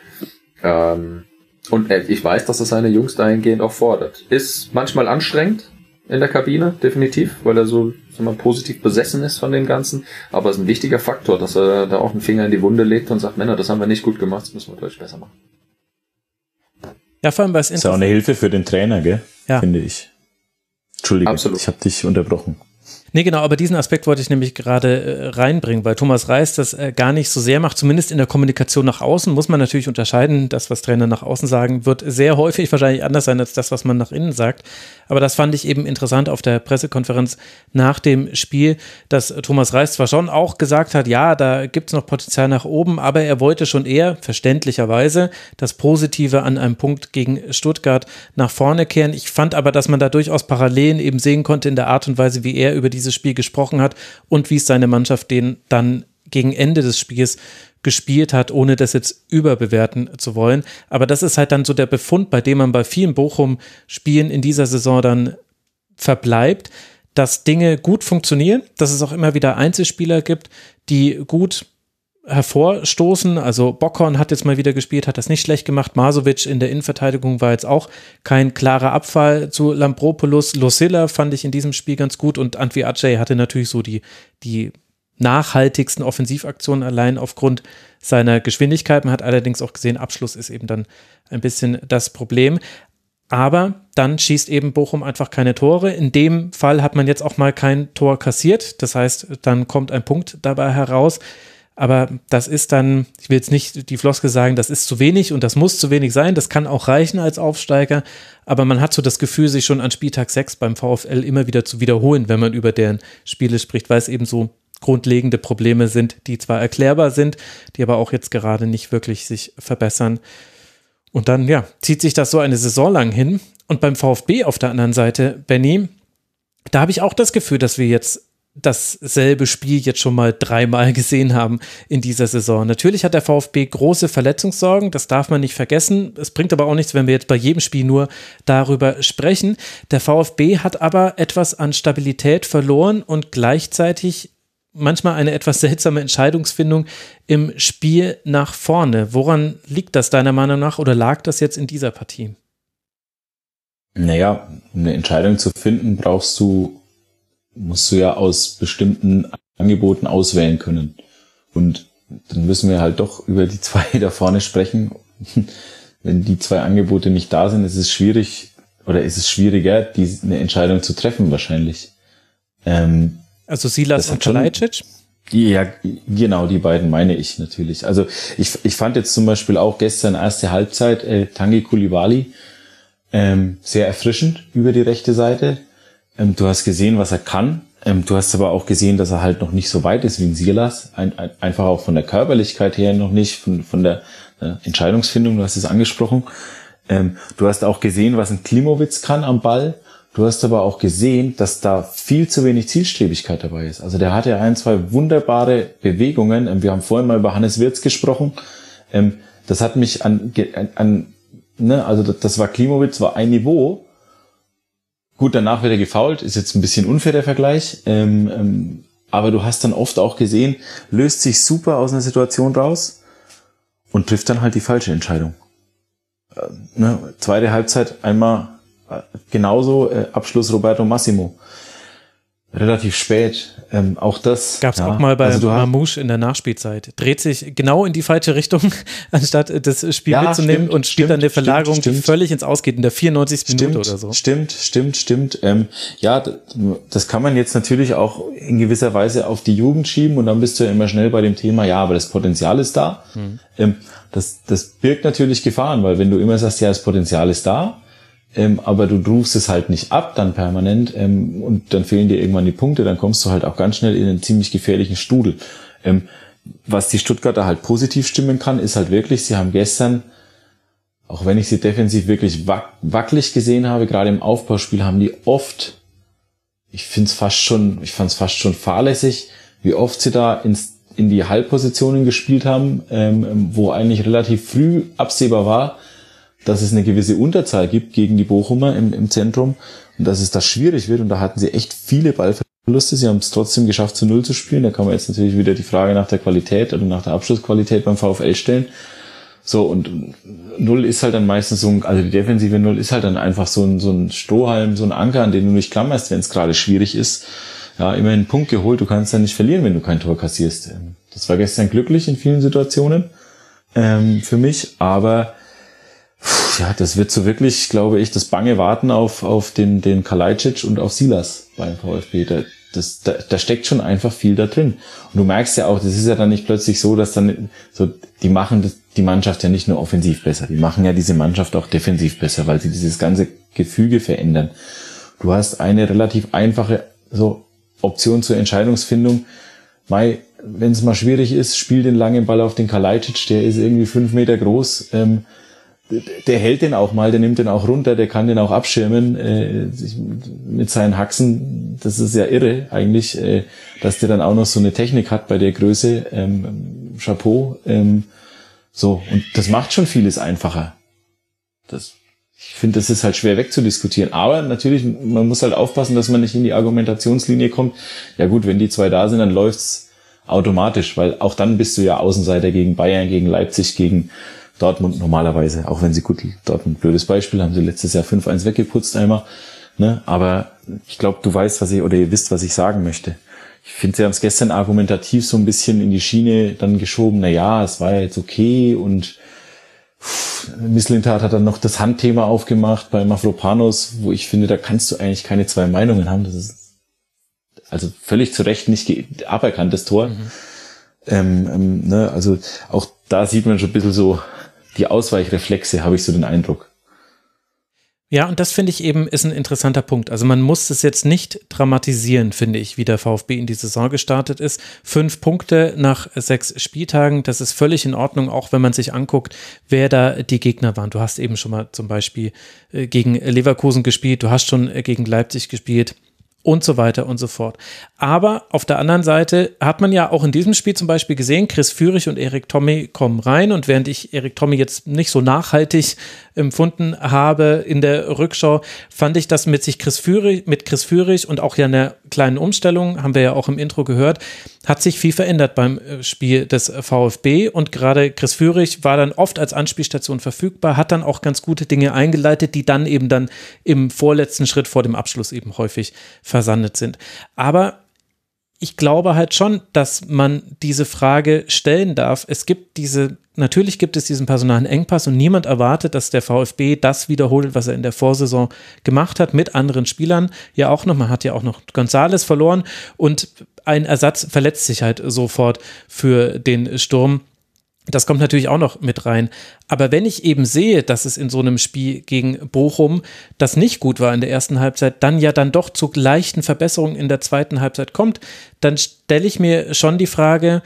Ähm, und äh, ich weiß, dass er seine Jungs dahingehend auch fordert. Ist manchmal anstrengend in der Kabine, definitiv, weil er so so mal, positiv besessen ist von dem Ganzen. Aber es ist ein wichtiger Faktor, dass er da auch einen Finger in die Wunde legt und sagt, Männer, das haben wir nicht gut gemacht, das müssen wir deutlich besser machen. Ja, vor allem was ist auch eine Hilfe für den Trainer, gell? Ja. Finde ich. Entschuldige, Absolut. ich habe dich unterbrochen. Nee, genau, aber diesen Aspekt wollte ich nämlich gerade äh, reinbringen, weil Thomas Reis das äh, gar nicht so sehr macht, zumindest in der Kommunikation nach außen muss man natürlich unterscheiden. Das, was Trainer nach außen sagen, wird sehr häufig wahrscheinlich anders sein als das, was man nach innen sagt. Aber das fand ich eben interessant auf der Pressekonferenz nach dem Spiel, dass Thomas Reis zwar schon auch gesagt hat, ja, da gibt es noch Potenzial nach oben, aber er wollte schon eher, verständlicherweise, das Positive an einem Punkt gegen Stuttgart nach vorne kehren. Ich fand aber, dass man da durchaus Parallelen eben sehen konnte in der Art und Weise, wie er über dieses Spiel gesprochen hat und wie es seine Mannschaft den dann gegen Ende des Spiels gespielt hat, ohne das jetzt überbewerten zu wollen. Aber das ist halt dann so der Befund, bei dem man bei vielen Bochum-Spielen in dieser Saison dann verbleibt, dass Dinge gut funktionieren, dass es auch immer wieder Einzelspieler gibt, die gut hervorstoßen. Also Bockhorn hat jetzt mal wieder gespielt, hat das nicht schlecht gemacht. Masovic in der Innenverteidigung war jetzt auch kein klarer Abfall zu Lampropoulos. Lucilla fand ich in diesem Spiel ganz gut und Antwi Ajay hatte natürlich so die, die nachhaltigsten Offensivaktionen allein aufgrund seiner Geschwindigkeit. Man hat allerdings auch gesehen, Abschluss ist eben dann ein bisschen das Problem. Aber dann schießt eben Bochum einfach keine Tore. In dem Fall hat man jetzt auch mal kein Tor kassiert. Das heißt, dann kommt ein Punkt dabei heraus. Aber das ist dann, ich will jetzt nicht die Floske sagen, das ist zu wenig und das muss zu wenig sein. Das kann auch reichen als Aufsteiger. Aber man hat so das Gefühl, sich schon an Spieltag 6 beim VfL immer wieder zu wiederholen, wenn man über deren Spiele spricht, weil es eben so grundlegende Probleme sind, die zwar erklärbar sind, die aber auch jetzt gerade nicht wirklich sich verbessern. Und dann, ja, zieht sich das so eine Saison lang hin. Und beim VfB auf der anderen Seite, Benny, da habe ich auch das Gefühl, dass wir jetzt dasselbe Spiel jetzt schon mal dreimal gesehen haben in dieser Saison. Natürlich hat der VfB große Verletzungssorgen, das darf man nicht vergessen. Es bringt aber auch nichts, wenn wir jetzt bei jedem Spiel nur darüber sprechen. Der VfB hat aber etwas an Stabilität verloren und gleichzeitig manchmal eine etwas seltsame Entscheidungsfindung im Spiel nach vorne. Woran liegt das deiner Meinung nach oder lag das jetzt in dieser Partie? Naja, eine Entscheidung zu finden, brauchst du, musst du ja aus bestimmten Angeboten auswählen können. Und dann müssen wir halt doch über die zwei da vorne sprechen. Wenn die zwei Angebote nicht da sind, ist es schwierig oder ist es schwieriger, die, eine Entscheidung zu treffen wahrscheinlich. Ähm, also Silas und Kalajdzic? Ja, genau, die beiden meine ich natürlich. Also ich, ich fand jetzt zum Beispiel auch gestern erste Halbzeit äh, Tangi Kulibali ähm, sehr erfrischend über die rechte Seite. Ähm, du hast gesehen, was er kann. Ähm, du hast aber auch gesehen, dass er halt noch nicht so weit ist wie ein Silas. Ein, ein, einfach auch von der Körperlichkeit her noch nicht, von, von der äh, Entscheidungsfindung, du hast es angesprochen. Ähm, du hast auch gesehen, was ein Klimowitz kann am Ball. Du hast aber auch gesehen, dass da viel zu wenig Zielstrebigkeit dabei ist. Also der hatte ein, zwei wunderbare Bewegungen. Ähm, wir haben vorhin mal über Hannes Wirz gesprochen. Das hat mich an, an, an ne, also das war Klimowitz, war ein Niveau. Gut, danach wird er gefault, ist jetzt ein bisschen unfair der Vergleich. Ähm, ähm, aber du hast dann oft auch gesehen, löst sich super aus einer Situation raus und trifft dann halt die falsche Entscheidung. Äh, ne, zweite Halbzeit einmal äh, genauso, äh, Abschluss Roberto Massimo relativ spät. Ähm, auch das gab es ja, auch mal bei also Mamouche in der Nachspielzeit. Dreht sich genau in die falsche Richtung, anstatt das Spiel ja, mitzunehmen stimmt, und spielt dann eine Verlagerung, stimmt, die völlig ins Ausgeht in der 94. Stimmt, Minute oder so. Stimmt, stimmt, stimmt. Ähm, ja, das kann man jetzt natürlich auch in gewisser Weise auf die Jugend schieben und dann bist du ja immer schnell bei dem Thema, ja, aber das Potenzial ist da. Hm. Ähm, das, das birgt natürlich Gefahren, weil wenn du immer sagst, ja, das Potenzial ist da, ähm, aber du rufst es halt nicht ab dann permanent ähm, und dann fehlen dir irgendwann die Punkte, dann kommst du halt auch ganz schnell in einen ziemlich gefährlichen Studel. Ähm, was die Stuttgarter halt positiv stimmen kann, ist halt wirklich, sie haben gestern, auch wenn ich sie defensiv wirklich wack wackelig gesehen habe, gerade im Aufbauspiel haben die oft, ich finde es fast schon, ich fand es fast schon fahrlässig, wie oft sie da ins in die Halbpositionen gespielt haben, ähm, wo eigentlich relativ früh absehbar war, dass es eine gewisse Unterzahl gibt gegen die Bochumer im, im Zentrum und dass es da schwierig wird. Und da hatten sie echt viele Ballverluste. Sie haben es trotzdem geschafft, zu Null zu spielen. Da kann man jetzt natürlich wieder die Frage nach der Qualität oder nach der Abschlussqualität beim VfL stellen. So, und Null ist halt dann meistens so ein, also die defensive Null ist halt dann einfach so ein, so ein Strohhalm, so ein Anker, an den du nicht klammerst, wenn es gerade schwierig ist. Ja, immerhin einen Punkt geholt, du kannst ja nicht verlieren, wenn du kein Tor kassierst. Das war gestern glücklich in vielen Situationen ähm, für mich, aber ja, das wird so wirklich, glaube ich, das bange Warten auf, auf den, den Kalajdzic und auf Silas beim VfB. Da, das, da, da steckt schon einfach viel da drin. Und du merkst ja auch, das ist ja dann nicht plötzlich so, dass dann so, die machen die Mannschaft ja nicht nur offensiv besser, die machen ja diese Mannschaft auch defensiv besser, weil sie dieses ganze Gefüge verändern. Du hast eine relativ einfache so Option zur Entscheidungsfindung. Mai, wenn es mal schwierig ist, spiel den langen Ball auf den Kalajdzic, der ist irgendwie fünf Meter groß. Ähm, der hält den auch mal, der nimmt den auch runter, der kann den auch abschirmen äh, mit seinen Haxen. Das ist ja irre eigentlich, äh, dass der dann auch noch so eine Technik hat bei der Größe. Ähm, Chapeau. Ähm, so, und das macht schon vieles einfacher. Das, ich finde, das ist halt schwer wegzudiskutieren. Aber natürlich, man muss halt aufpassen, dass man nicht in die Argumentationslinie kommt. Ja gut, wenn die zwei da sind, dann läuft's automatisch, weil auch dann bist du ja Außenseiter gegen Bayern, gegen Leipzig, gegen Dortmund normalerweise, auch wenn sie gut, Dortmund, blödes Beispiel, haben sie letztes Jahr 5-1 weggeputzt einmal. Ne? Aber ich glaube, du weißt, was ich, oder ihr wisst, was ich sagen möchte. Ich finde, sie haben es gestern argumentativ so ein bisschen in die Schiene dann geschoben, na ja, es war ja jetzt okay und Misslintat hat dann noch das Handthema aufgemacht bei Mafropanos, wo ich finde, da kannst du eigentlich keine zwei Meinungen haben. Das ist also völlig zu Recht nicht aberkanntes Tor. Mhm. Ähm, ähm, ne, also auch da sieht man schon ein bisschen so die Ausweichreflexe, habe ich so den Eindruck. Ja, und das finde ich eben ist ein interessanter Punkt. Also man muss es jetzt nicht dramatisieren, finde ich, wie der VfB in die Saison gestartet ist. Fünf Punkte nach sechs Spieltagen, das ist völlig in Ordnung, auch wenn man sich anguckt, wer da die Gegner waren. Du hast eben schon mal zum Beispiel äh, gegen Leverkusen gespielt, du hast schon äh, gegen Leipzig gespielt und so weiter und so fort. Aber auf der anderen Seite hat man ja auch in diesem Spiel zum Beispiel gesehen, Chris Führig und Erik Tommy kommen rein und während ich Erik Tommy jetzt nicht so nachhaltig empfunden habe in der Rückschau, fand ich das mit sich Chris Führig, mit Chris Führig und auch ja einer kleinen Umstellung, haben wir ja auch im Intro gehört, hat sich viel verändert beim äh, Spiel des VfB und gerade Chris Führig war dann oft als Anspielstation verfügbar, hat dann auch ganz gute Dinge eingeleitet, die dann eben dann im vorletzten Schritt vor dem Abschluss eben häufig versandet sind. Aber ich glaube halt schon, dass man diese Frage stellen darf. Es gibt diese, natürlich gibt es diesen personalen Engpass und niemand erwartet, dass der VfB das wiederholt, was er in der Vorsaison gemacht hat mit anderen Spielern. Ja, auch noch, man hat ja auch noch Gonzales verloren und ein Ersatz verletzt sich halt sofort für den Sturm. Das kommt natürlich auch noch mit rein. Aber wenn ich eben sehe, dass es in so einem Spiel gegen Bochum, das nicht gut war in der ersten Halbzeit, dann ja dann doch zu leichten Verbesserungen in der zweiten Halbzeit kommt, dann stelle ich mir schon die Frage,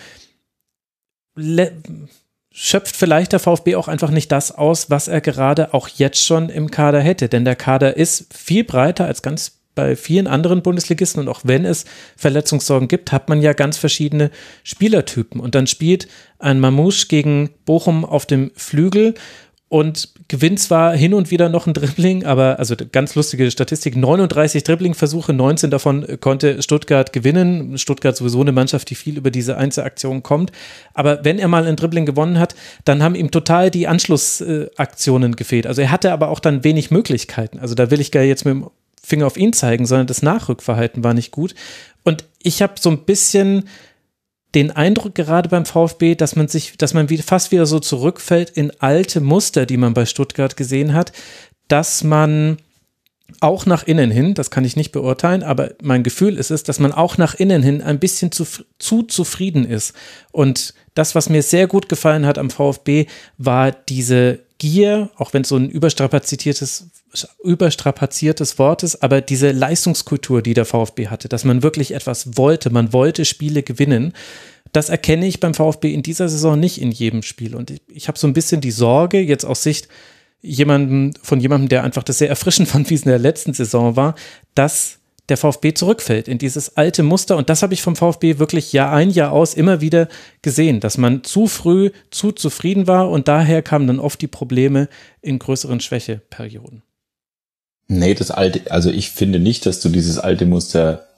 schöpft vielleicht der VfB auch einfach nicht das aus, was er gerade auch jetzt schon im Kader hätte. Denn der Kader ist viel breiter als ganz bei vielen anderen Bundesligisten und auch wenn es Verletzungssorgen gibt, hat man ja ganz verschiedene Spielertypen. Und dann spielt ein Mamouche gegen Bochum auf dem Flügel und gewinnt zwar hin und wieder noch ein Dribbling, aber also ganz lustige Statistik, 39 Dribbling-Versuche, 19 davon konnte Stuttgart gewinnen. Stuttgart sowieso eine Mannschaft, die viel über diese Einzelaktion kommt. Aber wenn er mal ein Dribbling gewonnen hat, dann haben ihm total die Anschlussaktionen gefehlt. Also er hatte aber auch dann wenig Möglichkeiten. Also da will ich gar jetzt mit dem Finger auf ihn zeigen, sondern das Nachrückverhalten war nicht gut. Und ich habe so ein bisschen den Eindruck gerade beim VfB, dass man sich, dass man fast wieder so zurückfällt in alte Muster, die man bei Stuttgart gesehen hat, dass man auch nach innen hin, das kann ich nicht beurteilen, aber mein Gefühl ist es, dass man auch nach innen hin ein bisschen zu, zu zufrieden ist. Und das, was mir sehr gut gefallen hat am VfB, war diese Gier, auch wenn es so ein überstrapaziertes, überstrapaziertes Wort ist, aber diese Leistungskultur, die der VfB hatte, dass man wirklich etwas wollte, man wollte Spiele gewinnen. Das erkenne ich beim VfB in dieser Saison nicht in jedem Spiel. Und ich, ich habe so ein bisschen die Sorge, jetzt aus Sicht jemanden, von jemandem, der einfach das sehr erfrischend fand, wie es in der letzten Saison war, dass der VfB zurückfällt in dieses alte Muster. Und das habe ich vom VfB wirklich Jahr ein, Jahr aus immer wieder gesehen, dass man zu früh zu zufrieden war und daher kamen dann oft die Probleme in größeren Schwächeperioden. Nee, das alte, also ich finde nicht, dass du dieses alte Muster,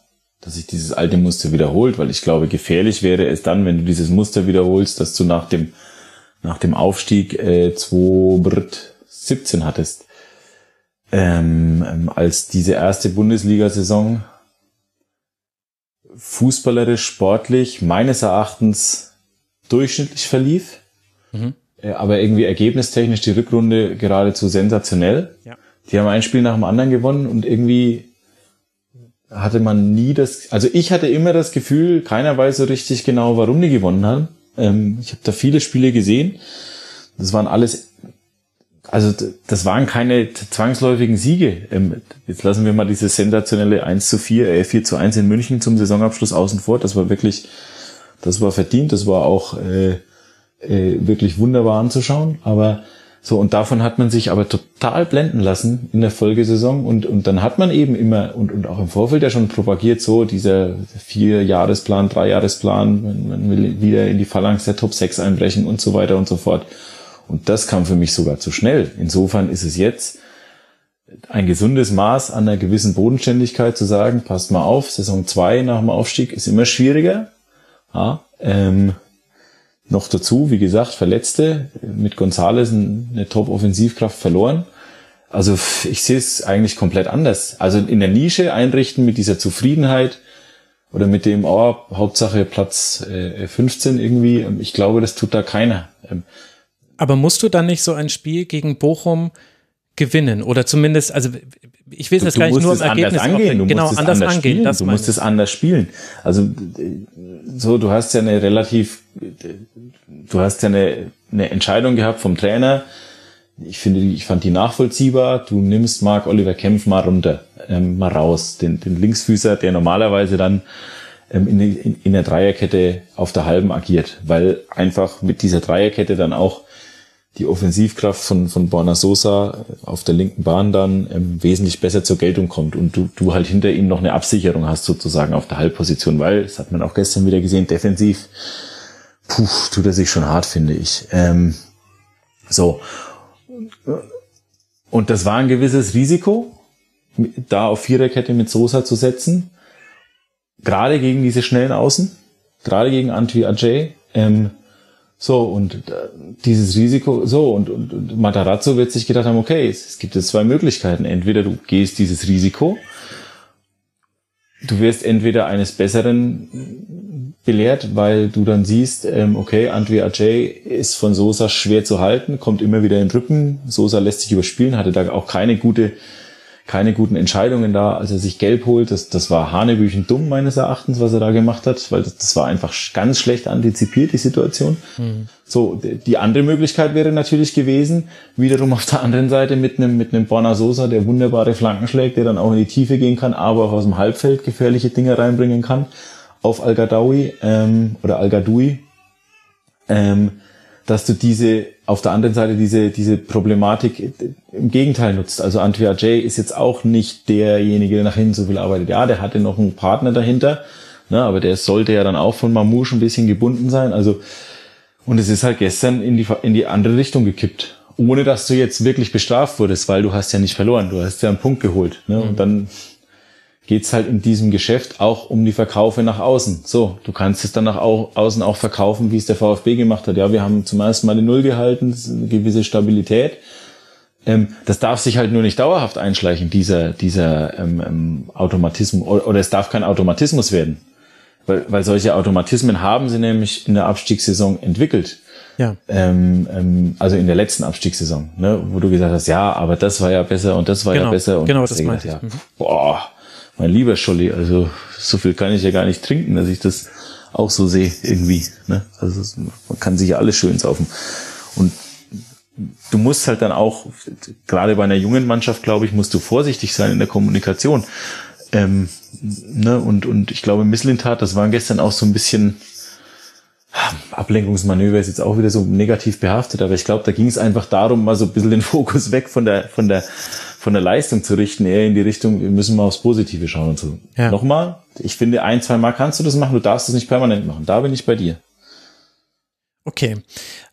dass sich dieses alte Muster wiederholt, weil ich glaube, gefährlich wäre es dann, wenn du dieses Muster wiederholst, dass du nach dem, nach dem Aufstieg äh, 2017 hattest ähm, ähm, als diese erste Bundesliga-Saison fußballerisch, sportlich meines Erachtens durchschnittlich verlief, mhm. äh, aber irgendwie ergebnistechnisch die Rückrunde geradezu sensationell. Ja. Die haben ein Spiel nach dem anderen gewonnen und irgendwie hatte man nie das, also ich hatte immer das Gefühl, keiner weiß so richtig genau, warum die gewonnen haben. Ähm, ich habe da viele Spiele gesehen. Das waren alles also das waren keine zwangsläufigen Siege. Ähm, jetzt lassen wir mal dieses sensationelle 1 zu 4, äh 4 zu 1 in München zum Saisonabschluss außen vor. Das war wirklich, das war verdient, das war auch äh, äh, wirklich wunderbar anzuschauen. Aber so, und davon hat man sich aber total blenden lassen in der Folgesaison. Und, und dann hat man eben immer, und, und auch im Vorfeld ja schon propagiert, so dieser Vier-Jahresplan, Drei-Jahresplan, man, will wieder in die Phalanx der Top 6 einbrechen und so weiter und so fort. Und das kam für mich sogar zu schnell. Insofern ist es jetzt ein gesundes Maß an einer gewissen Bodenständigkeit zu sagen, passt mal auf, Saison 2 nach dem Aufstieg ist immer schwieriger. Ja, ähm, noch dazu, wie gesagt, Verletzte, mit Gonzales eine Top-Offensivkraft verloren. Also ich sehe es eigentlich komplett anders. Also in der Nische einrichten mit dieser Zufriedenheit oder mit dem, oh, Hauptsache Platz äh, 15 irgendwie, ich glaube, das tut da keiner. Ähm, aber musst du dann nicht so ein Spiel gegen Bochum gewinnen oder zumindest, also ich will es jetzt gar nicht nur im Ergebnis angehen. Du genau, musst anders, anders angehen. Spielen. du musst es anders spielen. Also so, du hast ja eine relativ, du hast ja eine, eine Entscheidung gehabt vom Trainer. Ich finde, ich fand die nachvollziehbar. Du nimmst Marc Oliver Kempf mal runter, ähm, mal raus, den, den Linksfüßer, der normalerweise dann ähm, in, in, in der Dreierkette auf der halben agiert, weil einfach mit dieser Dreierkette dann auch die Offensivkraft von, von Borna Sosa auf der linken Bahn dann ähm, wesentlich besser zur Geltung kommt und du, du halt hinter ihm noch eine Absicherung hast sozusagen auf der Halbposition, weil, das hat man auch gestern wieder gesehen, defensiv, puh, tut er sich schon hart, finde ich. Ähm, so. Und das war ein gewisses Risiko, da auf Viererkette mit Sosa zu setzen, gerade gegen diese schnellen Außen, gerade gegen Antwi Ajay, ähm, so, und äh, dieses Risiko, so, und, und, und Matarazzo wird sich gedacht haben, okay, es, es gibt jetzt zwei Möglichkeiten. Entweder du gehst dieses Risiko, du wirst entweder eines Besseren belehrt, weil du dann siehst, ähm, okay, André Ajay ist von Sosa schwer zu halten, kommt immer wieder in den Rücken, Sosa lässt sich überspielen, hatte da auch keine gute keine guten Entscheidungen da, als er sich gelb holt. Das, das war Hanebüchen dumm meines Erachtens, was er da gemacht hat, weil das, das war einfach ganz schlecht antizipiert, die Situation. Mhm. So, die andere Möglichkeit wäre natürlich gewesen, wiederum auf der anderen Seite mit einem, mit einem Borna Sosa, der wunderbare Flanken schlägt, der dann auch in die Tiefe gehen kann, aber auch aus dem Halbfeld gefährliche Dinge reinbringen kann, auf Al-Gadawi ähm, oder Al-Gadoui. Ähm, dass du diese, auf der anderen Seite diese, diese Problematik im Gegenteil nutzt. Also Antwia J ist jetzt auch nicht derjenige, der nach hinten so viel arbeitet. Ja, der hatte noch einen Partner dahinter, ne, aber der sollte ja dann auch von Mamouche ein bisschen gebunden sein. Also, und es ist halt gestern in die, in die andere Richtung gekippt. Ohne dass du jetzt wirklich bestraft wurdest, weil du hast ja nicht verloren. Du hast ja einen Punkt geholt. Ne? Und dann geht's halt in diesem Geschäft auch um die Verkaufe nach außen. So, du kannst es dann nach außen auch verkaufen, wie es der VfB gemacht hat. Ja, wir haben zum ersten Mal die Null gehalten, eine gewisse Stabilität. Ähm, das darf sich halt nur nicht dauerhaft einschleichen, dieser, dieser ähm, ähm, Automatismus, oder, es darf kein Automatismus werden. Weil, weil solche Automatismen haben sie nämlich in der Abstiegssaison entwickelt. Ja. Ähm, ähm, also in der letzten Abstiegssaison, ne, wo du gesagt hast, ja, aber das war ja besser und das war genau, ja besser. Und genau, das meinte ich. Ja. Mhm. Boah, mein lieber Scholli, also so viel kann ich ja gar nicht trinken, dass ich das auch so sehe irgendwie. Ne? Also man kann sich ja alles schön saufen. Und du musst halt dann auch, gerade bei einer jungen Mannschaft, glaube ich, musst du vorsichtig sein in der Kommunikation. Ähm, ne? und, und ich glaube, Misslintat, das war gestern auch so ein bisschen Ablenkungsmanöver ist jetzt auch wieder so negativ behaftet, aber ich glaube, da ging es einfach darum, mal so ein bisschen den Fokus weg von der, von der von der Leistung zu richten, eher in die Richtung, wir müssen mal aufs Positive schauen und so. Ja. Nochmal, ich finde, ein, zwei Mal kannst du das machen, du darfst es nicht permanent machen. Da bin ich bei dir. Okay.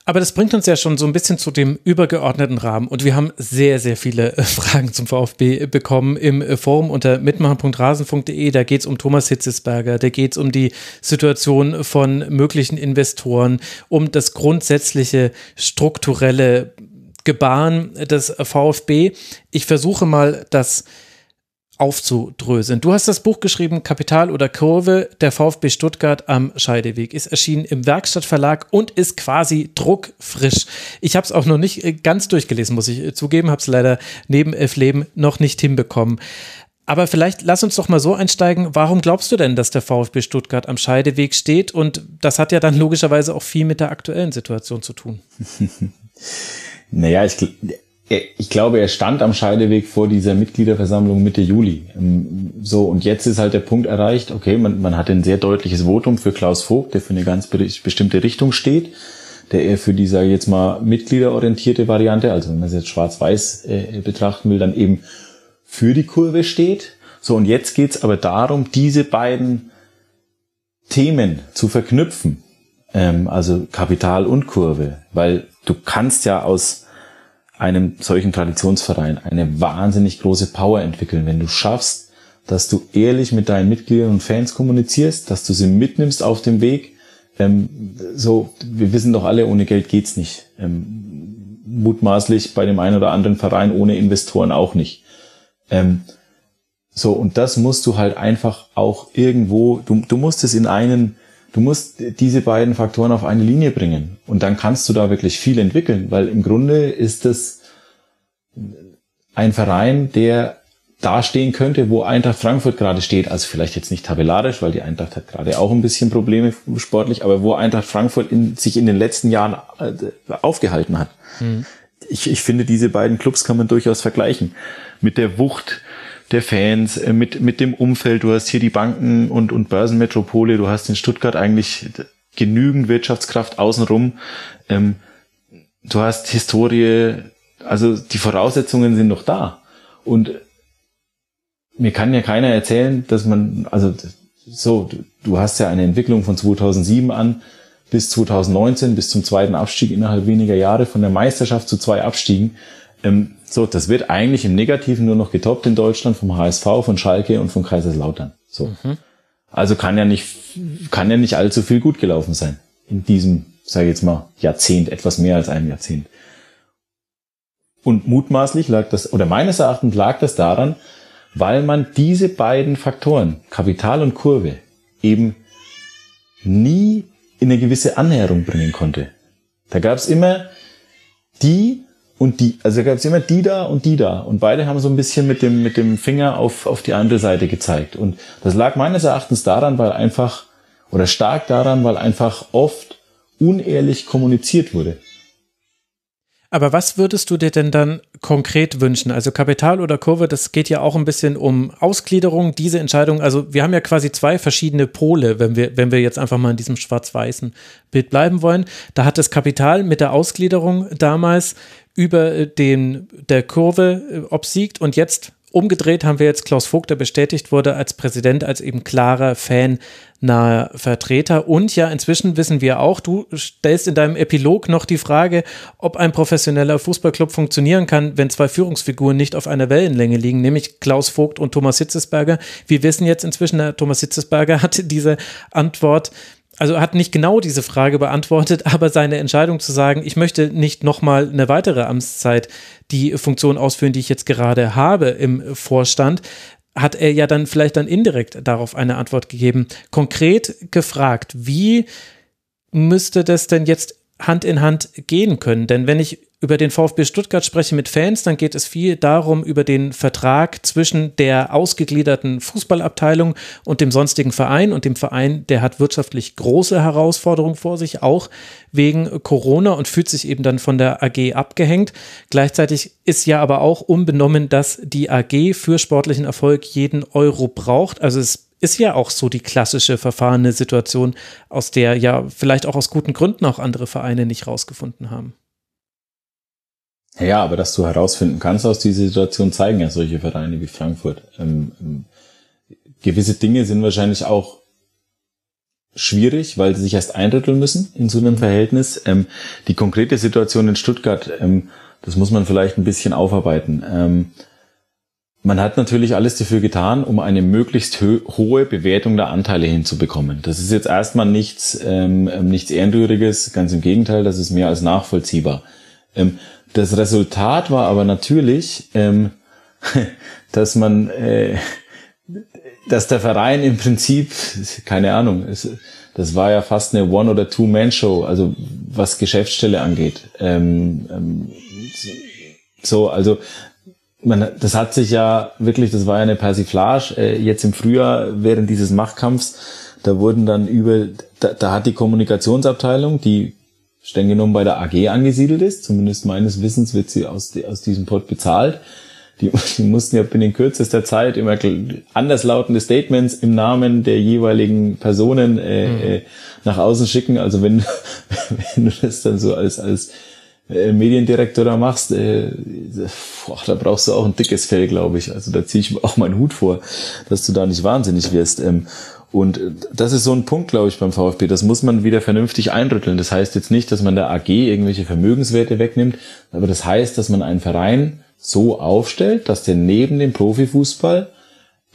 Aber das bringt uns ja schon so ein bisschen zu dem übergeordneten Rahmen. Und wir haben sehr, sehr viele äh, Fragen zum VfB bekommen im äh, Forum unter mitmachen.rasen.de. Da geht es um Thomas Hitzesberger, da geht es um die Situation von möglichen Investoren, um das grundsätzliche strukturelle Gebaren des VfB. Ich versuche mal, das aufzudröseln. Du hast das Buch geschrieben, Kapital oder Kurve, der VfB Stuttgart am Scheideweg. Ist erschienen im Werkstattverlag und ist quasi druckfrisch. Ich habe es auch noch nicht äh, ganz durchgelesen, muss ich äh, zugeben, habe es leider neben Elf Leben noch nicht hinbekommen. Aber vielleicht lass uns doch mal so einsteigen. Warum glaubst du denn, dass der VfB Stuttgart am Scheideweg steht? Und das hat ja dann logischerweise auch viel mit der aktuellen Situation zu tun. Naja, ich, ich glaube, er stand am Scheideweg vor dieser Mitgliederversammlung Mitte Juli. Ähm, so, und jetzt ist halt der Punkt erreicht, okay, man, man hat ein sehr deutliches Votum für Klaus Vogt, der für eine ganz bestimmte Richtung steht, der eher für die, sage ich jetzt mal, mitgliederorientierte Variante, also wenn man es jetzt schwarz-weiß äh, betrachten will, dann eben für die Kurve steht. So, und jetzt geht's aber darum, diese beiden Themen zu verknüpfen ähm, also Kapital und Kurve, weil du kannst ja aus einem solchen Traditionsverein eine wahnsinnig große Power entwickeln, wenn du schaffst, dass du ehrlich mit deinen Mitgliedern und Fans kommunizierst, dass du sie mitnimmst auf dem Weg. Ähm, so, wir wissen doch alle, ohne Geld geht's nicht. Ähm, mutmaßlich bei dem einen oder anderen Verein ohne Investoren auch nicht. Ähm, so, und das musst du halt einfach auch irgendwo, du, du musst es in einen Du musst diese beiden Faktoren auf eine Linie bringen und dann kannst du da wirklich viel entwickeln, weil im Grunde ist es ein Verein, der dastehen könnte, wo Eintracht Frankfurt gerade steht. Also vielleicht jetzt nicht tabellarisch, weil die Eintracht hat gerade auch ein bisschen Probleme sportlich, aber wo Eintracht Frankfurt in, sich in den letzten Jahren äh, aufgehalten hat. Mhm. Ich, ich finde, diese beiden Clubs kann man durchaus vergleichen. Mit der Wucht, der Fans, äh, mit, mit dem Umfeld. Du hast hier die Banken und, und Börsenmetropole. Du hast in Stuttgart eigentlich genügend Wirtschaftskraft außenrum. Ähm, du hast Historie. Also die Voraussetzungen sind noch da. Und mir kann ja keiner erzählen, dass man, also so, du, hast ja eine Entwicklung von 2007 an bis 2019, bis zum zweiten Abstieg innerhalb weniger Jahre von der Meisterschaft zu zwei Abstiegen. Ähm, so, das wird eigentlich im Negativen nur noch getoppt in Deutschland vom HSV, von Schalke und von Kaiserslautern. So. Mhm. Also kann ja nicht, kann ja nicht allzu viel gut gelaufen sein. In diesem, sage ich jetzt mal, Jahrzehnt, etwas mehr als einem Jahrzehnt. Und mutmaßlich lag das, oder meines Erachtens lag das daran, weil man diese beiden Faktoren, Kapital und Kurve, eben nie in eine gewisse Annäherung bringen konnte. Da gab es immer die und die, also gab es immer die da und die da. Und beide haben so ein bisschen mit dem, mit dem Finger auf, auf die andere Seite gezeigt. Und das lag meines Erachtens daran, weil einfach, oder stark daran, weil einfach oft unehrlich kommuniziert wurde. Aber was würdest du dir denn dann konkret wünschen? Also Kapital oder Kurve, das geht ja auch ein bisschen um Ausgliederung, diese Entscheidung. Also wir haben ja quasi zwei verschiedene Pole, wenn wir, wenn wir jetzt einfach mal in diesem schwarz-weißen Bild bleiben wollen. Da hat das Kapital mit der Ausgliederung damals über den, der Kurve äh, obsiegt und jetzt Umgedreht haben wir jetzt Klaus Vogt, der bestätigt wurde als Präsident, als eben klarer Fan nahe Vertreter. Und ja, inzwischen wissen wir auch, du stellst in deinem Epilog noch die Frage, ob ein professioneller Fußballclub funktionieren kann, wenn zwei Führungsfiguren nicht auf einer Wellenlänge liegen, nämlich Klaus Vogt und Thomas Hitzesberger. Wir wissen jetzt inzwischen, Thomas Hitzesberger hat diese Antwort also hat nicht genau diese Frage beantwortet, aber seine Entscheidung zu sagen, ich möchte nicht nochmal eine weitere Amtszeit die Funktion ausführen, die ich jetzt gerade habe im Vorstand, hat er ja dann vielleicht dann indirekt darauf eine Antwort gegeben. Konkret gefragt, wie müsste das denn jetzt Hand in Hand gehen können? Denn wenn ich über den VfB Stuttgart spreche mit Fans, dann geht es viel darum, über den Vertrag zwischen der ausgegliederten Fußballabteilung und dem sonstigen Verein. Und dem Verein, der hat wirtschaftlich große Herausforderungen vor sich, auch wegen Corona und fühlt sich eben dann von der AG abgehängt. Gleichzeitig ist ja aber auch unbenommen, dass die AG für sportlichen Erfolg jeden Euro braucht. Also es ist ja auch so die klassische verfahrene Situation, aus der ja vielleicht auch aus guten Gründen auch andere Vereine nicht rausgefunden haben. Ja, aber dass du herausfinden kannst aus dieser Situation, zeigen ja solche Vereine wie Frankfurt. Ähm, ähm, gewisse Dinge sind wahrscheinlich auch schwierig, weil sie sich erst eindritteln müssen in so einem Verhältnis. Ähm, die konkrete Situation in Stuttgart, ähm, das muss man vielleicht ein bisschen aufarbeiten. Ähm, man hat natürlich alles dafür getan, um eine möglichst hohe Bewertung der Anteile hinzubekommen. Das ist jetzt erstmal nichts, ähm, nichts Ehrenrühriges, ganz im Gegenteil, das ist mehr als nachvollziehbar. Das Resultat war aber natürlich, ähm, dass man, äh, dass der Verein im Prinzip, keine Ahnung, es, das war ja fast eine One- oder Two-Man-Show, also was Geschäftsstelle angeht. Ähm, ähm, so, also man, das hat sich ja wirklich, das war ja eine Persiflage, äh, jetzt im Frühjahr während dieses Machtkampfs, da wurden dann über, da, da hat die Kommunikationsabteilung, die streng genommen bei der AG angesiedelt ist. Zumindest meines Wissens wird sie aus, aus diesem Pot bezahlt. Die, die mussten ja binnen kürzester Zeit immer anderslautende Statements im Namen der jeweiligen Personen äh, mhm. äh, nach außen schicken. Also wenn, wenn du das dann so als, als äh, Mediendirektor da machst, äh, boah, da brauchst du auch ein dickes Fell, glaube ich. Also da ziehe ich auch meinen Hut vor, dass du da nicht wahnsinnig wirst. Ähm, und das ist so ein Punkt, glaube ich, beim VfB. Das muss man wieder vernünftig einrütteln. Das heißt jetzt nicht, dass man der AG irgendwelche Vermögenswerte wegnimmt, aber das heißt, dass man einen Verein so aufstellt, dass der neben dem Profifußball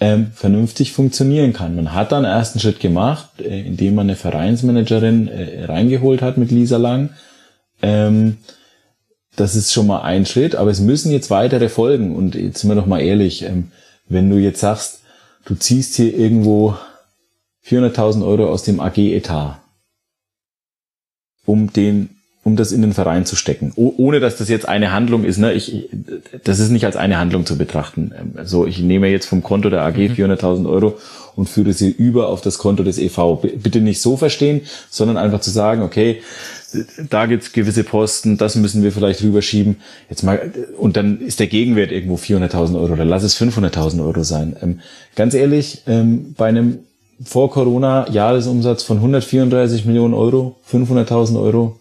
ähm, vernünftig funktionieren kann. Man hat dann einen ersten Schritt gemacht, äh, indem man eine Vereinsmanagerin äh, reingeholt hat mit Lisa Lang. Ähm, das ist schon mal ein Schritt, aber es müssen jetzt weitere folgen. Und jetzt sind wir doch mal ehrlich, ähm, wenn du jetzt sagst, du ziehst hier irgendwo 400.000 Euro aus dem AG-Etat, um den, um das in den Verein zu stecken, o ohne dass das jetzt eine Handlung ist. Ne? Ich, das ist nicht als eine Handlung zu betrachten. Also ich nehme jetzt vom Konto der AG 400.000 mhm. Euro und führe sie über auf das Konto des EV. Bitte nicht so verstehen, sondern einfach zu sagen, okay, da gibt's gewisse Posten, das müssen wir vielleicht rüberschieben. Jetzt mal, und dann ist der Gegenwert irgendwo 400.000 Euro oder lass es 500.000 Euro sein. Ähm, ganz ehrlich, ähm, bei einem vor Corona Jahresumsatz von 134 Millionen Euro, 500.000 Euro.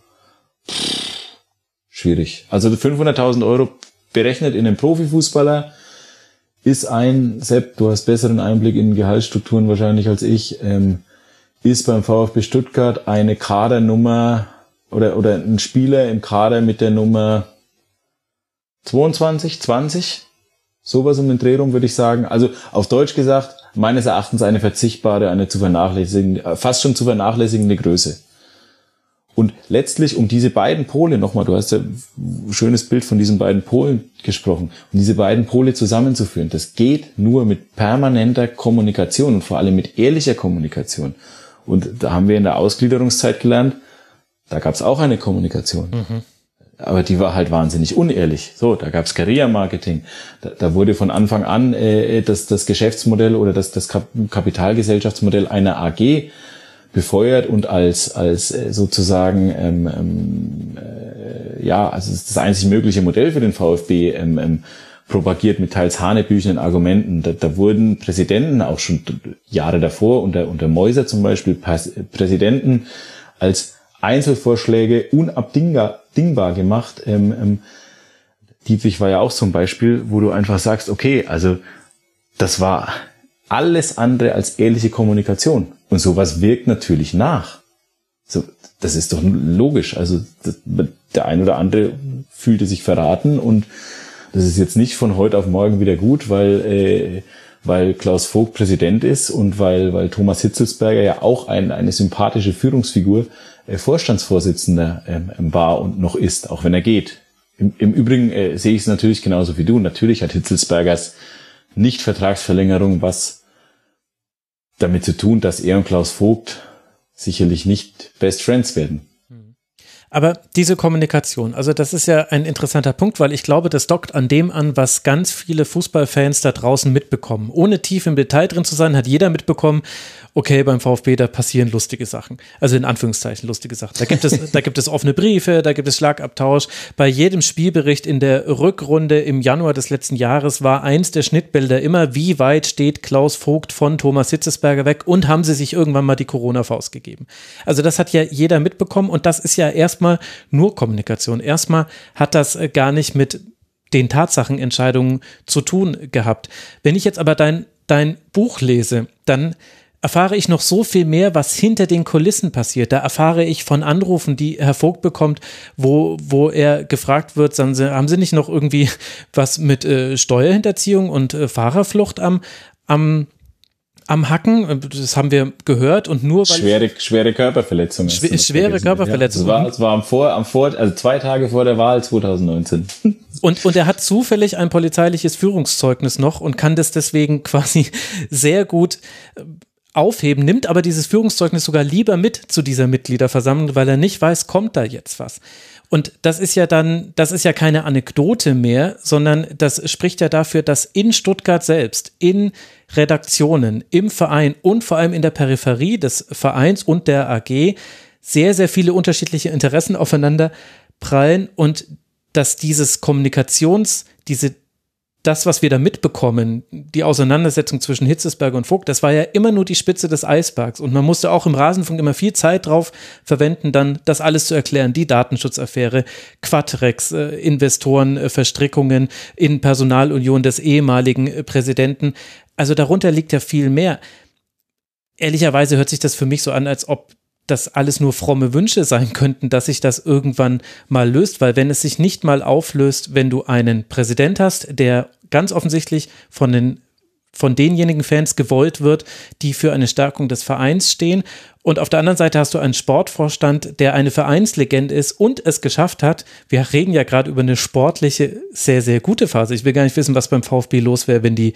schwierig. Also 500.000 Euro berechnet in einem Profifußballer ist ein, Sepp, du hast besseren Einblick in Gehaltsstrukturen wahrscheinlich als ich, ähm, ist beim VfB Stuttgart eine Kadernummer oder, oder ein Spieler im Kader mit der Nummer 22, 20, sowas um den Dreh rum würde ich sagen. Also auf Deutsch gesagt, meines Erachtens eine verzichtbare, eine zu vernachlässigende, äh, fast schon zu vernachlässigende Größe. Und letztlich um diese beiden Pole, nochmal, du hast ja ein schönes Bild von diesen beiden Polen gesprochen, um diese beiden Pole zusammenzuführen, das geht nur mit permanenter Kommunikation und vor allem mit ehrlicher Kommunikation. Und da haben wir in der Ausgliederungszeit gelernt, da gab es auch eine Kommunikation. Mhm. Aber die war halt wahnsinnig unehrlich. So, da gab's Guerilla-Marketing. Da, da wurde von Anfang an äh, das, das Geschäftsmodell oder das, das Kapitalgesellschaftsmodell einer AG befeuert und als, als äh, sozusagen ähm, ähm, äh, ja, also das einzig mögliche Modell für den VfB ähm, ähm, propagiert mit teils hanebüchenden Argumenten. Da, da wurden Präsidenten auch schon Jahre davor, unter, unter Mäuser zum Beispiel, Präsidenten als Einzelvorschläge unabdingbar gemacht. Ähm, ähm, Dietrich war ja auch zum Beispiel, wo du einfach sagst, okay, also das war alles andere als ehrliche Kommunikation. Und sowas wirkt natürlich nach. So, das ist doch logisch. Also das, der ein oder andere fühlte sich verraten und das ist jetzt nicht von heute auf morgen wieder gut, weil, äh, weil Klaus Vogt Präsident ist und weil, weil Thomas Hitzelsberger ja auch ein, eine sympathische Führungsfigur Vorstandsvorsitzender ähm, war und noch ist, auch wenn er geht. Im, im Übrigen äh, sehe ich es natürlich genauso wie du. Natürlich hat Hitzelsbergers Nicht-Vertragsverlängerung was damit zu tun, dass er und Klaus Vogt sicherlich nicht Best Friends werden. Aber diese Kommunikation, also das ist ja ein interessanter Punkt, weil ich glaube, das dockt an dem an, was ganz viele Fußballfans da draußen mitbekommen. Ohne tief im Detail drin zu sein, hat jeder mitbekommen, okay, beim VfB, da passieren lustige Sachen. Also in Anführungszeichen lustige Sachen. Da gibt es, da gibt es offene Briefe, da gibt es Schlagabtausch. Bei jedem Spielbericht in der Rückrunde im Januar des letzten Jahres war eins der Schnittbilder immer, wie weit steht Klaus Vogt von Thomas Hitzesberger weg und haben sie sich irgendwann mal die Corona-Faust gegeben. Also das hat ja jeder mitbekommen und das ist ja erstmal nur Kommunikation. Erstmal hat das äh, gar nicht mit den Tatsachenentscheidungen zu tun gehabt. Wenn ich jetzt aber dein, dein Buch lese, dann erfahre ich noch so viel mehr, was hinter den Kulissen passiert. Da erfahre ich von Anrufen, die Herr Vogt bekommt, wo, wo er gefragt wird, haben Sie, haben Sie nicht noch irgendwie was mit äh, Steuerhinterziehung und äh, Fahrerflucht am, am am Hacken, das haben wir gehört und nur weil schwere schwere Körperverletzungen. Schw schwere Körperverletzungen. Ja, es war, es war am vor am vor also zwei Tage vor der Wahl 2019. Und und er hat zufällig ein polizeiliches Führungszeugnis noch und kann das deswegen quasi sehr gut aufheben, nimmt aber dieses Führungszeugnis sogar lieber mit zu dieser Mitgliederversammlung, weil er nicht weiß, kommt da jetzt was. Und das ist ja dann, das ist ja keine Anekdote mehr, sondern das spricht ja dafür, dass in Stuttgart selbst, in Redaktionen, im Verein und vor allem in der Peripherie des Vereins und der AG sehr, sehr viele unterschiedliche Interessen aufeinander prallen und dass dieses Kommunikations, diese das, was wir da mitbekommen, die Auseinandersetzung zwischen Hitzesberger und Vogt, das war ja immer nur die Spitze des Eisbergs. Und man musste auch im Rasenfunk immer viel Zeit drauf verwenden, dann das alles zu erklären. Die Datenschutzaffäre, Quatrex, äh, Investoren, äh, Verstrickungen in Personalunion des ehemaligen äh, Präsidenten. Also darunter liegt ja viel mehr. Ehrlicherweise hört sich das für mich so an, als ob das alles nur fromme Wünsche sein könnten, dass sich das irgendwann mal löst, weil wenn es sich nicht mal auflöst, wenn du einen Präsident hast, der ganz offensichtlich von den von denjenigen Fans gewollt wird, die für eine Stärkung des Vereins stehen. Und auf der anderen Seite hast du einen Sportvorstand, der eine Vereinslegende ist und es geschafft hat. Wir reden ja gerade über eine sportliche, sehr, sehr gute Phase. Ich will gar nicht wissen, was beim VfB los wäre, wenn die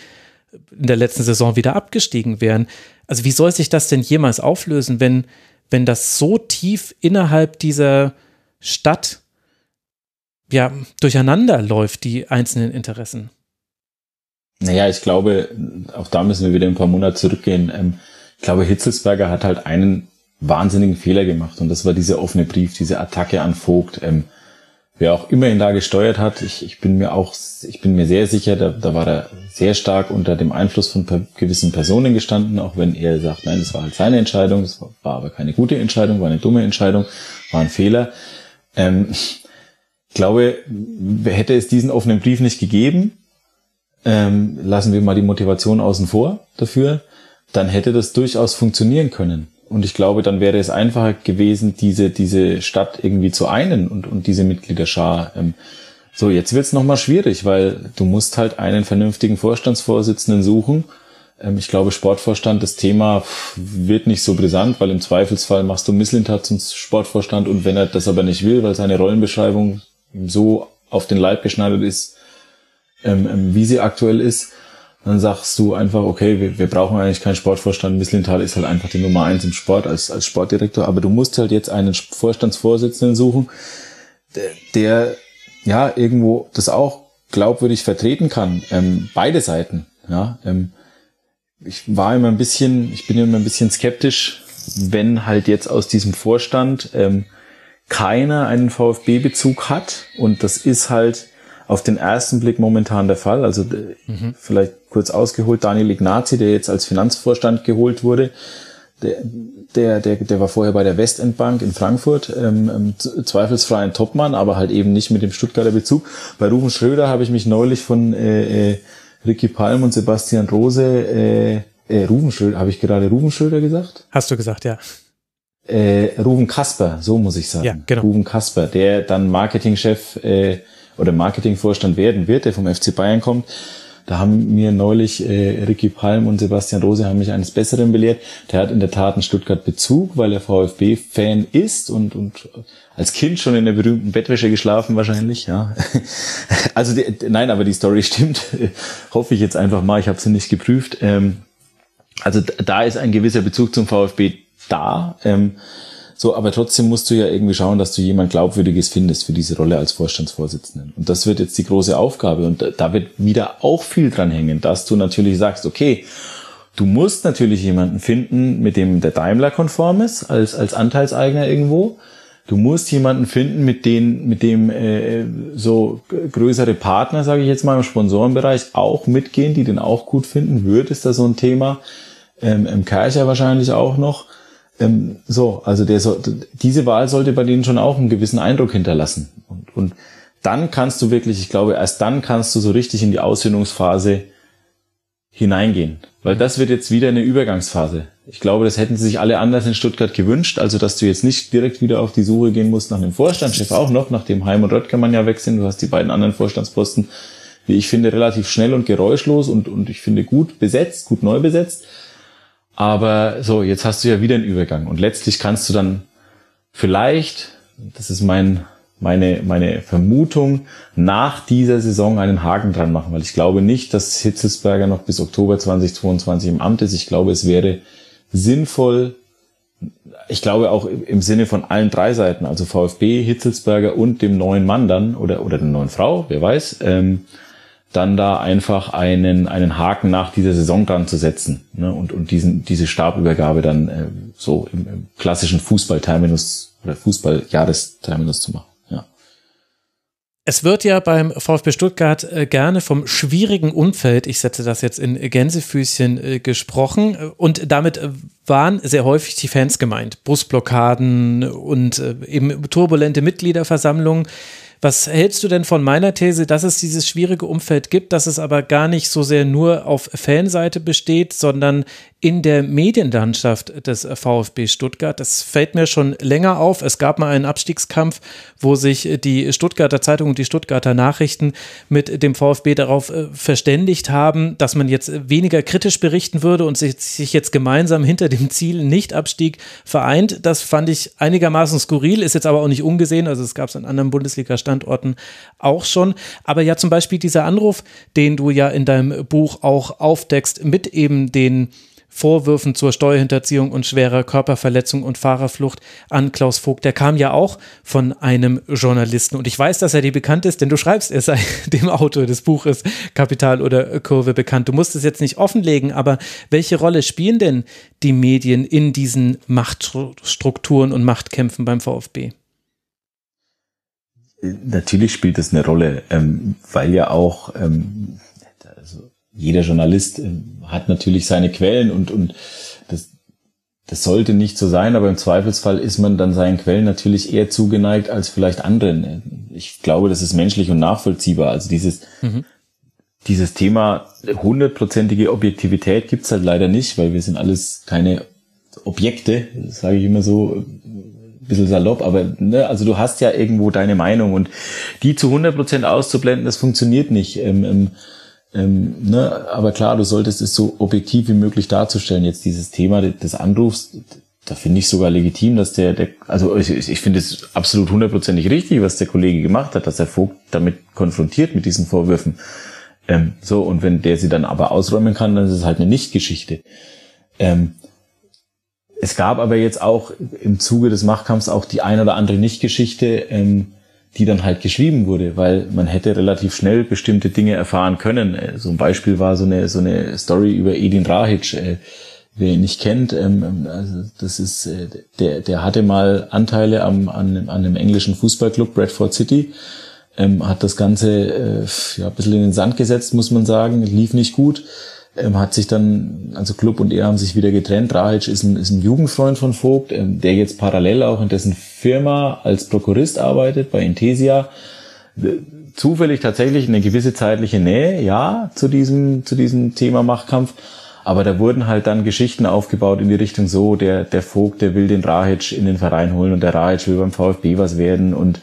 in der letzten Saison wieder abgestiegen wären. Also wie soll sich das denn jemals auflösen, wenn, wenn das so tief innerhalb dieser Stadt ja durcheinander läuft, die einzelnen Interessen. Naja, ich glaube, auch da müssen wir wieder ein paar Monate zurückgehen. Ähm, ich glaube, Hitzelsberger hat halt einen wahnsinnigen Fehler gemacht und das war dieser offene Brief, diese Attacke an Vogt. Ähm, wer auch immer ihn da gesteuert hat, ich, ich bin mir auch, ich bin mir sehr sicher, da, da war er sehr stark unter dem Einfluss von per, gewissen Personen gestanden, auch wenn er sagt, nein, das war halt seine Entscheidung, es war, aber keine gute Entscheidung, war eine dumme Entscheidung, war ein Fehler. Ähm, ich glaube, hätte es diesen offenen Brief nicht gegeben, ähm, lassen wir mal die Motivation außen vor dafür, dann hätte das durchaus funktionieren können. Und ich glaube, dann wäre es einfacher gewesen, diese, diese Stadt irgendwie zu einen und, und diese Mitgliederschar. Ähm, so, jetzt wird's es nochmal schwierig, weil du musst halt einen vernünftigen Vorstandsvorsitzenden suchen. Ähm, ich glaube, Sportvorstand, das Thema wird nicht so brisant, weil im Zweifelsfall machst du Misslintat zum Sportvorstand und wenn er das aber nicht will, weil seine Rollenbeschreibung so auf den Leib geschneidert ist, ähm, ähm, wie sie aktuell ist, dann sagst du einfach, okay, wir, wir brauchen eigentlich keinen Sportvorstand. Misslintal ist halt einfach die Nummer eins im Sport als, als Sportdirektor, aber du musst halt jetzt einen Vorstandsvorsitzenden suchen, der ja irgendwo das auch glaubwürdig vertreten kann. Ähm, beide Seiten. Ja, ähm, ich war immer ein bisschen, ich bin immer ein bisschen skeptisch, wenn halt jetzt aus diesem Vorstand ähm, keiner einen VfB-Bezug hat und das ist halt auf den ersten Blick momentan der Fall. Also mhm. vielleicht kurz ausgeholt, Daniel Ignazi, der jetzt als Finanzvorstand geholt wurde, der, der, der, der war vorher bei der Westendbank in Frankfurt, ähm, ähm zweifelsfrei ein Topmann, aber halt eben nicht mit dem Stuttgarter Bezug. Bei Rufen Schröder habe ich mich neulich von äh, äh, Ricky Palm und Sebastian Rose, äh, äh, Rufen Schröder, habe ich gerade Rufen Schröder gesagt? Hast du gesagt, ja. Äh, Rufen Kasper, so muss ich sagen. Ja, genau. Rufen Kasper, der dann Marketingchef äh, oder Marketingvorstand werden wird, der vom FC Bayern kommt. Da haben mir neulich äh, Ricky Palm und Sebastian Rose haben mich eines Besseren belehrt. Der hat in der Tat einen Stuttgart Bezug, weil er VfB-Fan ist und, und als Kind schon in der berühmten Bettwäsche geschlafen wahrscheinlich. Ja, also die, nein, aber die Story stimmt. Hoffe ich jetzt einfach mal. Ich habe sie nicht geprüft. Ähm, also da ist ein gewisser Bezug zum VfB da. Ähm, so, aber trotzdem musst du ja irgendwie schauen, dass du jemand Glaubwürdiges findest für diese Rolle als Vorstandsvorsitzenden. Und das wird jetzt die große Aufgabe. Und da wird wieder auch viel dran hängen, dass du natürlich sagst, okay, du musst natürlich jemanden finden, mit dem der Daimler konform ist, als, als Anteilseigner irgendwo. Du musst jemanden finden, mit dem, mit dem äh, so größere Partner, sage ich jetzt mal, im Sponsorenbereich auch mitgehen, die den auch gut finden. Wird ist da so ein Thema. Ähm, Im Kercher wahrscheinlich auch noch. Ähm, so, also der so, diese Wahl sollte bei denen schon auch einen gewissen Eindruck hinterlassen. Und, und dann kannst du wirklich, ich glaube, erst dann kannst du so richtig in die Aushöhlungsphase hineingehen. Weil das wird jetzt wieder eine Übergangsphase. Ich glaube, das hätten sie sich alle anders in Stuttgart gewünscht. Also, dass du jetzt nicht direkt wieder auf die Suche gehen musst nach einem Vorstandschef auch noch, nachdem Heim und Röttgermann ja weg sind. Du hast die beiden anderen Vorstandsposten, wie ich finde, relativ schnell und geräuschlos und, und ich finde gut besetzt, gut neu besetzt. Aber so, jetzt hast du ja wieder einen Übergang und letztlich kannst du dann vielleicht, das ist mein, meine, meine Vermutung, nach dieser Saison einen Haken dran machen, weil ich glaube nicht, dass Hitzelsberger noch bis Oktober 2022 im Amt ist. Ich glaube, es wäre sinnvoll, ich glaube auch im Sinne von allen drei Seiten, also VfB, Hitzelsberger und dem neuen Mann dann oder, oder der neuen Frau, wer weiß, ähm, dann da einfach einen, einen Haken nach dieser Saison dran zu setzen ne? und, und diesen, diese Stabübergabe dann äh, so im, im klassischen Fußballterminus oder Fußballjahresterminus zu machen. Es wird ja beim VfB Stuttgart äh, gerne vom schwierigen Umfeld, ich setze das jetzt in Gänsefüßchen, äh, gesprochen und damit äh, waren sehr häufig die Fans gemeint. Busblockaden und eben turbulente Mitgliederversammlungen. Was hältst du denn von meiner These, dass es dieses schwierige Umfeld gibt, dass es aber gar nicht so sehr nur auf Fanseite besteht, sondern in der Medienlandschaft des VfB Stuttgart. Das fällt mir schon länger auf. Es gab mal einen Abstiegskampf, wo sich die Stuttgarter Zeitung und die Stuttgarter Nachrichten mit dem VfB darauf äh, verständigt haben, dass man jetzt weniger kritisch berichten würde und sich jetzt gemeinsam hinter dem Ziel Nicht-Abstieg vereint. Das fand ich einigermaßen skurril, ist jetzt aber auch nicht ungesehen. Also es gab es an anderen Bundesliga-Standorten auch schon. Aber ja, zum Beispiel dieser Anruf, den du ja in deinem Buch auch aufdeckst, mit eben den Vorwürfen zur Steuerhinterziehung und schwerer Körperverletzung und Fahrerflucht an Klaus Vogt. Der kam ja auch von einem Journalisten. Und ich weiß, dass er dir bekannt ist, denn du schreibst, er sei dem Autor des Buches Kapital oder Kurve bekannt. Du musst es jetzt nicht offenlegen, aber welche Rolle spielen denn die Medien in diesen Machtstrukturen und Machtkämpfen beim VfB? Natürlich spielt es eine Rolle, ähm, weil ja auch ähm, also jeder Journalist äh, hat natürlich seine Quellen und, und das, das sollte nicht so sein, aber im Zweifelsfall ist man dann seinen Quellen natürlich eher zugeneigt als vielleicht anderen. Ich glaube, das ist menschlich und nachvollziehbar. Also dieses, mhm. dieses Thema hundertprozentige Objektivität gibt's halt leider nicht, weil wir sind alles keine Objekte, sage ich immer so, bisschen salopp, aber ne, also du hast ja irgendwo deine Meinung und die zu 100% auszublenden, das funktioniert nicht. Ähm, ähm, ähm, ne, aber klar, du solltest es so objektiv wie möglich darzustellen. Jetzt dieses Thema des Anrufs, da finde ich sogar legitim, dass der, der also ich, ich finde es absolut hundertprozentig richtig, was der Kollege gemacht hat, dass er Vogt damit konfrontiert mit diesen Vorwürfen. Ähm, so, und wenn der sie dann aber ausräumen kann, dann ist es halt eine Nichtgeschichte. Ähm, es gab aber jetzt auch im Zuge des Machtkampfs auch die ein oder andere Nichtgeschichte, ähm, die dann halt geschrieben wurde, weil man hätte relativ schnell bestimmte Dinge erfahren können. Äh, so ein Beispiel war so eine, so eine Story über Edin Rahic. Äh, wer ihn nicht kennt, ähm, ähm, also das ist, äh, der, der hatte mal Anteile am, an, an einem englischen Fußballclub, Bradford City, ähm, hat das Ganze äh, ja, ein bisschen in den Sand gesetzt, muss man sagen, lief nicht gut ähm, hat sich dann, also Club und er haben sich wieder getrennt. Rahic ist ein, ist ein Jugendfreund von Vogt, ähm, der jetzt parallel auch in dessen Firma als Prokurist arbeitet, bei Intesia. Zufällig tatsächlich eine gewisse zeitliche Nähe, ja, zu diesem, zu diesem Thema Machtkampf. Aber da wurden halt dann Geschichten aufgebaut in die Richtung so, der, der Vogt, der will den Rahic in den Verein holen und der Rahic will beim VfB was werden und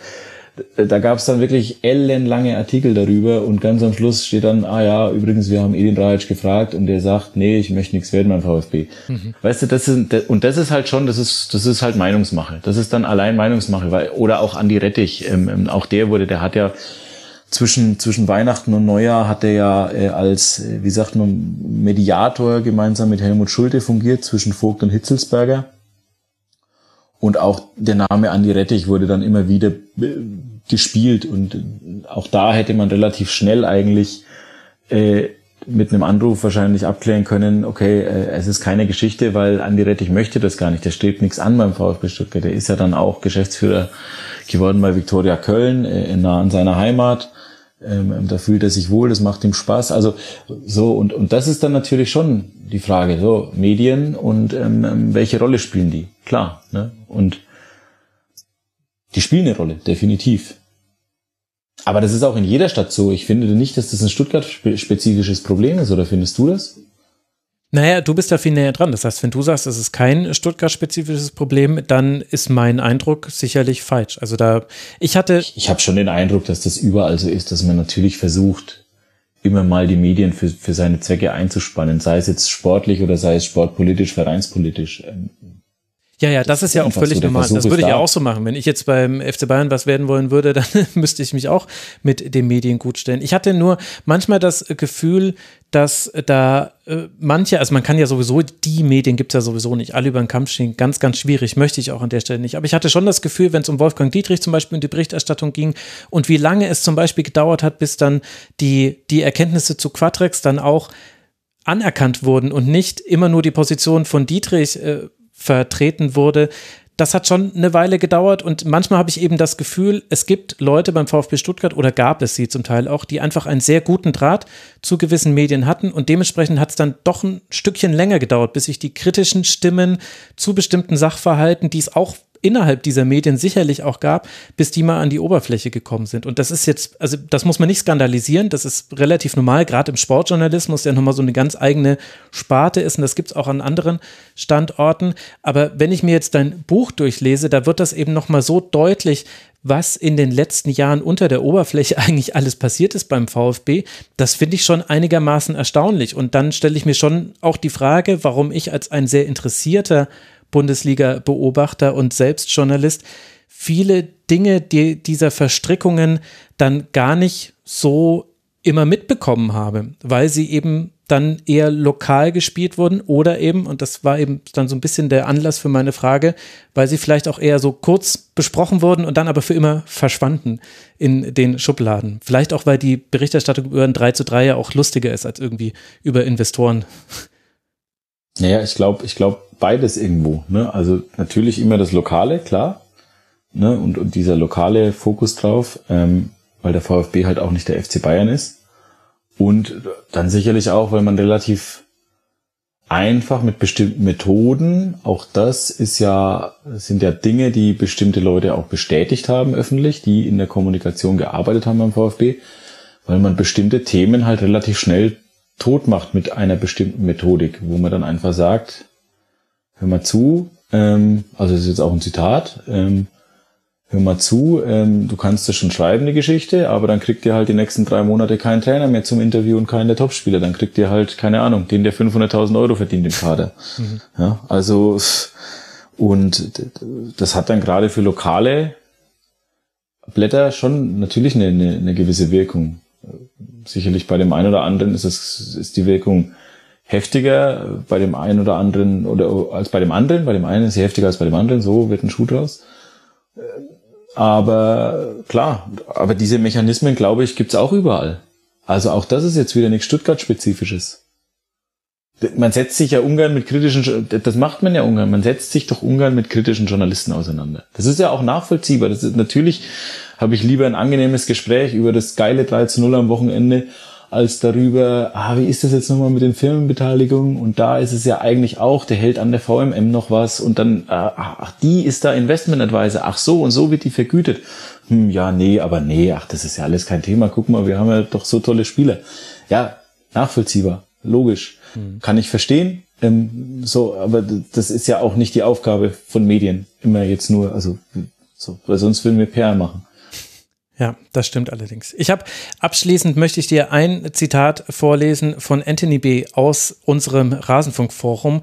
da gab es dann wirklich ellenlange Artikel darüber und ganz am Schluss steht dann, ah ja, übrigens, wir haben Edin Rajic gefragt und der sagt, nee, ich möchte nichts werden beim VfB. Mhm. Weißt du, das ist, und das ist halt schon, das ist, das ist halt Meinungsmache. Das ist dann allein Meinungsmache, weil, oder auch Andi Rettich, ähm, ähm auch der wurde, der hat ja zwischen, zwischen Weihnachten und Neujahr hat er ja äh, als, äh, wie sagt man, Mediator gemeinsam mit Helmut Schulte fungiert zwischen Vogt und Hitzelsberger. Und auch der Name Andi Rettich wurde dann immer wieder äh, gespielt. Und auch da hätte man relativ schnell eigentlich äh, mit einem Anruf wahrscheinlich abklären können, okay, äh, es ist keine Geschichte, weil Andi Rettich möchte das gar nicht. Der strebt nichts an beim VfB Stuttgart. Der ist ja dann auch Geschäftsführer geworden bei Viktoria Köln, äh, nah an seiner Heimat. Ähm, da fühlt er sich wohl, das macht ihm Spaß. Also so und und das ist dann natürlich schon die Frage. So Medien und ähm, ähm, welche Rolle spielen die? Klar. Ne? Und die spielen eine Rolle, definitiv. Aber das ist auch in jeder Stadt so. Ich finde nicht, dass das ein Stuttgart-spezifisches Problem ist. Oder findest du das? Naja, du bist da viel näher dran. Das heißt, wenn du sagst, das ist kein Stuttgart-spezifisches Problem, dann ist mein Eindruck sicherlich falsch. Also da, ich hatte. Ich, ich habe schon den Eindruck, dass das überall so ist, dass man natürlich versucht, immer mal die Medien für, für seine Zwecke einzuspannen, sei es jetzt sportlich oder sei es sportpolitisch, vereinspolitisch. Ja, ja, das ist ja auch völlig normal. Das würde ich ja auch so machen. Wenn ich jetzt beim FC Bayern was werden wollen würde, dann müsste ich mich auch mit den Medien gut stellen. Ich hatte nur manchmal das Gefühl, dass da äh, manche, also man kann ja sowieso, die Medien gibt es ja sowieso nicht, alle über den Kampf stehen, ganz, ganz schwierig, möchte ich auch an der Stelle nicht. Aber ich hatte schon das Gefühl, wenn es um Wolfgang Dietrich zum Beispiel in die Berichterstattung ging und wie lange es zum Beispiel gedauert hat, bis dann die, die Erkenntnisse zu Quatrex dann auch anerkannt wurden und nicht immer nur die Position von Dietrich äh, vertreten wurde, das hat schon eine Weile gedauert und manchmal habe ich eben das Gefühl, es gibt Leute beim VfB Stuttgart oder gab es sie zum Teil auch, die einfach einen sehr guten Draht zu gewissen Medien hatten und dementsprechend hat es dann doch ein Stückchen länger gedauert, bis sich die kritischen Stimmen zu bestimmten Sachverhalten, die es auch innerhalb dieser Medien sicherlich auch gab, bis die mal an die Oberfläche gekommen sind. Und das ist jetzt, also das muss man nicht skandalisieren, das ist relativ normal, gerade im Sportjournalismus, der nochmal so eine ganz eigene Sparte ist und das gibt es auch an anderen Standorten. Aber wenn ich mir jetzt dein Buch durchlese, da wird das eben nochmal so deutlich, was in den letzten Jahren unter der Oberfläche eigentlich alles passiert ist beim VfB, das finde ich schon einigermaßen erstaunlich. Und dann stelle ich mir schon auch die Frage, warum ich als ein sehr interessierter Bundesliga-Beobachter und selbst Journalist viele Dinge die, dieser Verstrickungen dann gar nicht so immer mitbekommen habe, weil sie eben dann eher lokal gespielt wurden oder eben, und das war eben dann so ein bisschen der Anlass für meine Frage, weil sie vielleicht auch eher so kurz besprochen wurden und dann aber für immer verschwanden in den Schubladen. Vielleicht auch, weil die Berichterstattung über ein 3 zu 3 ja auch lustiger ist als irgendwie über Investoren. Naja, ich glaube, ich glaube, beides irgendwo. Ne? Also natürlich immer das Lokale, klar. Ne? Und, und dieser lokale Fokus drauf, ähm, weil der VfB halt auch nicht der FC Bayern ist. Und dann sicherlich auch, weil man relativ einfach mit bestimmten Methoden, auch das ist ja, sind ja Dinge, die bestimmte Leute auch bestätigt haben öffentlich, die in der Kommunikation gearbeitet haben beim VfB, weil man bestimmte Themen halt relativ schnell tot macht mit einer bestimmten Methodik, wo man dann einfach sagt, hör mal zu, ähm, also das ist jetzt auch ein Zitat, ähm, hör mal zu, ähm, du kannst das schon schreiben, die Geschichte, aber dann kriegt ihr halt die nächsten drei Monate keinen Trainer mehr zum Interview und keinen der Topspieler. Dann kriegt ihr halt, keine Ahnung, den, der 500.000 Euro verdient im Kader. Mhm. Ja, also, und das hat dann gerade für lokale Blätter schon natürlich eine, eine, eine gewisse Wirkung. Sicherlich bei dem einen oder anderen ist es, ist die Wirkung heftiger bei dem einen oder anderen oder als bei dem anderen. Bei dem einen ist sie heftiger als bei dem anderen. So wird ein Schuh draus. Aber klar, aber diese Mechanismen, glaube ich, gibt's auch überall. Also auch das ist jetzt wieder nichts Stuttgart-spezifisches. Man setzt sich ja ungern mit kritischen, das macht man ja ungern, man setzt sich doch ungern mit kritischen Journalisten auseinander. Das ist ja auch nachvollziehbar. Das ist natürlich, habe ich lieber ein angenehmes Gespräch über das geile 3 zu 0 am Wochenende, als darüber, ah, wie ist das jetzt nochmal mit den Firmenbeteiligungen? Und da ist es ja eigentlich auch, der hält an der VMM noch was und dann, ah, ach, die ist da Investment Advisor, ach so, und so wird die vergütet. Hm, ja, nee, aber nee, ach, das ist ja alles kein Thema. Guck mal, wir haben ja doch so tolle Spieler. Ja, nachvollziehbar, logisch. Hm. Kann ich verstehen. Ähm, so, aber das ist ja auch nicht die Aufgabe von Medien. Immer jetzt nur, also, so, weil sonst würden wir PR machen. Ja, das stimmt allerdings. Ich habe abschließend möchte ich dir ein Zitat vorlesen von Anthony B. aus unserem Rasenfunkforum.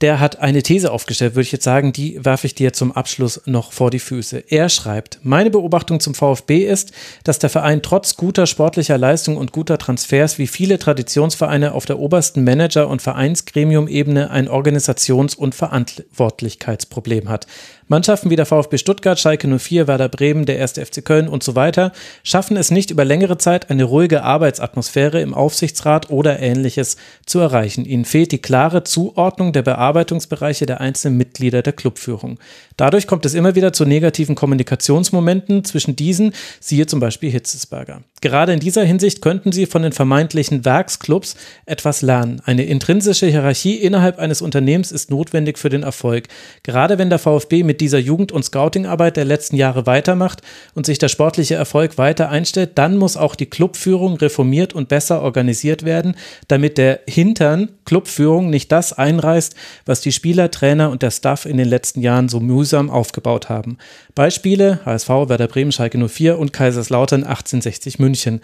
Der hat eine These aufgestellt, würde ich jetzt sagen, die werfe ich dir zum Abschluss noch vor die Füße. Er schreibt, meine Beobachtung zum VfB ist, dass der Verein trotz guter sportlicher Leistung und guter Transfers wie viele Traditionsvereine auf der obersten Manager- und Vereinsgremium-Ebene ein Organisations- und Verantwortlichkeitsproblem hat. Mannschaften wie der VfB Stuttgart, Schalke 04, Werder Bremen, der 1. FC Köln und so weiter schaffen es nicht über längere Zeit eine ruhige Arbeitsatmosphäre im Aufsichtsrat oder ähnliches zu erreichen. Ihnen fehlt die klare Zuordnung der Bearbeitungsbereiche der einzelnen Mitglieder der Clubführung. Dadurch kommt es immer wieder zu negativen Kommunikationsmomenten zwischen diesen, siehe zum Beispiel Hitzesberger. Gerade in dieser Hinsicht könnten Sie von den vermeintlichen Werksclubs etwas lernen. Eine intrinsische Hierarchie innerhalb eines Unternehmens ist notwendig für den Erfolg. Gerade wenn der VfB mit dieser Jugend- und Scoutingarbeit der letzten Jahre weitermacht und sich der sportliche Erfolg weiter einstellt, dann muss auch die Clubführung reformiert und besser organisiert werden, damit der Hintern Clubführung nicht das einreißt, was die Spieler, Trainer und der Staff in den letzten Jahren so mühsam aufgebaut haben. Beispiele HSV, Werder Bremen, Schalke 04 und Kaiserslautern 1860 München.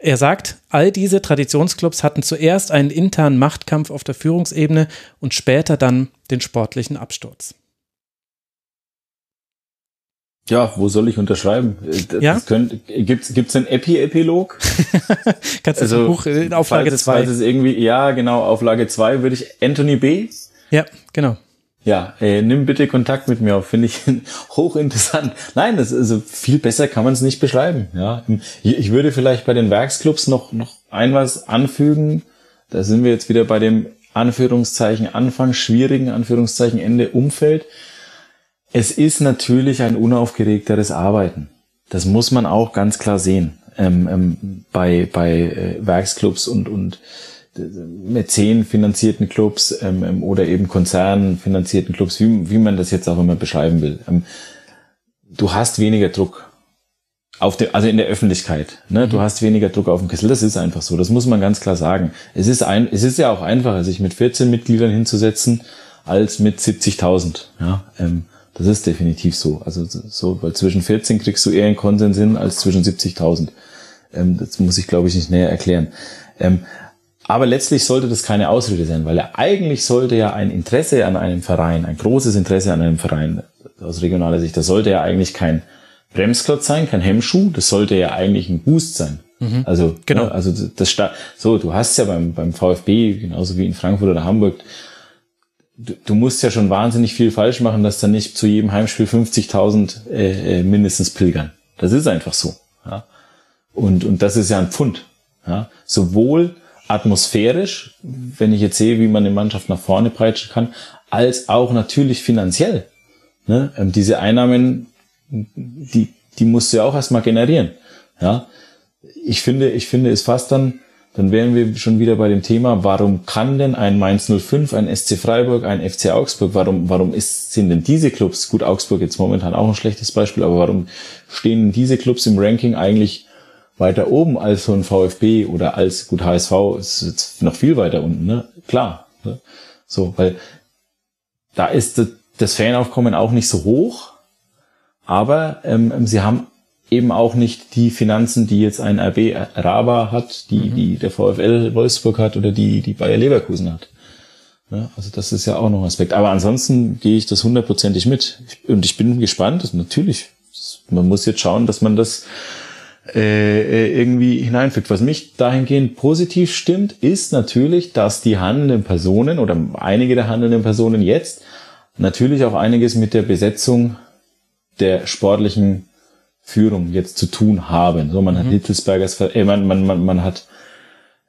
Er sagt, all diese Traditionsclubs hatten zuerst einen internen Machtkampf auf der Führungsebene und später dann den sportlichen Absturz. Ja, wo soll ich unterschreiben? Äh, das ja? Gibt es einen Epi-Epilog? Kannst du also, das Buch in Auflage 2? Falls es irgendwie, ja, genau, Auflage 2 würde ich Anthony B. Ja, genau. Ja, äh, nimm bitte Kontakt mit mir auf, finde ich hochinteressant. Nein, das also viel besser kann man es nicht beschreiben. Ja, ich würde vielleicht bei den Werksclubs noch noch ein was anfügen. Da sind wir jetzt wieder bei dem Anführungszeichen Anfang schwierigen Anführungszeichen Ende Umfeld. Es ist natürlich ein unaufgeregteres Arbeiten. Das muss man auch ganz klar sehen ähm, ähm, bei, bei äh, Werksclubs und, und äh, Mäzen finanzierten Clubs ähm, ähm, oder eben Konzernen finanzierten Clubs, wie, wie man das jetzt auch immer beschreiben will. Ähm, du hast weniger Druck auf der, also in der Öffentlichkeit. Ne? Du mhm. hast weniger Druck auf dem Kessel. Das ist einfach so. Das muss man ganz klar sagen. Es ist ein, es ist ja auch einfacher, sich mit 14 Mitgliedern hinzusetzen als mit 70.000. Ja. Ähm, das ist definitiv so. Also so, weil zwischen 14 kriegst du eher einen Konsens hin als zwischen 70.000. Ähm, das muss ich, glaube ich, nicht näher erklären. Ähm, aber letztlich sollte das keine Ausrede sein, weil er eigentlich sollte ja ein Interesse an einem Verein, ein großes Interesse an einem Verein aus regionaler Sicht, das sollte ja eigentlich kein Bremsklotz sein, kein Hemmschuh, das sollte ja eigentlich ein Boost sein. Mhm. Also, genau. Ne, also das, so, du hast ja beim, beim VfB, genauso wie in Frankfurt oder Hamburg, du, du musst ja schon wahnsinnig viel falsch machen, dass dann nicht zu jedem Heimspiel 50.000 äh, äh, mindestens pilgern. Das ist einfach so. Ja? Und, und das ist ja ein Pfund. Ja? Sowohl atmosphärisch, wenn ich jetzt sehe, wie man eine Mannschaft nach vorne peitschen kann, als auch natürlich finanziell. Ne? Ähm, diese Einnahmen, die, die musst du ja auch erstmal generieren. Ja? Ich finde, ich finde es fast dann dann wären wir schon wieder bei dem Thema, warum kann denn ein Mainz 05, ein SC Freiburg, ein FC Augsburg, warum, warum ist, sind denn diese Clubs, gut, Augsburg jetzt momentan auch ein schlechtes Beispiel, aber warum stehen diese Clubs im Ranking eigentlich weiter oben als so ein VfB oder als, gut, HSV ist jetzt noch viel weiter unten, ne? Klar. Ne? So, weil da ist das Fanaufkommen auch nicht so hoch, aber ähm, sie haben eben auch nicht die Finanzen, die jetzt ein RB Raba hat, die, mhm. die der VfL Wolfsburg hat oder die, die Bayer Leverkusen hat. Ja, also das ist ja auch noch ein Aspekt. Aber ansonsten gehe ich das hundertprozentig mit. Und ich bin gespannt, dass natürlich, man muss jetzt schauen, dass man das äh, irgendwie hineinfügt. Was mich dahingehend positiv stimmt, ist natürlich, dass die handelnden Personen oder einige der handelnden Personen jetzt natürlich auch einiges mit der Besetzung der sportlichen Führung jetzt zu tun haben. So, man mhm. hat Hitzelsbergers, äh, man, man, man, man hat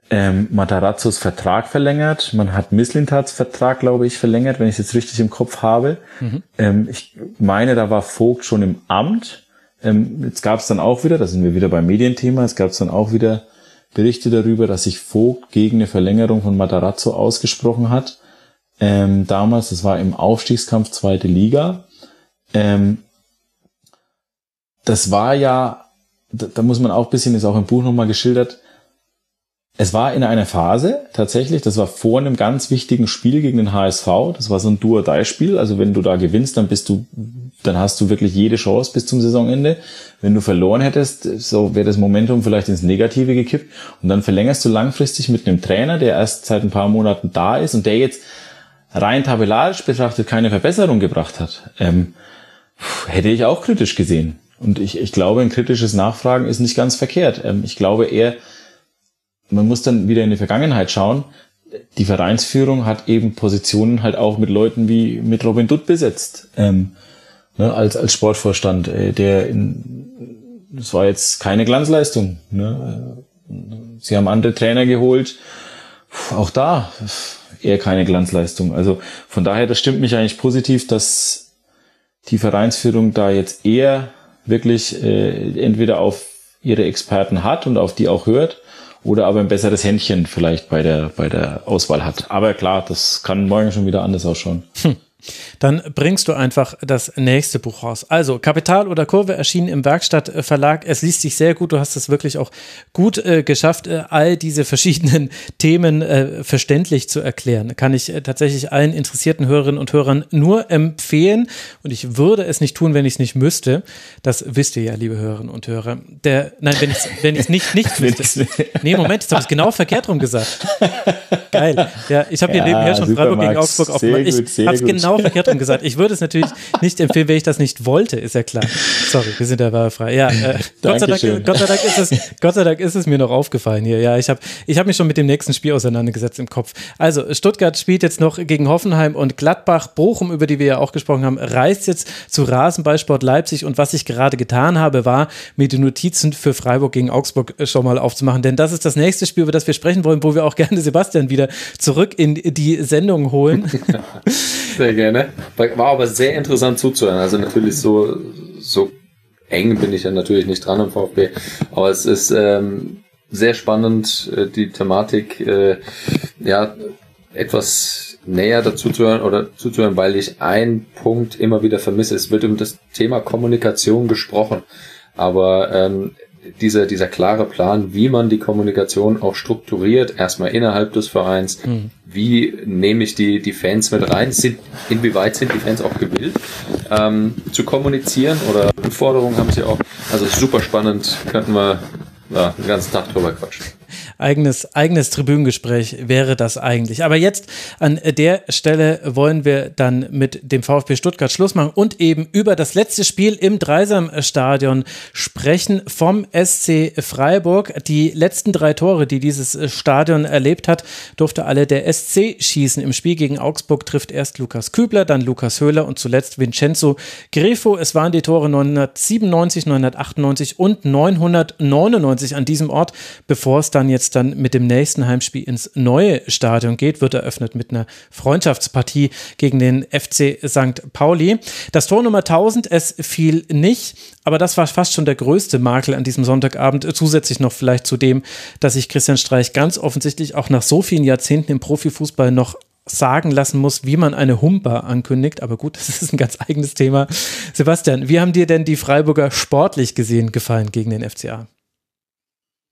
ähm, Matarazzos Vertrag verlängert, man hat Misslintats Vertrag, glaube ich, verlängert, wenn ich es jetzt richtig im Kopf habe. Mhm. Ähm, ich meine, da war Vogt schon im Amt. Ähm, jetzt gab es dann auch wieder, da sind wir wieder beim Medienthema, es gab dann auch wieder Berichte darüber, dass sich Vogt gegen eine Verlängerung von Matarazzo ausgesprochen hat. Ähm, damals, das war im Aufstiegskampf zweite Liga. Ähm, das war ja, da, da muss man auch ein bisschen, ist auch im Buch nochmal geschildert, es war in einer Phase tatsächlich, das war vor einem ganz wichtigen Spiel gegen den HSV. Das war so ein Do-or-Die-Spiel. Also wenn du da gewinnst, dann bist du, dann hast du wirklich jede Chance bis zum Saisonende. Wenn du verloren hättest, so wäre das Momentum vielleicht ins Negative gekippt. Und dann verlängerst du langfristig mit einem Trainer, der erst seit ein paar Monaten da ist und der jetzt rein tabellarisch betrachtet keine Verbesserung gebracht hat. Ähm, hätte ich auch kritisch gesehen. Und ich, ich glaube, ein kritisches Nachfragen ist nicht ganz verkehrt. Ähm, ich glaube eher, man muss dann wieder in die Vergangenheit schauen. Die Vereinsführung hat eben Positionen halt auch mit Leuten wie mit Robin Dutt besetzt. Ähm, ne, als, als Sportvorstand, äh, der in, das war jetzt keine Glanzleistung. Ne? Sie haben andere Trainer geholt. Auch da eher keine Glanzleistung. Also von daher, das stimmt mich eigentlich positiv, dass die Vereinsführung da jetzt eher wirklich äh, entweder auf ihre Experten hat und auf die auch hört oder aber ein besseres Händchen vielleicht bei der, bei der Auswahl hat. Aber klar, das kann morgen schon wieder anders ausschauen. Hm. Dann bringst du einfach das nächste Buch raus. Also, Kapital oder Kurve erschienen im Werkstattverlag. Es liest sich sehr gut. Du hast es wirklich auch gut äh, geschafft, äh, all diese verschiedenen Themen äh, verständlich zu erklären. Kann ich äh, tatsächlich allen interessierten Hörerinnen und Hörern nur empfehlen. Und ich würde es nicht tun, wenn ich es nicht müsste. Das wisst ihr ja, liebe Hörerinnen und Hörer. Der, nein, wenn ich es wenn ich's nicht, nicht müsste. Nee, Moment, jetzt habe ich es genau verkehrt rum gesagt. Geil. Ja, ich habe hier ja, nebenher schon Freiburg gegen Augsburg aufgemacht. Ich habe es genau verkehrt rum gesagt. Ich würde es natürlich nicht empfehlen, wenn ich das nicht wollte, ist ja klar. Sorry, wir sind ja wahlfrei. Ja, äh, Gott, sei Dank, Gott, sei Dank, ist es, Gott sei Dank ist es mir noch aufgefallen hier. Ja, ich habe ich hab mich schon mit dem nächsten Spiel auseinandergesetzt im Kopf. Also, Stuttgart spielt jetzt noch gegen Hoffenheim und Gladbach. Bochum, über die wir ja auch gesprochen haben, reist jetzt zu Rasenballsport Leipzig. Und was ich gerade getan habe, war, mir die Notizen für Freiburg gegen Augsburg schon mal aufzumachen. Denn das ist das nächste Spiel, über das wir sprechen wollen, wo wir auch gerne Sebastian wieder zurück in die Sendung holen. Sehr gerne. War aber sehr interessant zuzuhören. Also natürlich so, so eng bin ich ja natürlich nicht dran am VfB. Aber es ist ähm, sehr spannend, äh, die Thematik äh, ja etwas näher dazu zu hören oder zuzuhören, weil ich einen Punkt immer wieder vermisse. Es wird um das Thema Kommunikation gesprochen. Aber ähm, dieser, dieser klare Plan, wie man die Kommunikation auch strukturiert, erstmal innerhalb des Vereins, mhm. wie nehme ich die, die Fans mit rein, sind, inwieweit sind die Fans auch gewillt, ähm, zu kommunizieren? Oder Anforderungen haben sie auch. Also super spannend, könnten wir ja, den ganzen Tag drüber quatschen eigenes, eigenes Tribünengespräch wäre das eigentlich. Aber jetzt an der Stelle wollen wir dann mit dem VfB Stuttgart Schluss machen und eben über das letzte Spiel im Dreisam-Stadion sprechen vom SC Freiburg. Die letzten drei Tore, die dieses Stadion erlebt hat, durfte alle der SC schießen. Im Spiel gegen Augsburg trifft erst Lukas Kübler, dann Lukas Höhler und zuletzt Vincenzo Grefo. Es waren die Tore 997, 998 und 999 an diesem Ort, bevor es dann jetzt es dann mit dem nächsten Heimspiel ins neue Stadion geht, wird eröffnet mit einer Freundschaftspartie gegen den FC St. Pauli. Das Tor Nummer 1000, es fiel nicht, aber das war fast schon der größte Makel an diesem Sonntagabend. Zusätzlich noch vielleicht zu dem, dass sich Christian Streich ganz offensichtlich auch nach so vielen Jahrzehnten im Profifußball noch sagen lassen muss, wie man eine Humper ankündigt. Aber gut, das ist ein ganz eigenes Thema. Sebastian, wie haben dir denn die Freiburger sportlich gesehen gefallen gegen den FCA?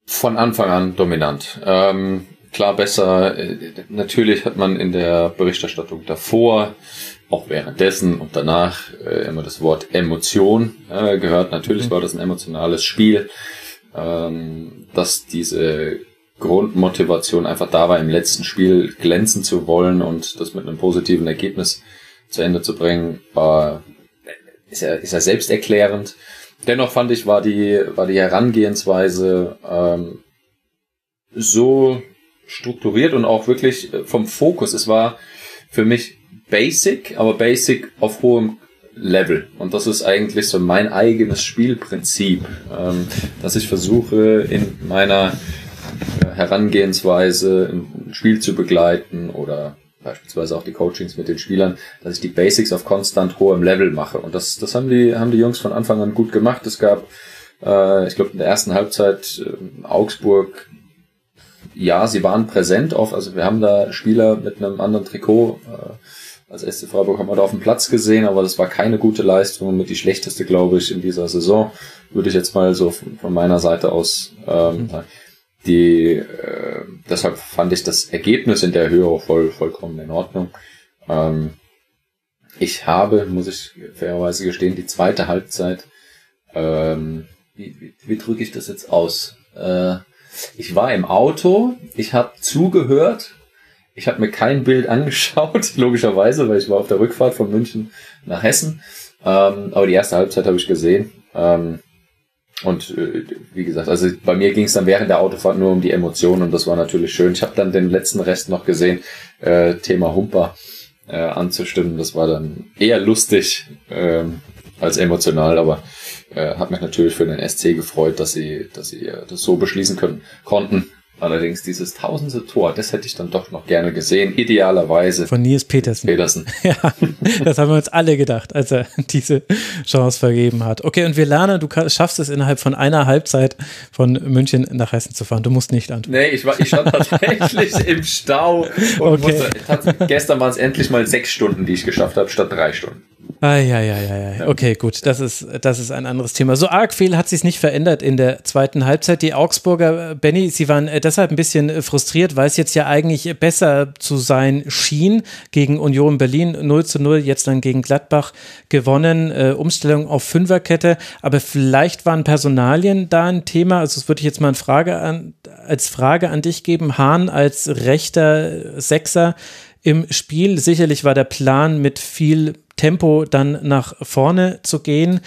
Von Anfang an dominant. Ähm, klar besser. Äh, natürlich hat man in der Berichterstattung davor, auch währenddessen und danach äh, immer das Wort Emotion äh, gehört. Natürlich mhm. war das ein emotionales Spiel, ähm, dass diese Grundmotivation einfach da war, im letzten Spiel glänzen zu wollen und das mit einem positiven Ergebnis zu Ende zu bringen, war ist ja, ist ja selbsterklärend. Dennoch fand ich, war die, war die Herangehensweise ähm, so strukturiert und auch wirklich äh, vom Fokus. Es war für mich basic, aber basic auf hohem Level. Und das ist eigentlich so mein eigenes Spielprinzip, ähm, dass ich versuche in meiner äh, Herangehensweise ein Spiel zu begleiten oder beispielsweise auch die Coachings mit den Spielern, dass ich die Basics auf konstant hohem Level mache. Und das, das haben die, haben die Jungs von Anfang an gut gemacht. Es gab, äh, ich glaube, in der ersten Halbzeit äh, Augsburg, ja, sie waren präsent auf, also wir haben da Spieler mit einem anderen Trikot, äh, als SC Freiburg haben wir da auf dem Platz gesehen, aber das war keine gute Leistung, mit die schlechteste, glaube ich, in dieser Saison, würde ich jetzt mal so von, von meiner Seite aus ähm, sagen. Mhm die, äh, deshalb fand ich das Ergebnis in der Höhe voll, vollkommen in Ordnung. Ähm, ich habe, muss ich fairerweise gestehen, die zweite Halbzeit, ähm, wie, wie, wie drücke ich das jetzt aus? Äh, ich war im Auto, ich habe zugehört, ich habe mir kein Bild angeschaut, logischerweise, weil ich war auf der Rückfahrt von München nach Hessen. Ähm, aber die erste Halbzeit habe ich gesehen. Ähm, und äh, wie gesagt, also bei mir ging es dann während der Autofahrt nur um die Emotionen und das war natürlich schön. Ich habe dann den letzten Rest noch gesehen, äh, Thema Humper äh, anzustimmen. Das war dann eher lustig ähm, als emotional, aber äh, hat mich natürlich für den SC gefreut, dass sie, dass sie äh, das so beschließen können, konnten. Allerdings dieses tausendste Tor, das hätte ich dann doch noch gerne gesehen, idealerweise. Von Nils Petersen. Petersen. Ja, das haben wir uns alle gedacht, als er diese Chance vergeben hat. Okay, und wir lernen, du schaffst es innerhalb von einer Halbzeit von München nach Hessen zu fahren. Du musst nicht antworten. Nee, ich, war, ich stand tatsächlich im Stau und okay. musste, gestern waren es endlich mal sechs Stunden, die ich geschafft habe, statt drei Stunden. Ah, ja, ja, ja, ja. Okay, gut. Das ist, das ist ein anderes Thema. So arg viel hat sich nicht verändert in der zweiten Halbzeit. Die Augsburger, Benny, sie waren äh, deshalb ein bisschen äh, frustriert, weil es jetzt ja eigentlich besser zu sein schien. Gegen Union Berlin 0 zu 0, jetzt dann gegen Gladbach gewonnen. Äh, Umstellung auf Fünferkette. Aber vielleicht waren Personalien da ein Thema. Also, das würde ich jetzt mal Frage an, als Frage an dich geben. Hahn als rechter Sechser im Spiel. Sicherlich war der Plan mit viel Tempo dann nach vorne zu gehen.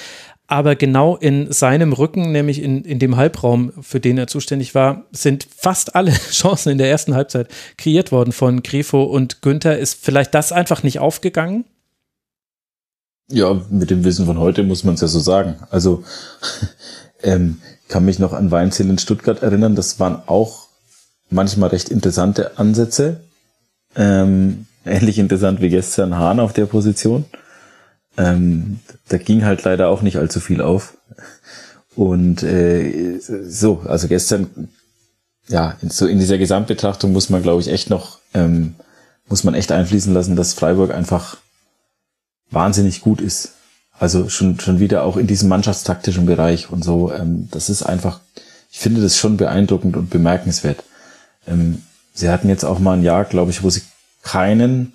Aber genau in seinem Rücken, nämlich in, in dem Halbraum, für den er zuständig war, sind fast alle Chancen in der ersten Halbzeit kreiert worden von Grifo und Günther. Ist vielleicht das einfach nicht aufgegangen? Ja, mit dem Wissen von heute muss man es ja so sagen. Also ähm, kann mich noch an Weinziel in Stuttgart erinnern. Das waren auch manchmal recht interessante Ansätze. Ähm, ähnlich interessant wie gestern Hahn auf der Position. Ähm, da ging halt leider auch nicht allzu viel auf. Und äh, so, also gestern, ja, so in dieser Gesamtbetrachtung muss man, glaube ich, echt noch, ähm, muss man echt einfließen lassen, dass Freiburg einfach wahnsinnig gut ist. Also schon, schon wieder auch in diesem mannschaftstaktischen Bereich und so. Ähm, das ist einfach, ich finde das schon beeindruckend und bemerkenswert. Ähm, sie hatten jetzt auch mal ein Jahr, glaube ich, wo sie keinen,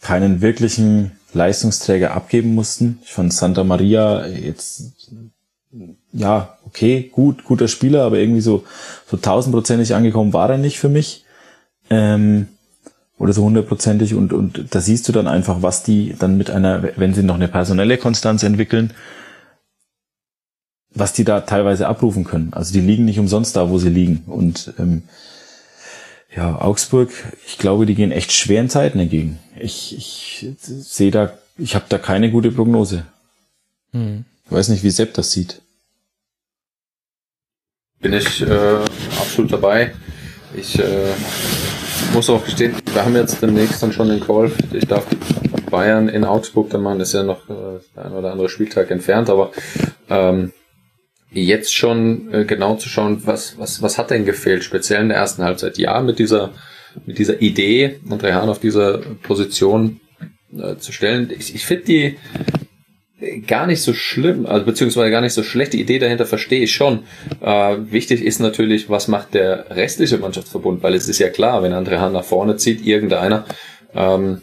keinen wirklichen Leistungsträger abgeben mussten. Ich fand Santa Maria jetzt, ja, okay, gut, guter Spieler, aber irgendwie so, so tausendprozentig angekommen war er nicht für mich. Ähm, oder so hundertprozentig und, und da siehst du dann einfach, was die dann mit einer, wenn sie noch eine personelle Konstanz entwickeln, was die da teilweise abrufen können. Also die liegen nicht umsonst da, wo sie liegen. Und ähm, ja, Augsburg, ich glaube, die gehen echt schweren Zeiten entgegen. Ich, ich sehe da, ich habe da keine gute Prognose. Hm. Ich weiß nicht, wie Sepp das sieht. Bin ich äh, absolut dabei. Ich äh, muss auch gestehen, wir haben jetzt demnächst dann schon den Call. Ich darf Bayern in Augsburg dann machen, ist ja noch äh, ein oder andere Spieltag entfernt, aber ähm, jetzt schon äh, genau zu schauen, was, was, was hat denn gefehlt, speziell in der ersten Halbzeit. Ja, mit dieser, mit dieser Idee und Rehan auf dieser Position äh, zu stellen. Ich, ich finde die gar nicht so schlimm, also beziehungsweise gar nicht so schlecht. Die Idee dahinter verstehe ich schon. Äh, wichtig ist natürlich, was macht der restliche Mannschaftsverbund, weil es ist ja klar, wenn André Hahn nach vorne zieht, irgendeiner ähm,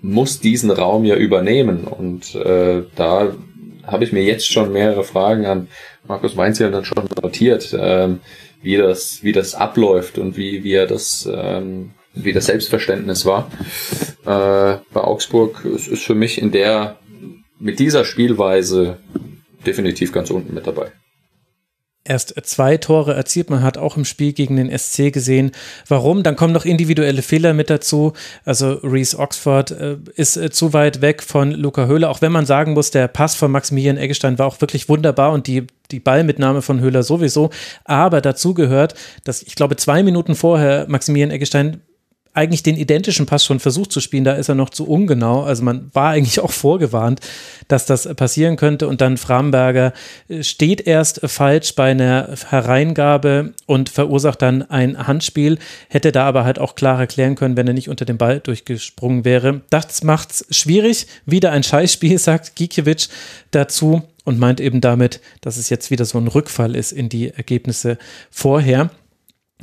muss diesen Raum ja übernehmen. Und äh, da habe ich mir jetzt schon mehrere Fragen an Markus Weinzierl dann schon notiert, ähm, wie das, wie das abläuft und wie, wie er das, ähm, wie das Selbstverständnis war. Äh, bei Augsburg ist, ist für mich in der, mit dieser Spielweise definitiv ganz unten mit dabei. Erst zwei Tore erzielt. Man hat auch im Spiel gegen den SC gesehen, warum. Dann kommen noch individuelle Fehler mit dazu. Also Reese Oxford äh, ist äh, zu weit weg von Luca Höhler, auch wenn man sagen muss, der Pass von Maximilian Eggestein war auch wirklich wunderbar und die die Ballmitnahme von Höhler sowieso. Aber dazu gehört, dass ich glaube, zwei Minuten vorher Maximilian Eggestein eigentlich den identischen Pass schon versucht zu spielen, da ist er noch zu ungenau. Also man war eigentlich auch vorgewarnt, dass das passieren könnte. Und dann Framberger äh, steht erst falsch bei einer Hereingabe und verursacht dann ein Handspiel. Hätte da aber halt auch klar erklären können, wenn er nicht unter den Ball durchgesprungen wäre. Das macht's schwierig. Wieder ein Scheißspiel, sagt Gikiewicz dazu und meint eben damit, dass es jetzt wieder so ein Rückfall ist in die Ergebnisse vorher.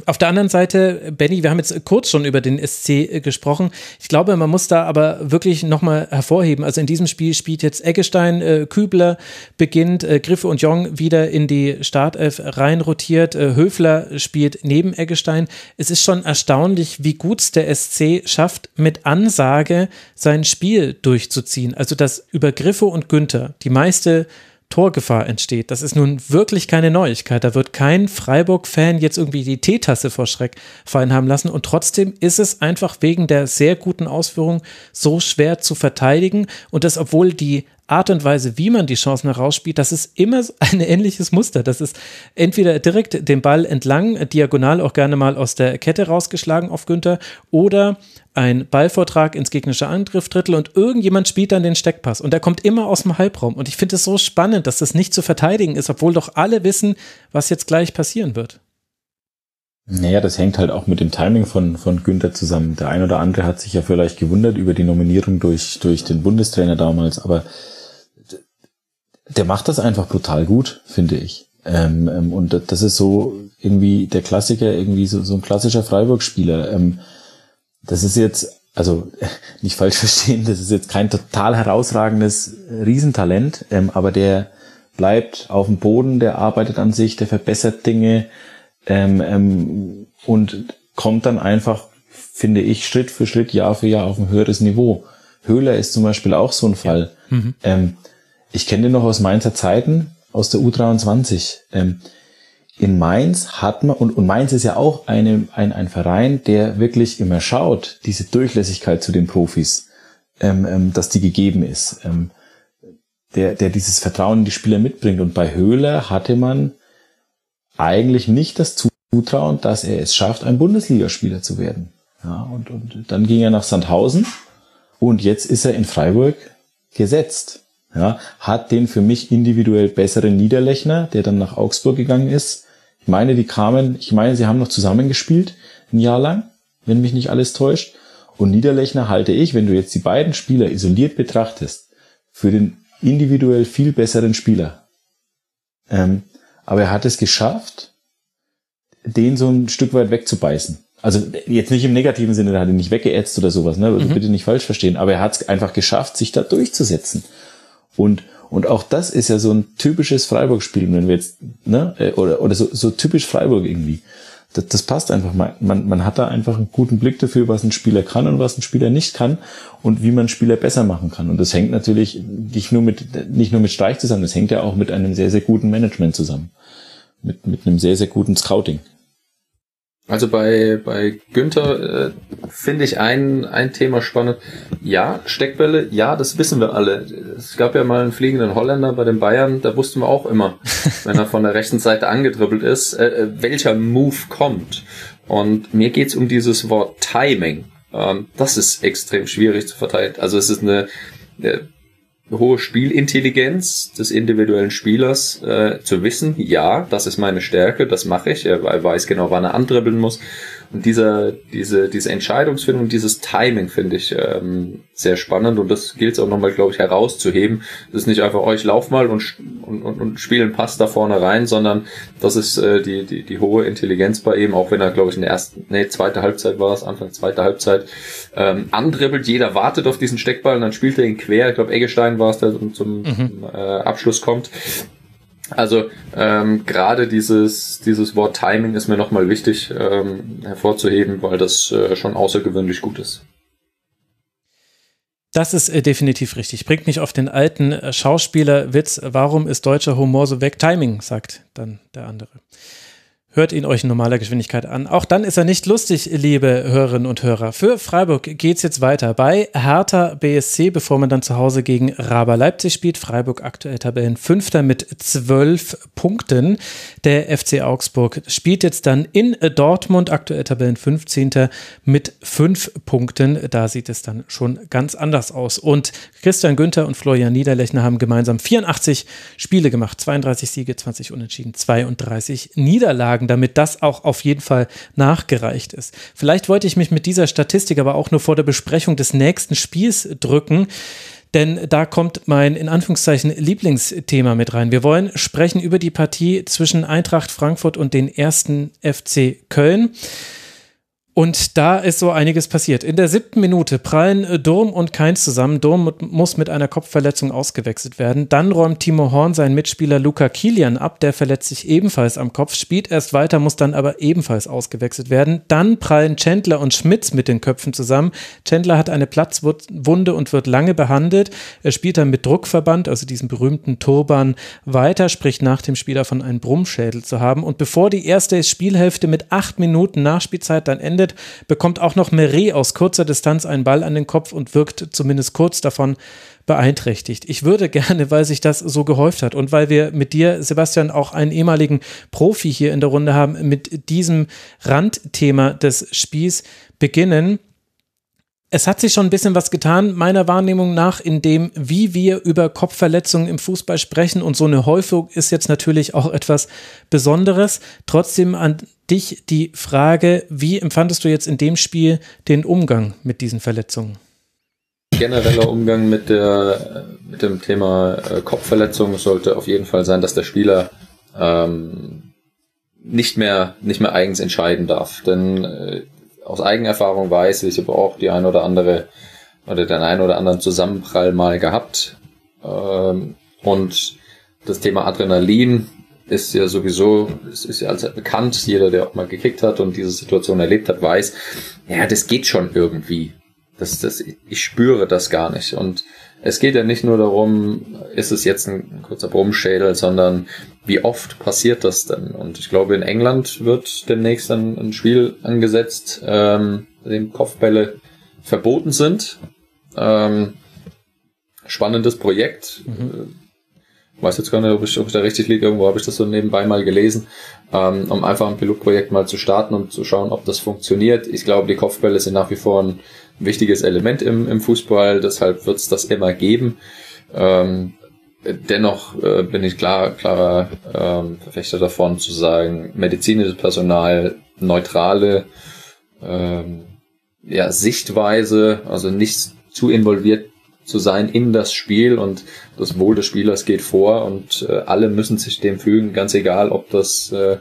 Auf der anderen Seite, Benny, wir haben jetzt kurz schon über den SC äh, gesprochen. Ich glaube, man muss da aber wirklich nochmal hervorheben. Also in diesem Spiel spielt jetzt Eggestein, äh, Kübler beginnt, äh, Griffe und Jong wieder in die Startelf reinrotiert. Äh, Höfler spielt neben Eggestein. Es ist schon erstaunlich, wie gut es der SC schafft, mit Ansage sein Spiel durchzuziehen. Also dass über Griffe und Günther die meiste Torgefahr entsteht. Das ist nun wirklich keine Neuigkeit. Da wird kein Freiburg-Fan jetzt irgendwie die Teetasse vor Schreck fallen haben lassen. Und trotzdem ist es einfach wegen der sehr guten Ausführung so schwer zu verteidigen. Und das, obwohl die Art und Weise, wie man die Chancen herausspielt, das ist immer ein ähnliches Muster. Das ist entweder direkt den Ball entlang, diagonal auch gerne mal aus der Kette rausgeschlagen auf Günther oder ein Ballvortrag ins gegnerische Angriffdrittel und irgendjemand spielt dann den Steckpass und der kommt immer aus dem Halbraum. Und ich finde es so spannend, dass das nicht zu verteidigen ist, obwohl doch alle wissen, was jetzt gleich passieren wird. Naja, das hängt halt auch mit dem Timing von, von Günther zusammen. Der ein oder andere hat sich ja vielleicht gewundert über die Nominierung durch, durch den Bundestrainer damals, aber der macht das einfach brutal gut, finde ich. Ähm, ähm, und das ist so irgendwie der Klassiker, irgendwie so, so ein klassischer Freiburg-Spieler. Ähm, das ist jetzt, also nicht falsch verstehen, das ist jetzt kein total herausragendes Riesentalent, ähm, aber der bleibt auf dem Boden, der arbeitet an sich, der verbessert Dinge ähm, ähm, und kommt dann einfach, finde ich, Schritt für Schritt, Jahr für Jahr auf ein höheres Niveau. Höhler ist zum Beispiel auch so ein Fall. Ja. Mhm. Ich kenne den noch aus Mainzer Zeiten, aus der U23. Ähm, in Mainz hat man, und, und Mainz ist ja auch eine, ein, ein Verein, der wirklich immer schaut, diese Durchlässigkeit zu den Profis, ähm, ähm, dass die gegeben ist, ähm, der, der dieses Vertrauen in die Spieler mitbringt. Und bei Höhler hatte man eigentlich nicht das Zutrauen, dass er es schafft, ein Bundesligaspieler zu werden. Ja, und, und dann ging er nach Sandhausen und jetzt ist er in Freiburg gesetzt ja, hat den für mich individuell besseren Niederlechner, der dann nach Augsburg gegangen ist. Ich meine, die kamen, ich meine, sie haben noch zusammengespielt, ein Jahr lang, wenn mich nicht alles täuscht. Und Niederlechner halte ich, wenn du jetzt die beiden Spieler isoliert betrachtest, für den individuell viel besseren Spieler. Ähm, aber er hat es geschafft, den so ein Stück weit wegzubeißen. Also jetzt nicht im negativen Sinne, er hat ihn nicht weggeätzt oder sowas, ne? Also mhm. bitte nicht falsch verstehen, aber er hat es einfach geschafft, sich da durchzusetzen. Und, und auch das ist ja so ein typisches Freiburg-Spiel, wenn wir jetzt, ne, äh, oder, oder so, so typisch Freiburg irgendwie. Das, das passt einfach. Man, man, man hat da einfach einen guten Blick dafür, was ein Spieler kann und was ein Spieler nicht kann und wie man Spieler besser machen kann. Und das hängt natürlich nicht nur mit, nicht nur mit Streich zusammen, das hängt ja auch mit einem sehr, sehr guten Management zusammen. Mit, mit einem sehr, sehr guten Scouting. Also bei, bei Günther äh, finde ich ein, ein Thema spannend. Ja, Steckbälle, ja, das wissen wir alle. Es gab ja mal einen fliegenden Holländer bei den Bayern, da wussten wir auch immer, wenn er von der rechten Seite angedribbelt ist, äh, äh, welcher Move kommt. Und mir geht's um dieses Wort Timing. Ähm, das ist extrem schwierig zu verteilen. Also es ist eine, eine hohe Spielintelligenz des individuellen Spielers äh, zu wissen, ja, das ist meine Stärke, das mache ich, er weiß genau, wann er andribbeln muss. Und dieser, diese, diese Entscheidungsfindung, dieses Timing finde ich ähm, sehr spannend und das gilt es auch nochmal, glaube ich, herauszuheben. Das ist nicht einfach, oh, ich lauf mal und, und, und, und spiele einen Pass da vorne rein, sondern das ist äh, die, die, die hohe Intelligenz bei ihm, auch wenn er, glaube ich, in der ersten, nee, zweite Halbzeit war es, Anfang zweiter Halbzeit, ähm, andribbelt, jeder wartet auf diesen Steckball und dann spielt er ihn quer. Ich glaube, Eggestein war es, der zum, zum mhm. äh, Abschluss kommt. Also ähm, gerade dieses, dieses Wort Timing ist mir nochmal wichtig ähm, hervorzuheben, weil das äh, schon außergewöhnlich gut ist. Das ist äh, definitiv richtig. Bringt mich auf den alten äh, Schauspielerwitz. Warum ist deutscher Humor so weg? Timing, sagt dann der andere. Hört ihn euch in normaler Geschwindigkeit an. Auch dann ist er nicht lustig, liebe Hörerinnen und Hörer. Für Freiburg geht's jetzt weiter bei Hertha BSC, bevor man dann zu Hause gegen Raber Leipzig spielt. Freiburg aktuell Tabellenfünfter mit zwölf Punkten. Der FC Augsburg spielt jetzt dann in Dortmund, aktuell Tabellenfünfzehnter mit fünf Punkten. Da sieht es dann schon ganz anders aus. Und Christian Günther und Florian Niederlechner haben gemeinsam 84 Spiele gemacht. 32 Siege, 20 Unentschieden, 32 Niederlagen sagen, damit das auch auf jeden Fall nachgereicht ist. Vielleicht wollte ich mich mit dieser Statistik aber auch nur vor der Besprechung des nächsten Spiels drücken. Denn da kommt mein in Anführungszeichen Lieblingsthema mit rein. Wir wollen sprechen über die Partie zwischen Eintracht Frankfurt und den ersten FC Köln. Und da ist so einiges passiert. In der siebten Minute prallen äh, Durm und Keins zusammen. Durm muss mit einer Kopfverletzung ausgewechselt werden. Dann räumt Timo Horn seinen Mitspieler Luca Kilian ab. Der verletzt sich ebenfalls am Kopf, spielt erst weiter, muss dann aber ebenfalls ausgewechselt werden. Dann prallen Chandler und Schmitz mit den Köpfen zusammen. Chandler hat eine Platzwunde und wird lange behandelt. Er spielt dann mit Druckverband, also diesem berühmten Turban, weiter, spricht nach dem Spieler von einem Brummschädel zu haben. Und bevor die erste Spielhälfte mit acht Minuten Nachspielzeit dann endet, endet, bekommt auch noch Meret aus kurzer Distanz einen Ball an den Kopf und wirkt zumindest kurz davon beeinträchtigt. Ich würde gerne, weil sich das so gehäuft hat und weil wir mit dir, Sebastian, auch einen ehemaligen Profi hier in der Runde haben, mit diesem Randthema des Spiels beginnen es hat sich schon ein bisschen was getan, meiner Wahrnehmung nach, in dem, wie wir über Kopfverletzungen im Fußball sprechen. Und so eine Häufung ist jetzt natürlich auch etwas Besonderes. Trotzdem an dich die Frage, wie empfandest du jetzt in dem Spiel den Umgang mit diesen Verletzungen? Genereller Umgang mit, der, mit dem Thema äh, Kopfverletzung sollte auf jeden Fall sein, dass der Spieler ähm, nicht mehr nicht mehr eigens entscheiden darf. Denn äh, aus Eigenerfahrung weiß ich, habe auch die ein oder andere oder den einen oder anderen Zusammenprall mal gehabt. Ähm, und das Thema Adrenalin ist ja sowieso, es ist ja allzeit bekannt. Jeder, der auch mal gekickt hat und diese Situation erlebt hat, weiß, ja, das geht schon irgendwie. Das, das, ich spüre das gar nicht. Und es geht ja nicht nur darum, ist es jetzt ein kurzer Brummschädel, sondern wie oft passiert das denn? Und ich glaube, in England wird demnächst ein, ein Spiel angesetzt, ähm, in dem Kopfbälle verboten sind. Ähm, spannendes Projekt. Mhm. Weiß jetzt gar nicht, ob ich, ob ich da richtig liege. Irgendwo habe ich das so nebenbei mal gelesen, ähm, um einfach ein Pilotprojekt mal zu starten und zu schauen, ob das funktioniert. Ich glaube, die Kopfbälle sind nach wie vor ein wichtiges Element im, im Fußball, deshalb wird es das immer geben. Ähm, dennoch äh, bin ich klar, klarer ähm, Verfechter davon zu sagen, medizinisches Personal, neutrale ähm, ja, Sichtweise, also nicht zu involviert zu sein in das Spiel und das Wohl des Spielers geht vor und äh, alle müssen sich dem fügen, ganz egal, ob das äh,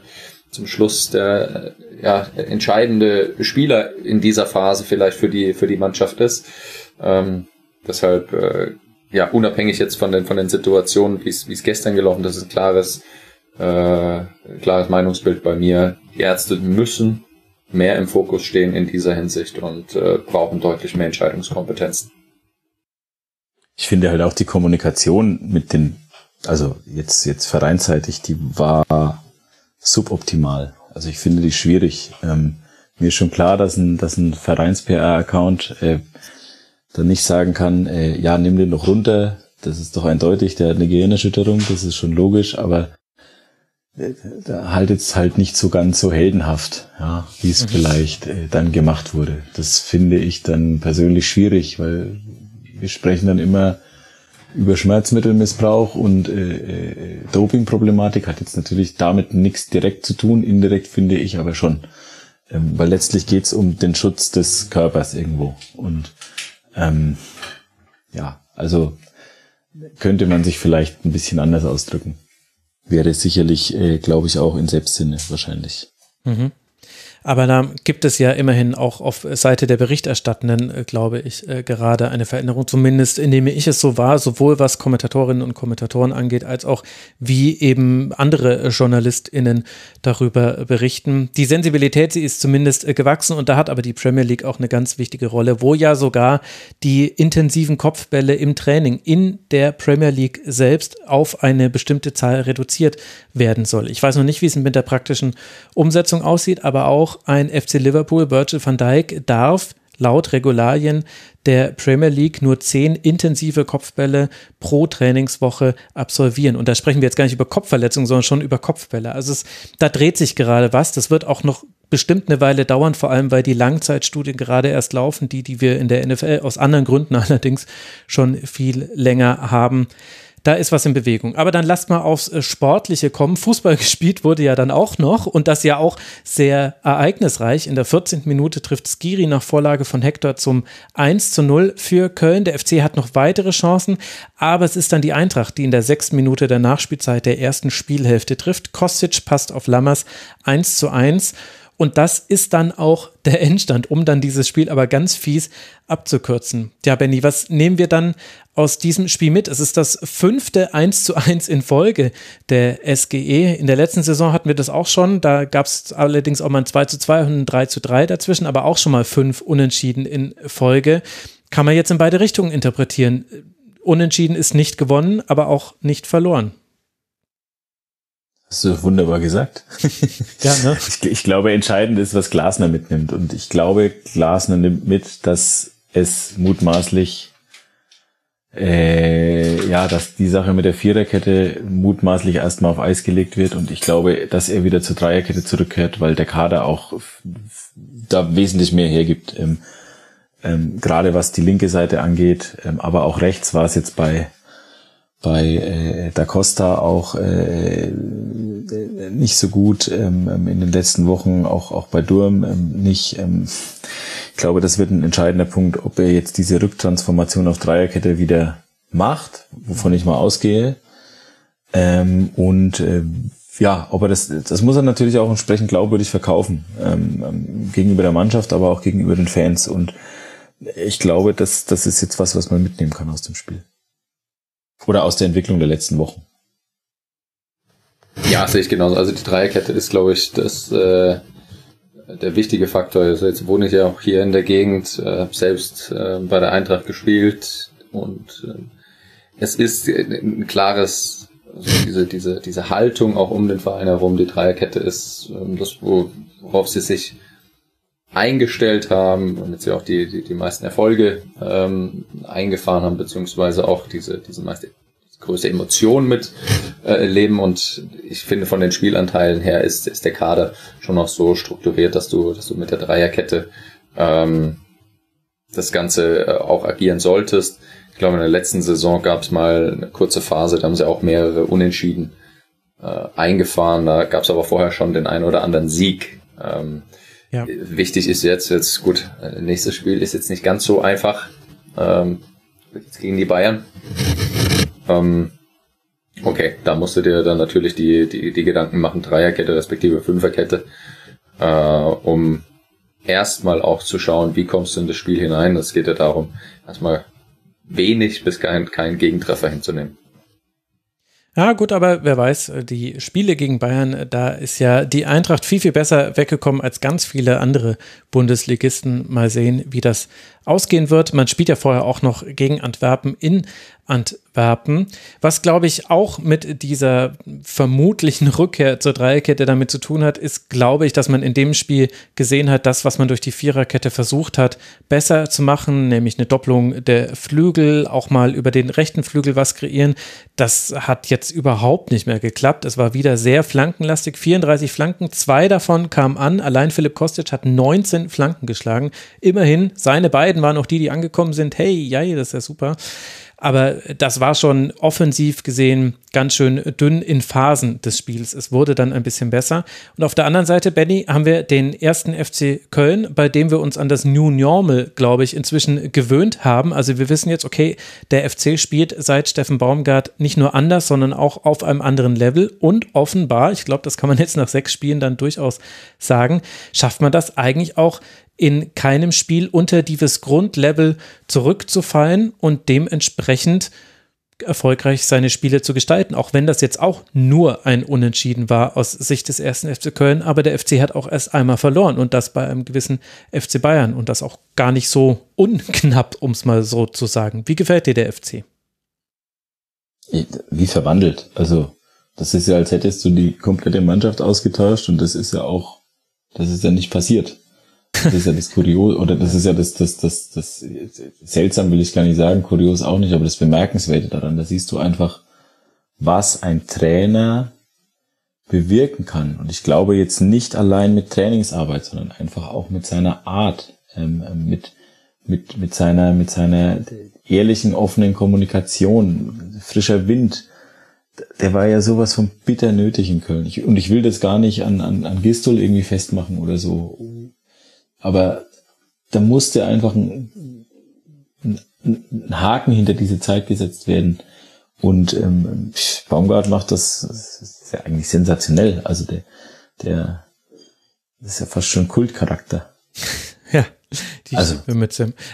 zum Schluss der ja, entscheidende Spieler in dieser Phase vielleicht für die für die Mannschaft ist. Ähm, deshalb äh, ja, unabhängig jetzt von den, von den Situationen, wie es, gestern gelaufen ist, ist ein klares, äh, klares Meinungsbild bei mir. Die Ärzte müssen mehr im Fokus stehen in dieser Hinsicht und äh, brauchen deutlich mehr Entscheidungskompetenzen. Ich finde halt auch die Kommunikation mit den, also jetzt, jetzt vereinsseitig, die war suboptimal. Also ich finde die schwierig. Ähm, mir ist schon klar, dass ein, dass ein Vereins-PR-Account äh, dann nicht sagen kann, äh, ja, nimm den noch runter, das ist doch eindeutig, der hat eine Gehirnerschütterung, das ist schon logisch, aber da haltet es halt nicht so ganz so heldenhaft, ja, wie es mhm. vielleicht äh, dann gemacht wurde. Das finde ich dann persönlich schwierig, weil wir sprechen dann immer über Schmerzmittelmissbrauch und äh, äh, Dopingproblematik hat jetzt natürlich damit nichts direkt zu tun, indirekt finde ich aber schon. Ähm, weil letztlich geht's um den Schutz des Körpers irgendwo. Und ähm, ja, also könnte man sich vielleicht ein bisschen anders ausdrücken. Wäre sicherlich, äh, glaube ich, auch in Selbstsinne wahrscheinlich. Mhm. Aber da gibt es ja immerhin auch auf Seite der Berichterstattenden, äh, glaube ich, äh, gerade eine Veränderung, zumindest indem ich es so war, sowohl was Kommentatorinnen und Kommentatoren angeht, als auch wie eben andere JournalistInnen darüber berichten. Die Sensibilität, sie ist zumindest äh, gewachsen und da hat aber die Premier League auch eine ganz wichtige Rolle, wo ja sogar die intensiven Kopfbälle im Training in der Premier League selbst auf eine bestimmte Zahl reduziert werden soll. Ich weiß noch nicht, wie es mit der praktischen Umsetzung aussieht, aber auch ein FC Liverpool, Virgil van Dijk, darf laut Regularien der Premier League nur zehn intensive Kopfbälle pro Trainingswoche absolvieren. Und da sprechen wir jetzt gar nicht über Kopfverletzungen, sondern schon über Kopfbälle. Also es, da dreht sich gerade was. Das wird auch noch bestimmt eine Weile dauern, vor allem weil die Langzeitstudien gerade erst laufen, die, die wir in der NFL aus anderen Gründen allerdings schon viel länger haben da ist was in Bewegung. Aber dann lasst mal aufs äh, Sportliche kommen. Fußball gespielt wurde ja dann auch noch und das ja auch sehr ereignisreich. In der 14. Minute trifft Skiri nach Vorlage von Hector zum 1 zu 0 für Köln. Der FC hat noch weitere Chancen, aber es ist dann die Eintracht, die in der sechsten Minute der Nachspielzeit der ersten Spielhälfte trifft. Kostic passt auf Lammers 1 zu 1. Und das ist dann auch der Endstand, um dann dieses Spiel aber ganz fies abzukürzen. Ja, Benny, was nehmen wir dann aus diesem Spiel mit? Es ist das fünfte 1 zu 1 in Folge der SGE. In der letzten Saison hatten wir das auch schon. Da gab es allerdings auch mal ein 2 zu 2 und ein 3 zu 3 dazwischen, aber auch schon mal fünf Unentschieden in Folge. Kann man jetzt in beide Richtungen interpretieren. Unentschieden ist nicht gewonnen, aber auch nicht verloren. Hast du wunderbar gesagt. Ja, ne? ich, ich glaube, entscheidend ist, was Glasner mitnimmt. Und ich glaube, Glasner nimmt mit, dass es mutmaßlich, äh, ja, dass die Sache mit der Viererkette mutmaßlich erstmal auf Eis gelegt wird. Und ich glaube, dass er wieder zur Dreierkette zurückkehrt, weil der Kader auch da wesentlich mehr hergibt. Ähm, ähm, gerade was die linke Seite angeht, ähm, aber auch rechts war es jetzt bei bei äh, Da Costa auch äh, nicht so gut ähm, ähm, in den letzten Wochen, auch, auch bei Durm ähm, nicht. Ähm, ich glaube, das wird ein entscheidender Punkt, ob er jetzt diese Rücktransformation auf Dreierkette wieder macht, wovon ich mal ausgehe. Ähm, und äh, ja, ob er das, das muss er natürlich auch entsprechend glaubwürdig verkaufen, ähm, ähm, gegenüber der Mannschaft, aber auch gegenüber den Fans. Und ich glaube, das, das ist jetzt was, was man mitnehmen kann aus dem Spiel. Oder aus der Entwicklung der letzten Wochen. Ja, sehe ich genauso. Also die Dreierkette ist, glaube ich, das äh, der wichtige Faktor. Also jetzt wohne ich ja auch hier in der Gegend, äh, selbst äh, bei der Eintracht gespielt und äh, es ist ein klares, also diese, diese, diese Haltung auch um den Verein herum, die Dreierkette ist äh, das, worauf sie sich eingestellt haben und jetzt ja auch die, die, die meisten Erfolge ähm, eingefahren haben, beziehungsweise auch diese, diese meiste größte Emotion mit äh, leben und ich finde von den Spielanteilen her ist, ist der Kader schon noch so strukturiert, dass du, dass du mit der Dreierkette ähm, das Ganze äh, auch agieren solltest. Ich glaube, in der letzten Saison gab es mal eine kurze Phase, da haben sie auch mehrere Unentschieden äh, eingefahren. Da gab es aber vorher schon den einen oder anderen Sieg. Ähm, ja. Wichtig ist jetzt, jetzt gut, äh, nächstes Spiel ist jetzt nicht ganz so einfach. Ähm, gegen die Bayern. Ähm, okay, da musst du dir dann natürlich die, die, die Gedanken machen, Dreierkette respektive Fünferkette, äh, um erstmal auch zu schauen, wie kommst du in das Spiel hinein. Es geht ja darum, erstmal wenig bis kein, kein Gegentreffer hinzunehmen. Ja, gut, aber wer weiß, die Spiele gegen Bayern, da ist ja die Eintracht viel, viel besser weggekommen als ganz viele andere Bundesligisten. Mal sehen, wie das ausgehen wird. Man spielt ja vorher auch noch gegen Antwerpen in Antwerpen, was glaube ich auch mit dieser vermutlichen Rückkehr zur Dreierkette damit zu tun hat, ist glaube ich, dass man in dem Spiel gesehen hat, das, was man durch die Viererkette versucht hat, besser zu machen, nämlich eine Doppelung der Flügel, auch mal über den rechten Flügel was kreieren. Das hat jetzt überhaupt nicht mehr geklappt. Es war wieder sehr flankenlastig, 34 Flanken, zwei davon kamen an. Allein Philipp Kostic hat 19 Flanken geschlagen. Immerhin seine beiden waren auch die, die angekommen sind. Hey, ja, das ist ja super. Aber das war schon offensiv gesehen ganz schön dünn in Phasen des Spiels. Es wurde dann ein bisschen besser. Und auf der anderen Seite, Benny, haben wir den ersten FC Köln, bei dem wir uns an das New Normal, glaube ich, inzwischen gewöhnt haben. Also wir wissen jetzt, okay, der FC spielt seit Steffen Baumgart nicht nur anders, sondern auch auf einem anderen Level. Und offenbar, ich glaube, das kann man jetzt nach sechs Spielen dann durchaus sagen, schafft man das eigentlich auch in keinem Spiel unter dieses Grundlevel zurückzufallen und dementsprechend erfolgreich seine Spiele zu gestalten, auch wenn das jetzt auch nur ein Unentschieden war aus Sicht des ersten FC Köln, aber der FC hat auch erst einmal verloren und das bei einem gewissen FC Bayern und das auch gar nicht so unknapp, um es mal so zu sagen. Wie gefällt dir der FC? Wie verwandelt. Also, das ist ja, als hättest du die komplette Mannschaft ausgetauscht und das ist ja auch, das ist ja nicht passiert. Das ist ja das Kurios, oder das ist ja das, das, das, das, seltsam will ich gar nicht sagen, kurios auch nicht, aber das Bemerkenswerte daran, da siehst du einfach, was ein Trainer bewirken kann. Und ich glaube jetzt nicht allein mit Trainingsarbeit, sondern einfach auch mit seiner Art, ähm, mit, mit, mit seiner, mit seiner ehrlichen, offenen Kommunikation, frischer Wind. Der war ja sowas von bitter nötig in Köln. Ich, und ich will das gar nicht an, an, an Gistol irgendwie festmachen oder so aber da musste einfach ein, ein, ein Haken hinter diese Zeit gesetzt werden. Und ähm, Baumgart macht das, das ist ja eigentlich sensationell. Also der, der, das ist ja fast schon Kultcharakter. ja. Die also,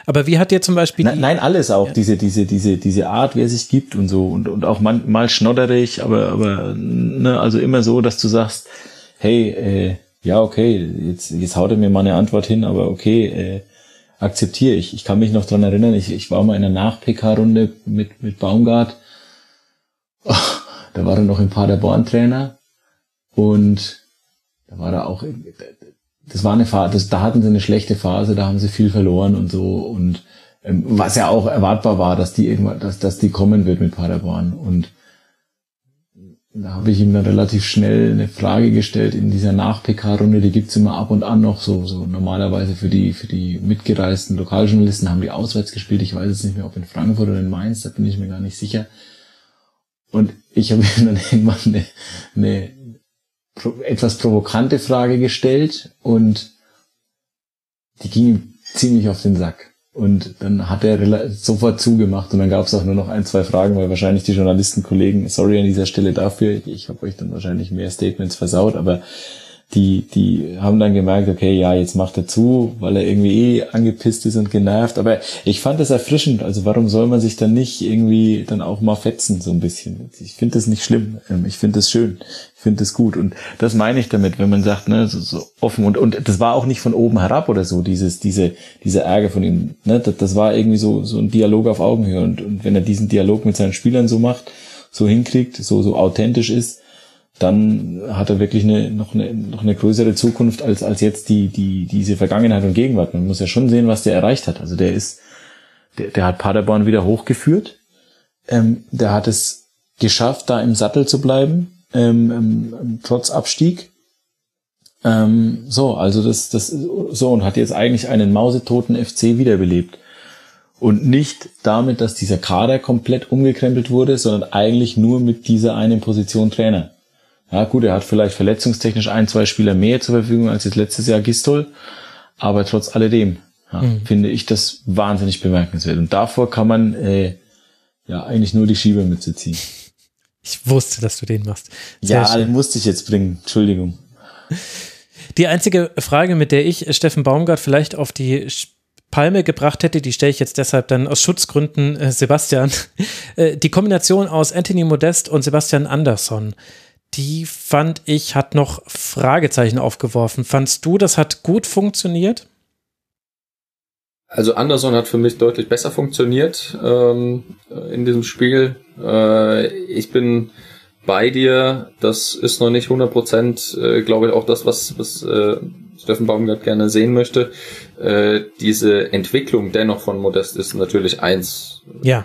aber wie hat dir zum Beispiel nein, nein alles auch ja. diese diese diese diese Art, wie er sich gibt und so und und auch man, mal schnodderig, aber aber ne, also immer so, dass du sagst, hey, äh, ja, okay, jetzt, jetzt haut er mir mal eine Antwort hin, aber okay, äh, akzeptiere ich. Ich kann mich noch dran erinnern, ich, ich war mal in einer Nach-PK-Runde mit, mit Baumgart. Oh, da war er noch im Paderborn Trainer und da war er auch, das war eine Phase, das, da hatten sie eine schlechte Phase, da haben sie viel verloren und so und ähm, was ja auch erwartbar war, dass die irgendwann, dass, dass die kommen wird mit Paderborn und da habe ich ihm dann relativ schnell eine Frage gestellt in dieser Nach-PK-Runde, die gibt's immer ab und an noch so, so normalerweise für die, für die mitgereisten Lokaljournalisten haben die auswärts gespielt. Ich weiß jetzt nicht mehr, ob in Frankfurt oder in Mainz, da bin ich mir gar nicht sicher. Und ich habe ihm dann irgendwann eine, eine etwas provokante Frage gestellt und die ging ihm ziemlich auf den Sack. Und dann hat er sofort zugemacht und dann gab es auch nur noch ein, zwei Fragen, weil wahrscheinlich die Journalistenkollegen, sorry an dieser Stelle dafür, ich habe euch dann wahrscheinlich mehr Statements versaut, aber die, die haben dann gemerkt, okay, ja, jetzt macht er zu, weil er irgendwie eh angepisst ist und genervt. Aber ich fand das erfrischend. Also warum soll man sich dann nicht irgendwie dann auch mal fetzen, so ein bisschen? Ich finde das nicht schlimm. Ähm, ich finde das schön. Ich finde das gut. Und das meine ich damit, wenn man sagt, ne, so, so offen und, und das war auch nicht von oben herab oder so, dieses, diese, diese Ärger von ihm. Ne? Das, das war irgendwie so, so ein Dialog auf Augenhöhe. Und, und wenn er diesen Dialog mit seinen Spielern so macht, so hinkriegt, so, so authentisch ist, dann hat er wirklich eine, noch, eine, noch eine größere Zukunft als, als jetzt die, die, diese Vergangenheit und Gegenwart. Man muss ja schon sehen, was der erreicht hat. Also der ist, der, der hat Paderborn wieder hochgeführt. Ähm, der hat es geschafft, da im Sattel zu bleiben, ähm, ähm, trotz Abstieg. Ähm, so, also das, das, so, und hat jetzt eigentlich einen mausetoten FC wiederbelebt. Und nicht damit, dass dieser Kader komplett umgekrempelt wurde, sondern eigentlich nur mit dieser einen Position Trainer. Ja, gut, er hat vielleicht verletzungstechnisch ein, zwei Spieler mehr zur Verfügung als jetzt letztes Jahr Gistol, aber trotz alledem ja, mhm. finde ich das wahnsinnig bemerkenswert. Und davor kann man äh, ja eigentlich nur die Schiebermütze ziehen. Ich wusste, dass du den machst. Sehr ja, schön. den musste ich jetzt bringen. Entschuldigung. Die einzige Frage, mit der ich Steffen Baumgart vielleicht auf die Palme gebracht hätte, die stelle ich jetzt deshalb dann aus Schutzgründen äh, Sebastian. Äh, die Kombination aus Anthony Modest und Sebastian Andersson die fand ich, hat noch Fragezeichen aufgeworfen. Fandst du, das hat gut funktioniert? Also Anderson hat für mich deutlich besser funktioniert ähm, in diesem Spiel. Äh, ich bin bei dir. Das ist noch nicht 100 Prozent, äh, glaube ich, auch das, was, was äh, Steffen Baumgart gerne sehen möchte. Äh, diese Entwicklung dennoch von Modest ist natürlich eins. Ja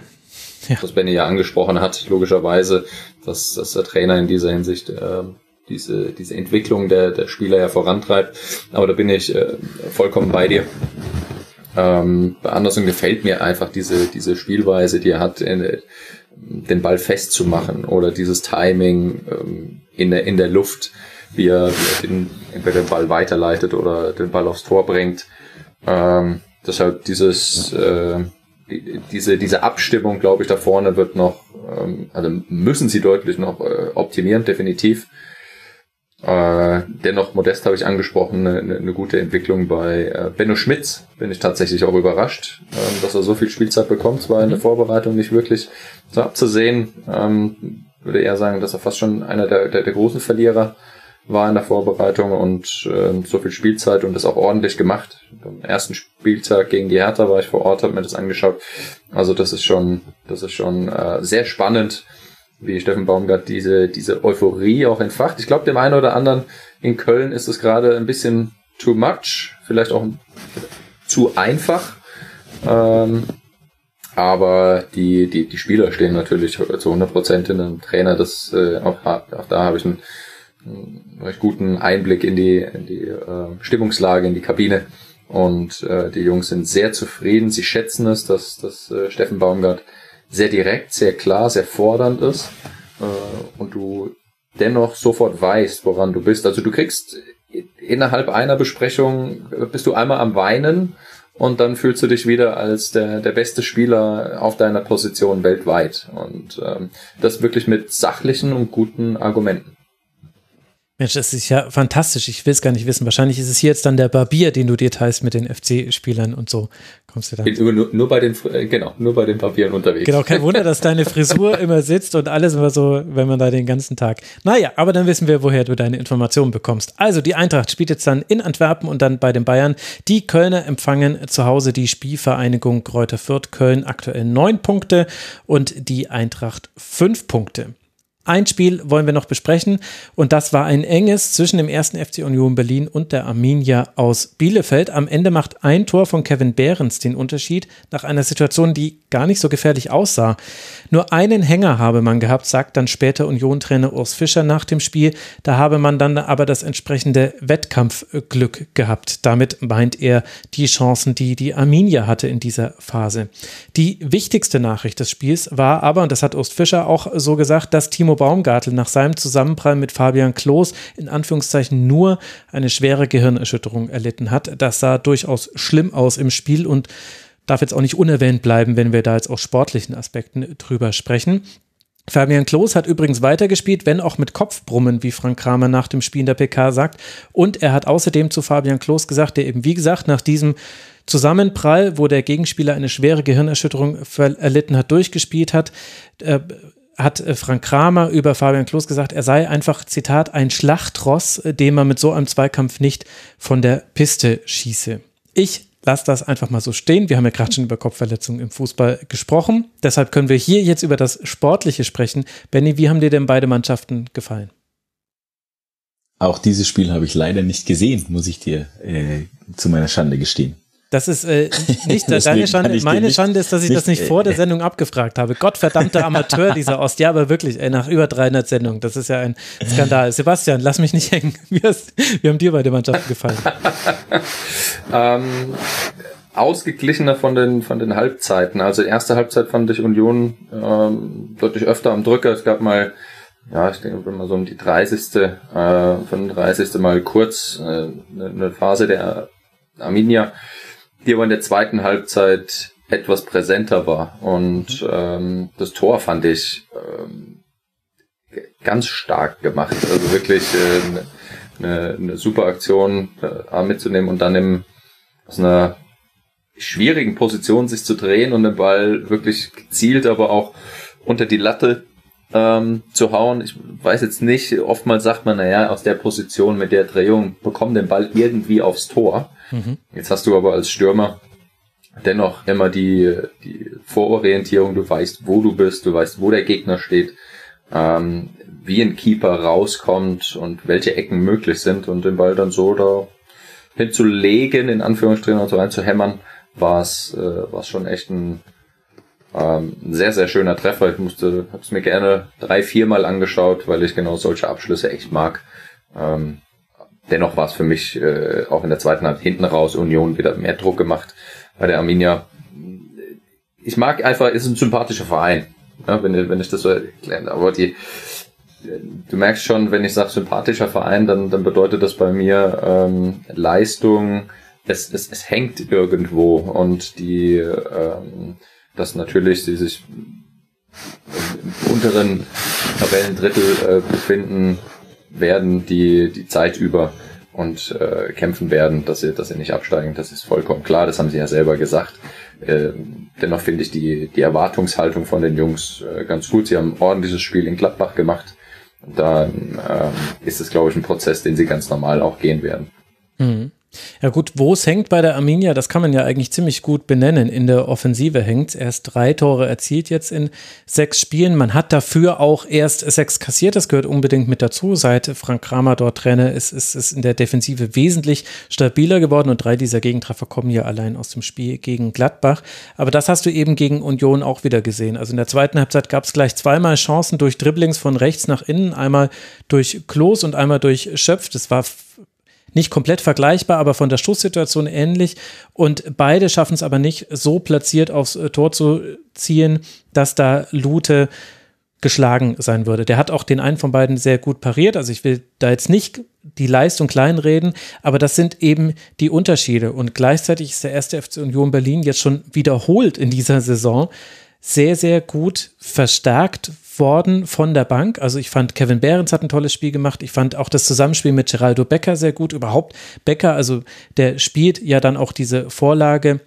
ja. was Benny ja angesprochen hat, logischerweise, dass, dass der Trainer in dieser Hinsicht äh, diese, diese Entwicklung der, der Spieler ja vorantreibt. Aber da bin ich äh, vollkommen bei dir. Ähm, bei Anderson gefällt mir einfach diese, diese Spielweise, die er hat, in, den Ball festzumachen oder dieses Timing ähm, in, der, in der Luft, wie er, wie er den, entweder den Ball weiterleitet oder den Ball aufs Tor bringt. Ähm, deshalb dieses, äh, diese, diese Abstimmung, glaube ich, da vorne wird noch, ähm, also müssen sie deutlich noch äh, optimieren, definitiv. Äh, dennoch, Modest habe ich angesprochen, eine, eine gute Entwicklung bei äh, Benno Schmitz. Bin ich tatsächlich auch überrascht, ähm, dass er so viel Spielzeit bekommt. Es war in der mhm. Vorbereitung nicht wirklich so abzusehen. Ähm, würde eher sagen, dass er fast schon einer der, der, der großen Verlierer war in der Vorbereitung und äh, so viel Spielzeit und das auch ordentlich gemacht. Am ersten Spieltag gegen die Hertha war ich vor Ort, habe mir das angeschaut. Also das ist schon, das ist schon äh, sehr spannend wie Steffen Baumgart diese, diese Euphorie auch entfacht. Ich glaube, dem einen oder anderen in Köln ist es gerade ein bisschen too much, vielleicht auch zu einfach. Ähm, aber die, die, die Spieler stehen natürlich zu 100 Prozent in einem Trainer. Das, äh, auch, auch da habe ich einen recht guten Einblick in die, in die äh, Stimmungslage, in die Kabine. Und äh, die Jungs sind sehr zufrieden. Sie schätzen es, dass, dass äh, Steffen Baumgart sehr direkt, sehr klar, sehr fordernd ist äh, und du dennoch sofort weißt, woran du bist. Also du kriegst innerhalb einer Besprechung äh, bist du einmal am Weinen und dann fühlst du dich wieder als der, der beste Spieler auf deiner Position weltweit. Und ähm, das wirklich mit sachlichen und guten Argumenten. Mensch, das ist ja fantastisch. Ich will es gar nicht wissen. Wahrscheinlich ist es hier jetzt dann der Barbier, den du dir teilst mit den FC-Spielern und so. Kommst du dann. Nur, nur, bei den, äh, genau, nur bei den Barbieren unterwegs. Genau, kein Wunder, dass deine Frisur immer sitzt und alles immer so, wenn man da den ganzen Tag. Naja, aber dann wissen wir, woher du deine Informationen bekommst. Also, die Eintracht spielt jetzt dann in Antwerpen und dann bei den Bayern. Die Kölner empfangen zu Hause die Spielvereinigung Kräuter Fürth Köln aktuell neun Punkte und die Eintracht fünf Punkte. Ein Spiel wollen wir noch besprechen und das war ein enges zwischen dem ersten FC Union Berlin und der Arminia aus Bielefeld. Am Ende macht ein Tor von Kevin Behrens den Unterschied nach einer Situation, die gar nicht so gefährlich aussah. Nur einen Hänger habe man gehabt, sagt dann später Union-Trainer Urs Fischer nach dem Spiel. Da habe man dann aber das entsprechende Wettkampfglück gehabt. Damit meint er die Chancen, die die Arminia hatte in dieser Phase. Die wichtigste Nachricht des Spiels war aber, und das hat Urs Fischer auch so gesagt, dass Timo Baumgartel nach seinem Zusammenprall mit Fabian Klos in Anführungszeichen nur eine schwere Gehirnerschütterung erlitten hat. Das sah durchaus schlimm aus im Spiel und darf jetzt auch nicht unerwähnt bleiben, wenn wir da jetzt aus sportlichen Aspekten drüber sprechen. Fabian Klos hat übrigens weitergespielt, wenn auch mit Kopfbrummen, wie Frank Kramer nach dem Spiel in der PK sagt. Und er hat außerdem zu Fabian Klos gesagt, der eben wie gesagt nach diesem Zusammenprall, wo der Gegenspieler eine schwere Gehirnerschütterung erlitten hat, durchgespielt hat, äh, hat äh, Frank Kramer über Fabian Klos gesagt, er sei einfach, Zitat, ein Schlachtross, äh, den man mit so einem Zweikampf nicht von der Piste schieße. Ich lasse das einfach mal so stehen. Wir haben ja gerade schon über Kopfverletzungen im Fußball gesprochen. Deshalb können wir hier jetzt über das Sportliche sprechen. Benny, wie haben dir denn beide Mannschaften gefallen? Auch dieses Spiel habe ich leider nicht gesehen, muss ich dir äh, zu meiner Schande gestehen. Das ist äh, nicht deine Schande. Meine Schande ist, dass ich nicht, das nicht vor der äh, Sendung abgefragt habe. Gottverdammter Amateur, dieser Ost. Ja, aber wirklich, ey, nach über 300 Sendungen. Das ist ja ein Skandal. Sebastian, lass mich nicht hängen. Wie, hast, wie haben dir beide Mannschaften gefallen? ähm, ausgeglichener von den, von den Halbzeiten. Also erste Halbzeit fand ich Union ähm, deutlich öfter am Drücker. Es gab mal ja, ich denke mal so um die 30. Äh, 35. mal kurz äh, eine Phase der Arminia, die aber in der zweiten Halbzeit etwas präsenter war. Und mhm. ähm, das Tor fand ich ähm, ganz stark gemacht. Also wirklich äh, eine, eine super Aktion äh, mitzunehmen und dann im, aus einer schwierigen Position sich zu drehen und den Ball wirklich gezielt, aber auch unter die Latte ähm, zu hauen. Ich weiß jetzt nicht, oftmals sagt man, naja, aus der Position mit der Drehung bekomm den Ball irgendwie aufs Tor. Mhm. Jetzt hast du aber als Stürmer dennoch immer die, die Vororientierung, du weißt, wo du bist, du weißt, wo der Gegner steht, ähm, wie ein Keeper rauskommt und welche Ecken möglich sind und den Ball dann so da hinzulegen, in Anführungsstrichen und so reinzuhämmern, war es äh, war's schon echt ein, ähm, sehr, sehr schöner Treffer. Ich musste, hab's mir gerne drei, viermal angeschaut, weil ich genau solche Abschlüsse echt mag. Ähm, dennoch war es für mich äh, auch in der zweiten Halbzeit hinten raus Union wieder mehr Druck gemacht. bei der Arminia. Ich mag einfach, ist ein sympathischer Verein, ja, wenn, wenn ich das so erkläre. Aber die, du merkst schon, wenn ich sage sympathischer Verein, dann, dann bedeutet das bei mir ähm, Leistung, es, es, es hängt irgendwo und die, ähm, dass natürlich sie sich im unteren Tabellendrittel äh, befinden werden, die die Zeit über und äh, kämpfen werden, dass sie, dass sie nicht absteigen. Das ist vollkommen klar. Das haben sie ja selber gesagt. Äh, dennoch finde ich die, die Erwartungshaltung von den Jungs äh, ganz gut. Sie haben ein ordentliches Spiel in Gladbach gemacht. Und dann äh, ist es, glaube ich, ein Prozess, den sie ganz normal auch gehen werden. Mhm. Ja gut, wo es hängt bei der Arminia, das kann man ja eigentlich ziemlich gut benennen. In der Offensive hängt erst drei Tore erzielt jetzt in sechs Spielen. Man hat dafür auch erst sechs kassiert, das gehört unbedingt mit dazu. Seit Frank Kramer dort Trainer ist, ist, ist in der Defensive wesentlich stabiler geworden und drei dieser Gegentreffer kommen ja allein aus dem Spiel gegen Gladbach. Aber das hast du eben gegen Union auch wieder gesehen. Also in der zweiten Halbzeit gab es gleich zweimal Chancen durch Dribblings von rechts nach innen, einmal durch Klos und einmal durch Schöpf. Das war nicht komplett vergleichbar, aber von der Stoßsituation ähnlich. Und beide schaffen es aber nicht, so platziert aufs äh, Tor zu ziehen, dass da Lute geschlagen sein würde. Der hat auch den einen von beiden sehr gut pariert. Also ich will da jetzt nicht die Leistung kleinreden, aber das sind eben die Unterschiede. Und gleichzeitig ist der erste FC Union Berlin jetzt schon wiederholt in dieser Saison sehr, sehr gut verstärkt worden von der Bank. Also ich fand, Kevin Behrens hat ein tolles Spiel gemacht. Ich fand auch das Zusammenspiel mit Geraldo Becker sehr gut. Überhaupt Becker, also der spielt ja dann auch diese Vorlage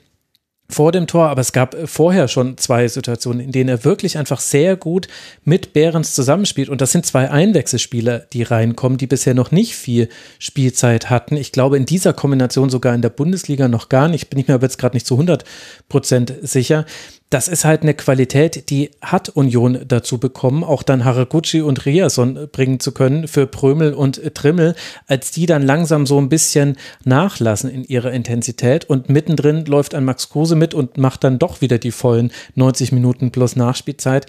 vor dem Tor, aber es gab vorher schon zwei Situationen, in denen er wirklich einfach sehr gut mit Behrens zusammenspielt. Und das sind zwei Einwechselspieler, die reinkommen, die bisher noch nicht viel Spielzeit hatten. Ich glaube, in dieser Kombination sogar in der Bundesliga noch gar nicht. Bin ich mir aber jetzt gerade nicht zu 100 Prozent sicher das ist halt eine Qualität, die hat Union dazu bekommen, auch dann Haraguchi und Riason bringen zu können für Prömel und Trimmel, als die dann langsam so ein bisschen nachlassen in ihrer Intensität und mittendrin läuft ein Max Kruse mit und macht dann doch wieder die vollen 90 Minuten plus Nachspielzeit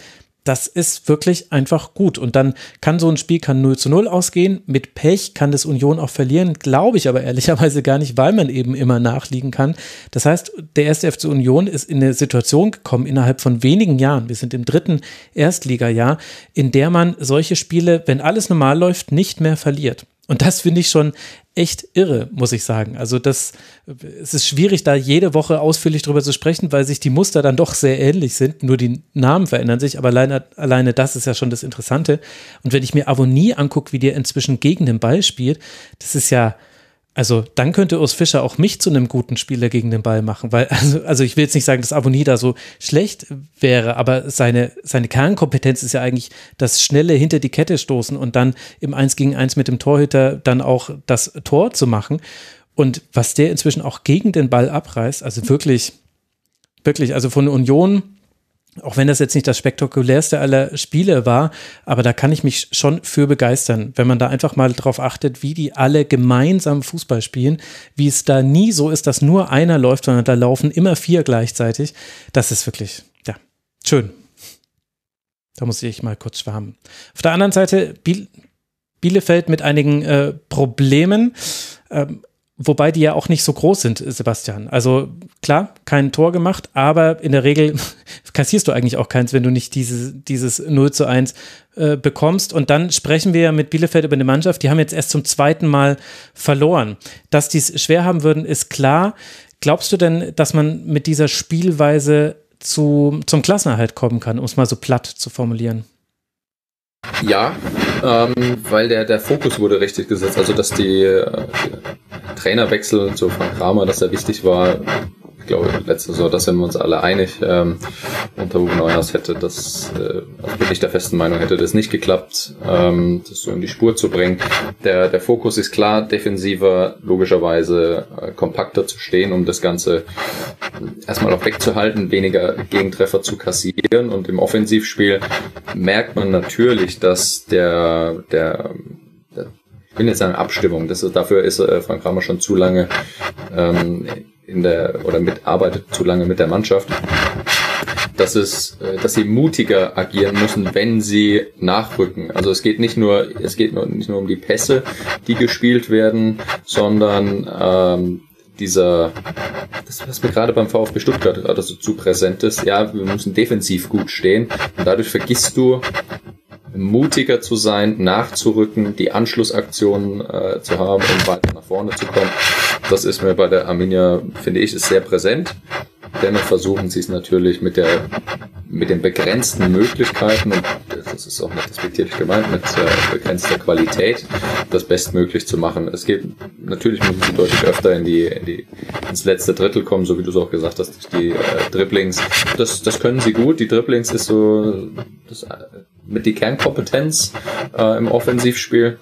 das ist wirklich einfach gut. Und dann kann so ein Spiel kann 0 zu 0 ausgehen. Mit Pech kann das Union auch verlieren, glaube ich aber ehrlicherweise gar nicht, weil man eben immer nachliegen kann. Das heißt, der erste FC Union ist in eine Situation gekommen innerhalb von wenigen Jahren. Wir sind im dritten Erstligajahr, in der man solche Spiele, wenn alles normal läuft, nicht mehr verliert. Und das finde ich schon echt irre, muss ich sagen. Also das, es ist schwierig, da jede Woche ausführlich drüber zu sprechen, weil sich die Muster dann doch sehr ähnlich sind. Nur die Namen verändern sich, aber alleine, alleine das ist ja schon das Interessante. Und wenn ich mir Avonie angucke, wie der inzwischen gegen den Ball spielt, das ist ja, also dann könnte Urs Fischer auch mich zu einem guten Spieler gegen den Ball machen, weil, also, also ich will jetzt nicht sagen, dass Aboni da so schlecht wäre, aber seine, seine Kernkompetenz ist ja eigentlich das schnelle hinter die Kette stoßen und dann im Eins gegen Eins mit dem Torhüter dann auch das Tor zu machen. Und was der inzwischen auch gegen den Ball abreißt, also wirklich, wirklich, also von Union auch wenn das jetzt nicht das spektakulärste aller Spiele war, aber da kann ich mich schon für begeistern, wenn man da einfach mal drauf achtet, wie die alle gemeinsam Fußball spielen, wie es da nie so ist, dass nur einer läuft, sondern da laufen immer vier gleichzeitig. Das ist wirklich, ja, schön. Da muss ich mal kurz schwärmen. Auf der anderen Seite Biel Bielefeld mit einigen äh, Problemen. Ähm, Wobei die ja auch nicht so groß sind, Sebastian. Also klar, kein Tor gemacht, aber in der Regel kassierst du eigentlich auch keins, wenn du nicht diese, dieses 0 zu 1 äh, bekommst. Und dann sprechen wir ja mit Bielefeld über eine Mannschaft, die haben jetzt erst zum zweiten Mal verloren. Dass die es schwer haben würden, ist klar. Glaubst du denn, dass man mit dieser Spielweise zu, zum Klassenerhalt kommen kann, um es mal so platt zu formulieren? Ja, ähm, weil der, der Fokus wurde richtig gesetzt. Also, dass die, äh, Trainerwechsel zu Frank Kramer, dass er wichtig war, glaube, letzte Saison, da sind wir uns alle einig. Ähm, unter Hugo Neuhaus hätte das, äh, also bin ich der festen Meinung, hätte das nicht geklappt, ähm, das so in die Spur zu bringen. Der, der Fokus ist klar, defensiver, logischerweise äh, kompakter zu stehen, um das Ganze erstmal auch wegzuhalten, weniger Gegentreffer zu kassieren. Und im Offensivspiel merkt man natürlich, dass der, der ich bin jetzt eine Abstimmung. Das ist, dafür ist äh, Frank Kramer schon zu lange ähm, in der oder mitarbeitet zu lange mit der Mannschaft, dass es, äh, dass sie mutiger agieren müssen, wenn sie nachrücken. Also es geht nicht nur, es geht nicht nur um die Pässe, die gespielt werden, sondern ähm, dieser, das was mir gerade beim VfB Stuttgart gerade so zu präsent ist, ja, wir müssen defensiv gut stehen und dadurch vergisst du mutiger zu sein, nachzurücken, die Anschlussaktionen äh, zu haben, um weiter nach vorne zu kommen. Das ist mir bei der Arminia, finde ich, ist sehr präsent. Dennoch versuchen sie es natürlich mit der mit den begrenzten Möglichkeiten und das ist auch nicht respektierlich gemeint, mit äh, begrenzter Qualität das bestmöglich zu machen. Es geht natürlich müssen sie deutlich öfter in die, in die ins letzte Drittel kommen, so wie du es auch gesagt hast, die äh, Dribblings. Das, das können sie gut. Die Dribblings ist so das, äh, mit die Kernkompetenz äh, im Offensivspiel.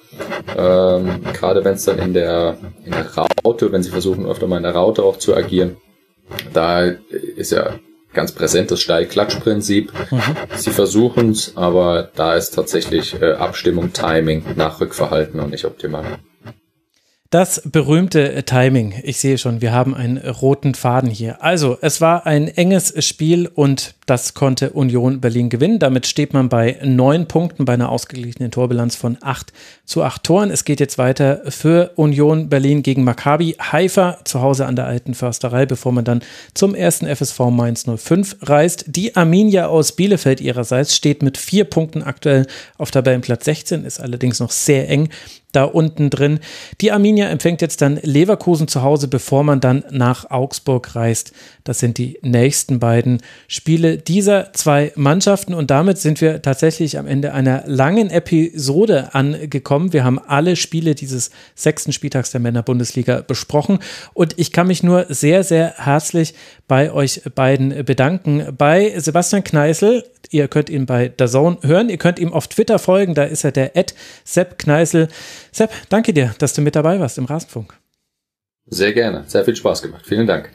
Ähm, Gerade wenn es dann in der in der Raute, wenn sie versuchen öfter mal in der Raute auch zu agieren da ist ja ganz präsent das Steil-Klatsch-Prinzip. Mhm. Sie versuchen es, aber da ist tatsächlich äh, Abstimmung, Timing, Nachrückverhalten und nicht optimal. Das berühmte Timing. Ich sehe schon, wir haben einen roten Faden hier. Also, es war ein enges Spiel und das konnte Union Berlin gewinnen. Damit steht man bei neun Punkten bei einer ausgeglichenen Torbilanz von acht zu acht Toren. Es geht jetzt weiter für Union Berlin gegen Maccabi Haifa zu Hause an der alten Försterei, bevor man dann zum ersten FSV Mainz 05 reist. Die Arminia aus Bielefeld ihrerseits steht mit vier Punkten aktuell auf Tabellenplatz 16, ist allerdings noch sehr eng da unten drin. Die Arminia empfängt jetzt dann Leverkusen zu Hause, bevor man dann nach Augsburg reist. Das sind die nächsten beiden Spiele dieser zwei Mannschaften und damit sind wir tatsächlich am Ende einer langen Episode angekommen. Wir haben alle Spiele dieses sechsten Spieltags der Männer-Bundesliga besprochen und ich kann mich nur sehr, sehr herzlich bei euch beiden bedanken. Bei Sebastian Kneißl, ihr könnt ihn bei Zone hören, ihr könnt ihm auf Twitter folgen, da ist er der Ed Sepp Kneißl. Sepp, danke dir, dass du mit dabei warst im Rasenfunk. Sehr gerne, sehr viel Spaß gemacht. Vielen Dank.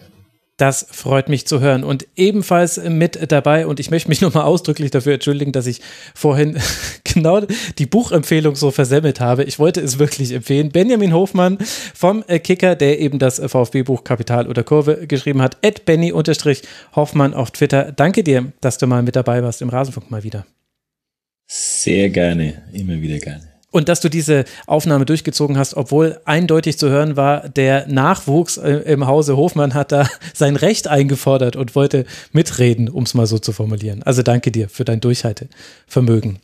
Das freut mich zu hören. Und ebenfalls mit dabei, und ich möchte mich nochmal ausdrücklich dafür entschuldigen, dass ich vorhin genau die Buchempfehlung so versemmelt habe. Ich wollte es wirklich empfehlen. Benjamin Hofmann vom Kicker, der eben das VfB-Buch Kapital oder Kurve geschrieben hat. Ed Benny-Hoffmann auf Twitter. Danke dir, dass du mal mit dabei warst im Rasenfunk mal wieder. Sehr gerne, immer wieder gerne. Und dass du diese Aufnahme durchgezogen hast, obwohl eindeutig zu hören war, der Nachwuchs äh, im Hause Hofmann hat da sein Recht eingefordert und wollte mitreden, um es mal so zu formulieren. Also danke dir für dein Durchhaltevermögen.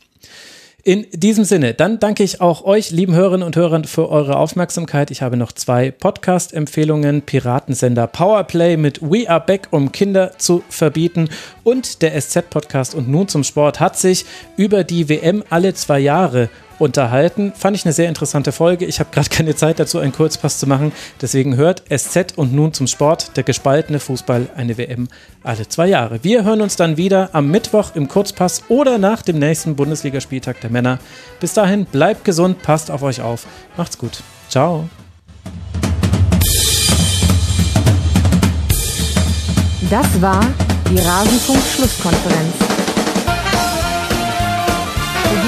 In diesem Sinne, dann danke ich auch euch, lieben Hörerinnen und Hörern, für eure Aufmerksamkeit. Ich habe noch zwei Podcast-Empfehlungen. Piratensender Powerplay mit We Are Back, um Kinder zu verbieten. Und der SZ-Podcast und nun zum Sport hat sich über die WM alle zwei Jahre unterhalten. Fand ich eine sehr interessante Folge. Ich habe gerade keine Zeit dazu, einen Kurzpass zu machen. Deswegen hört SZ und nun zum Sport, der gespaltene Fußball, eine WM alle zwei Jahre. Wir hören uns dann wieder am Mittwoch im Kurzpass oder nach dem nächsten Bundesligaspieltag der Männer. Bis dahin, bleibt gesund, passt auf euch auf. Macht's gut. Ciao. Das war die Rasenfunk-Schlusskonferenz.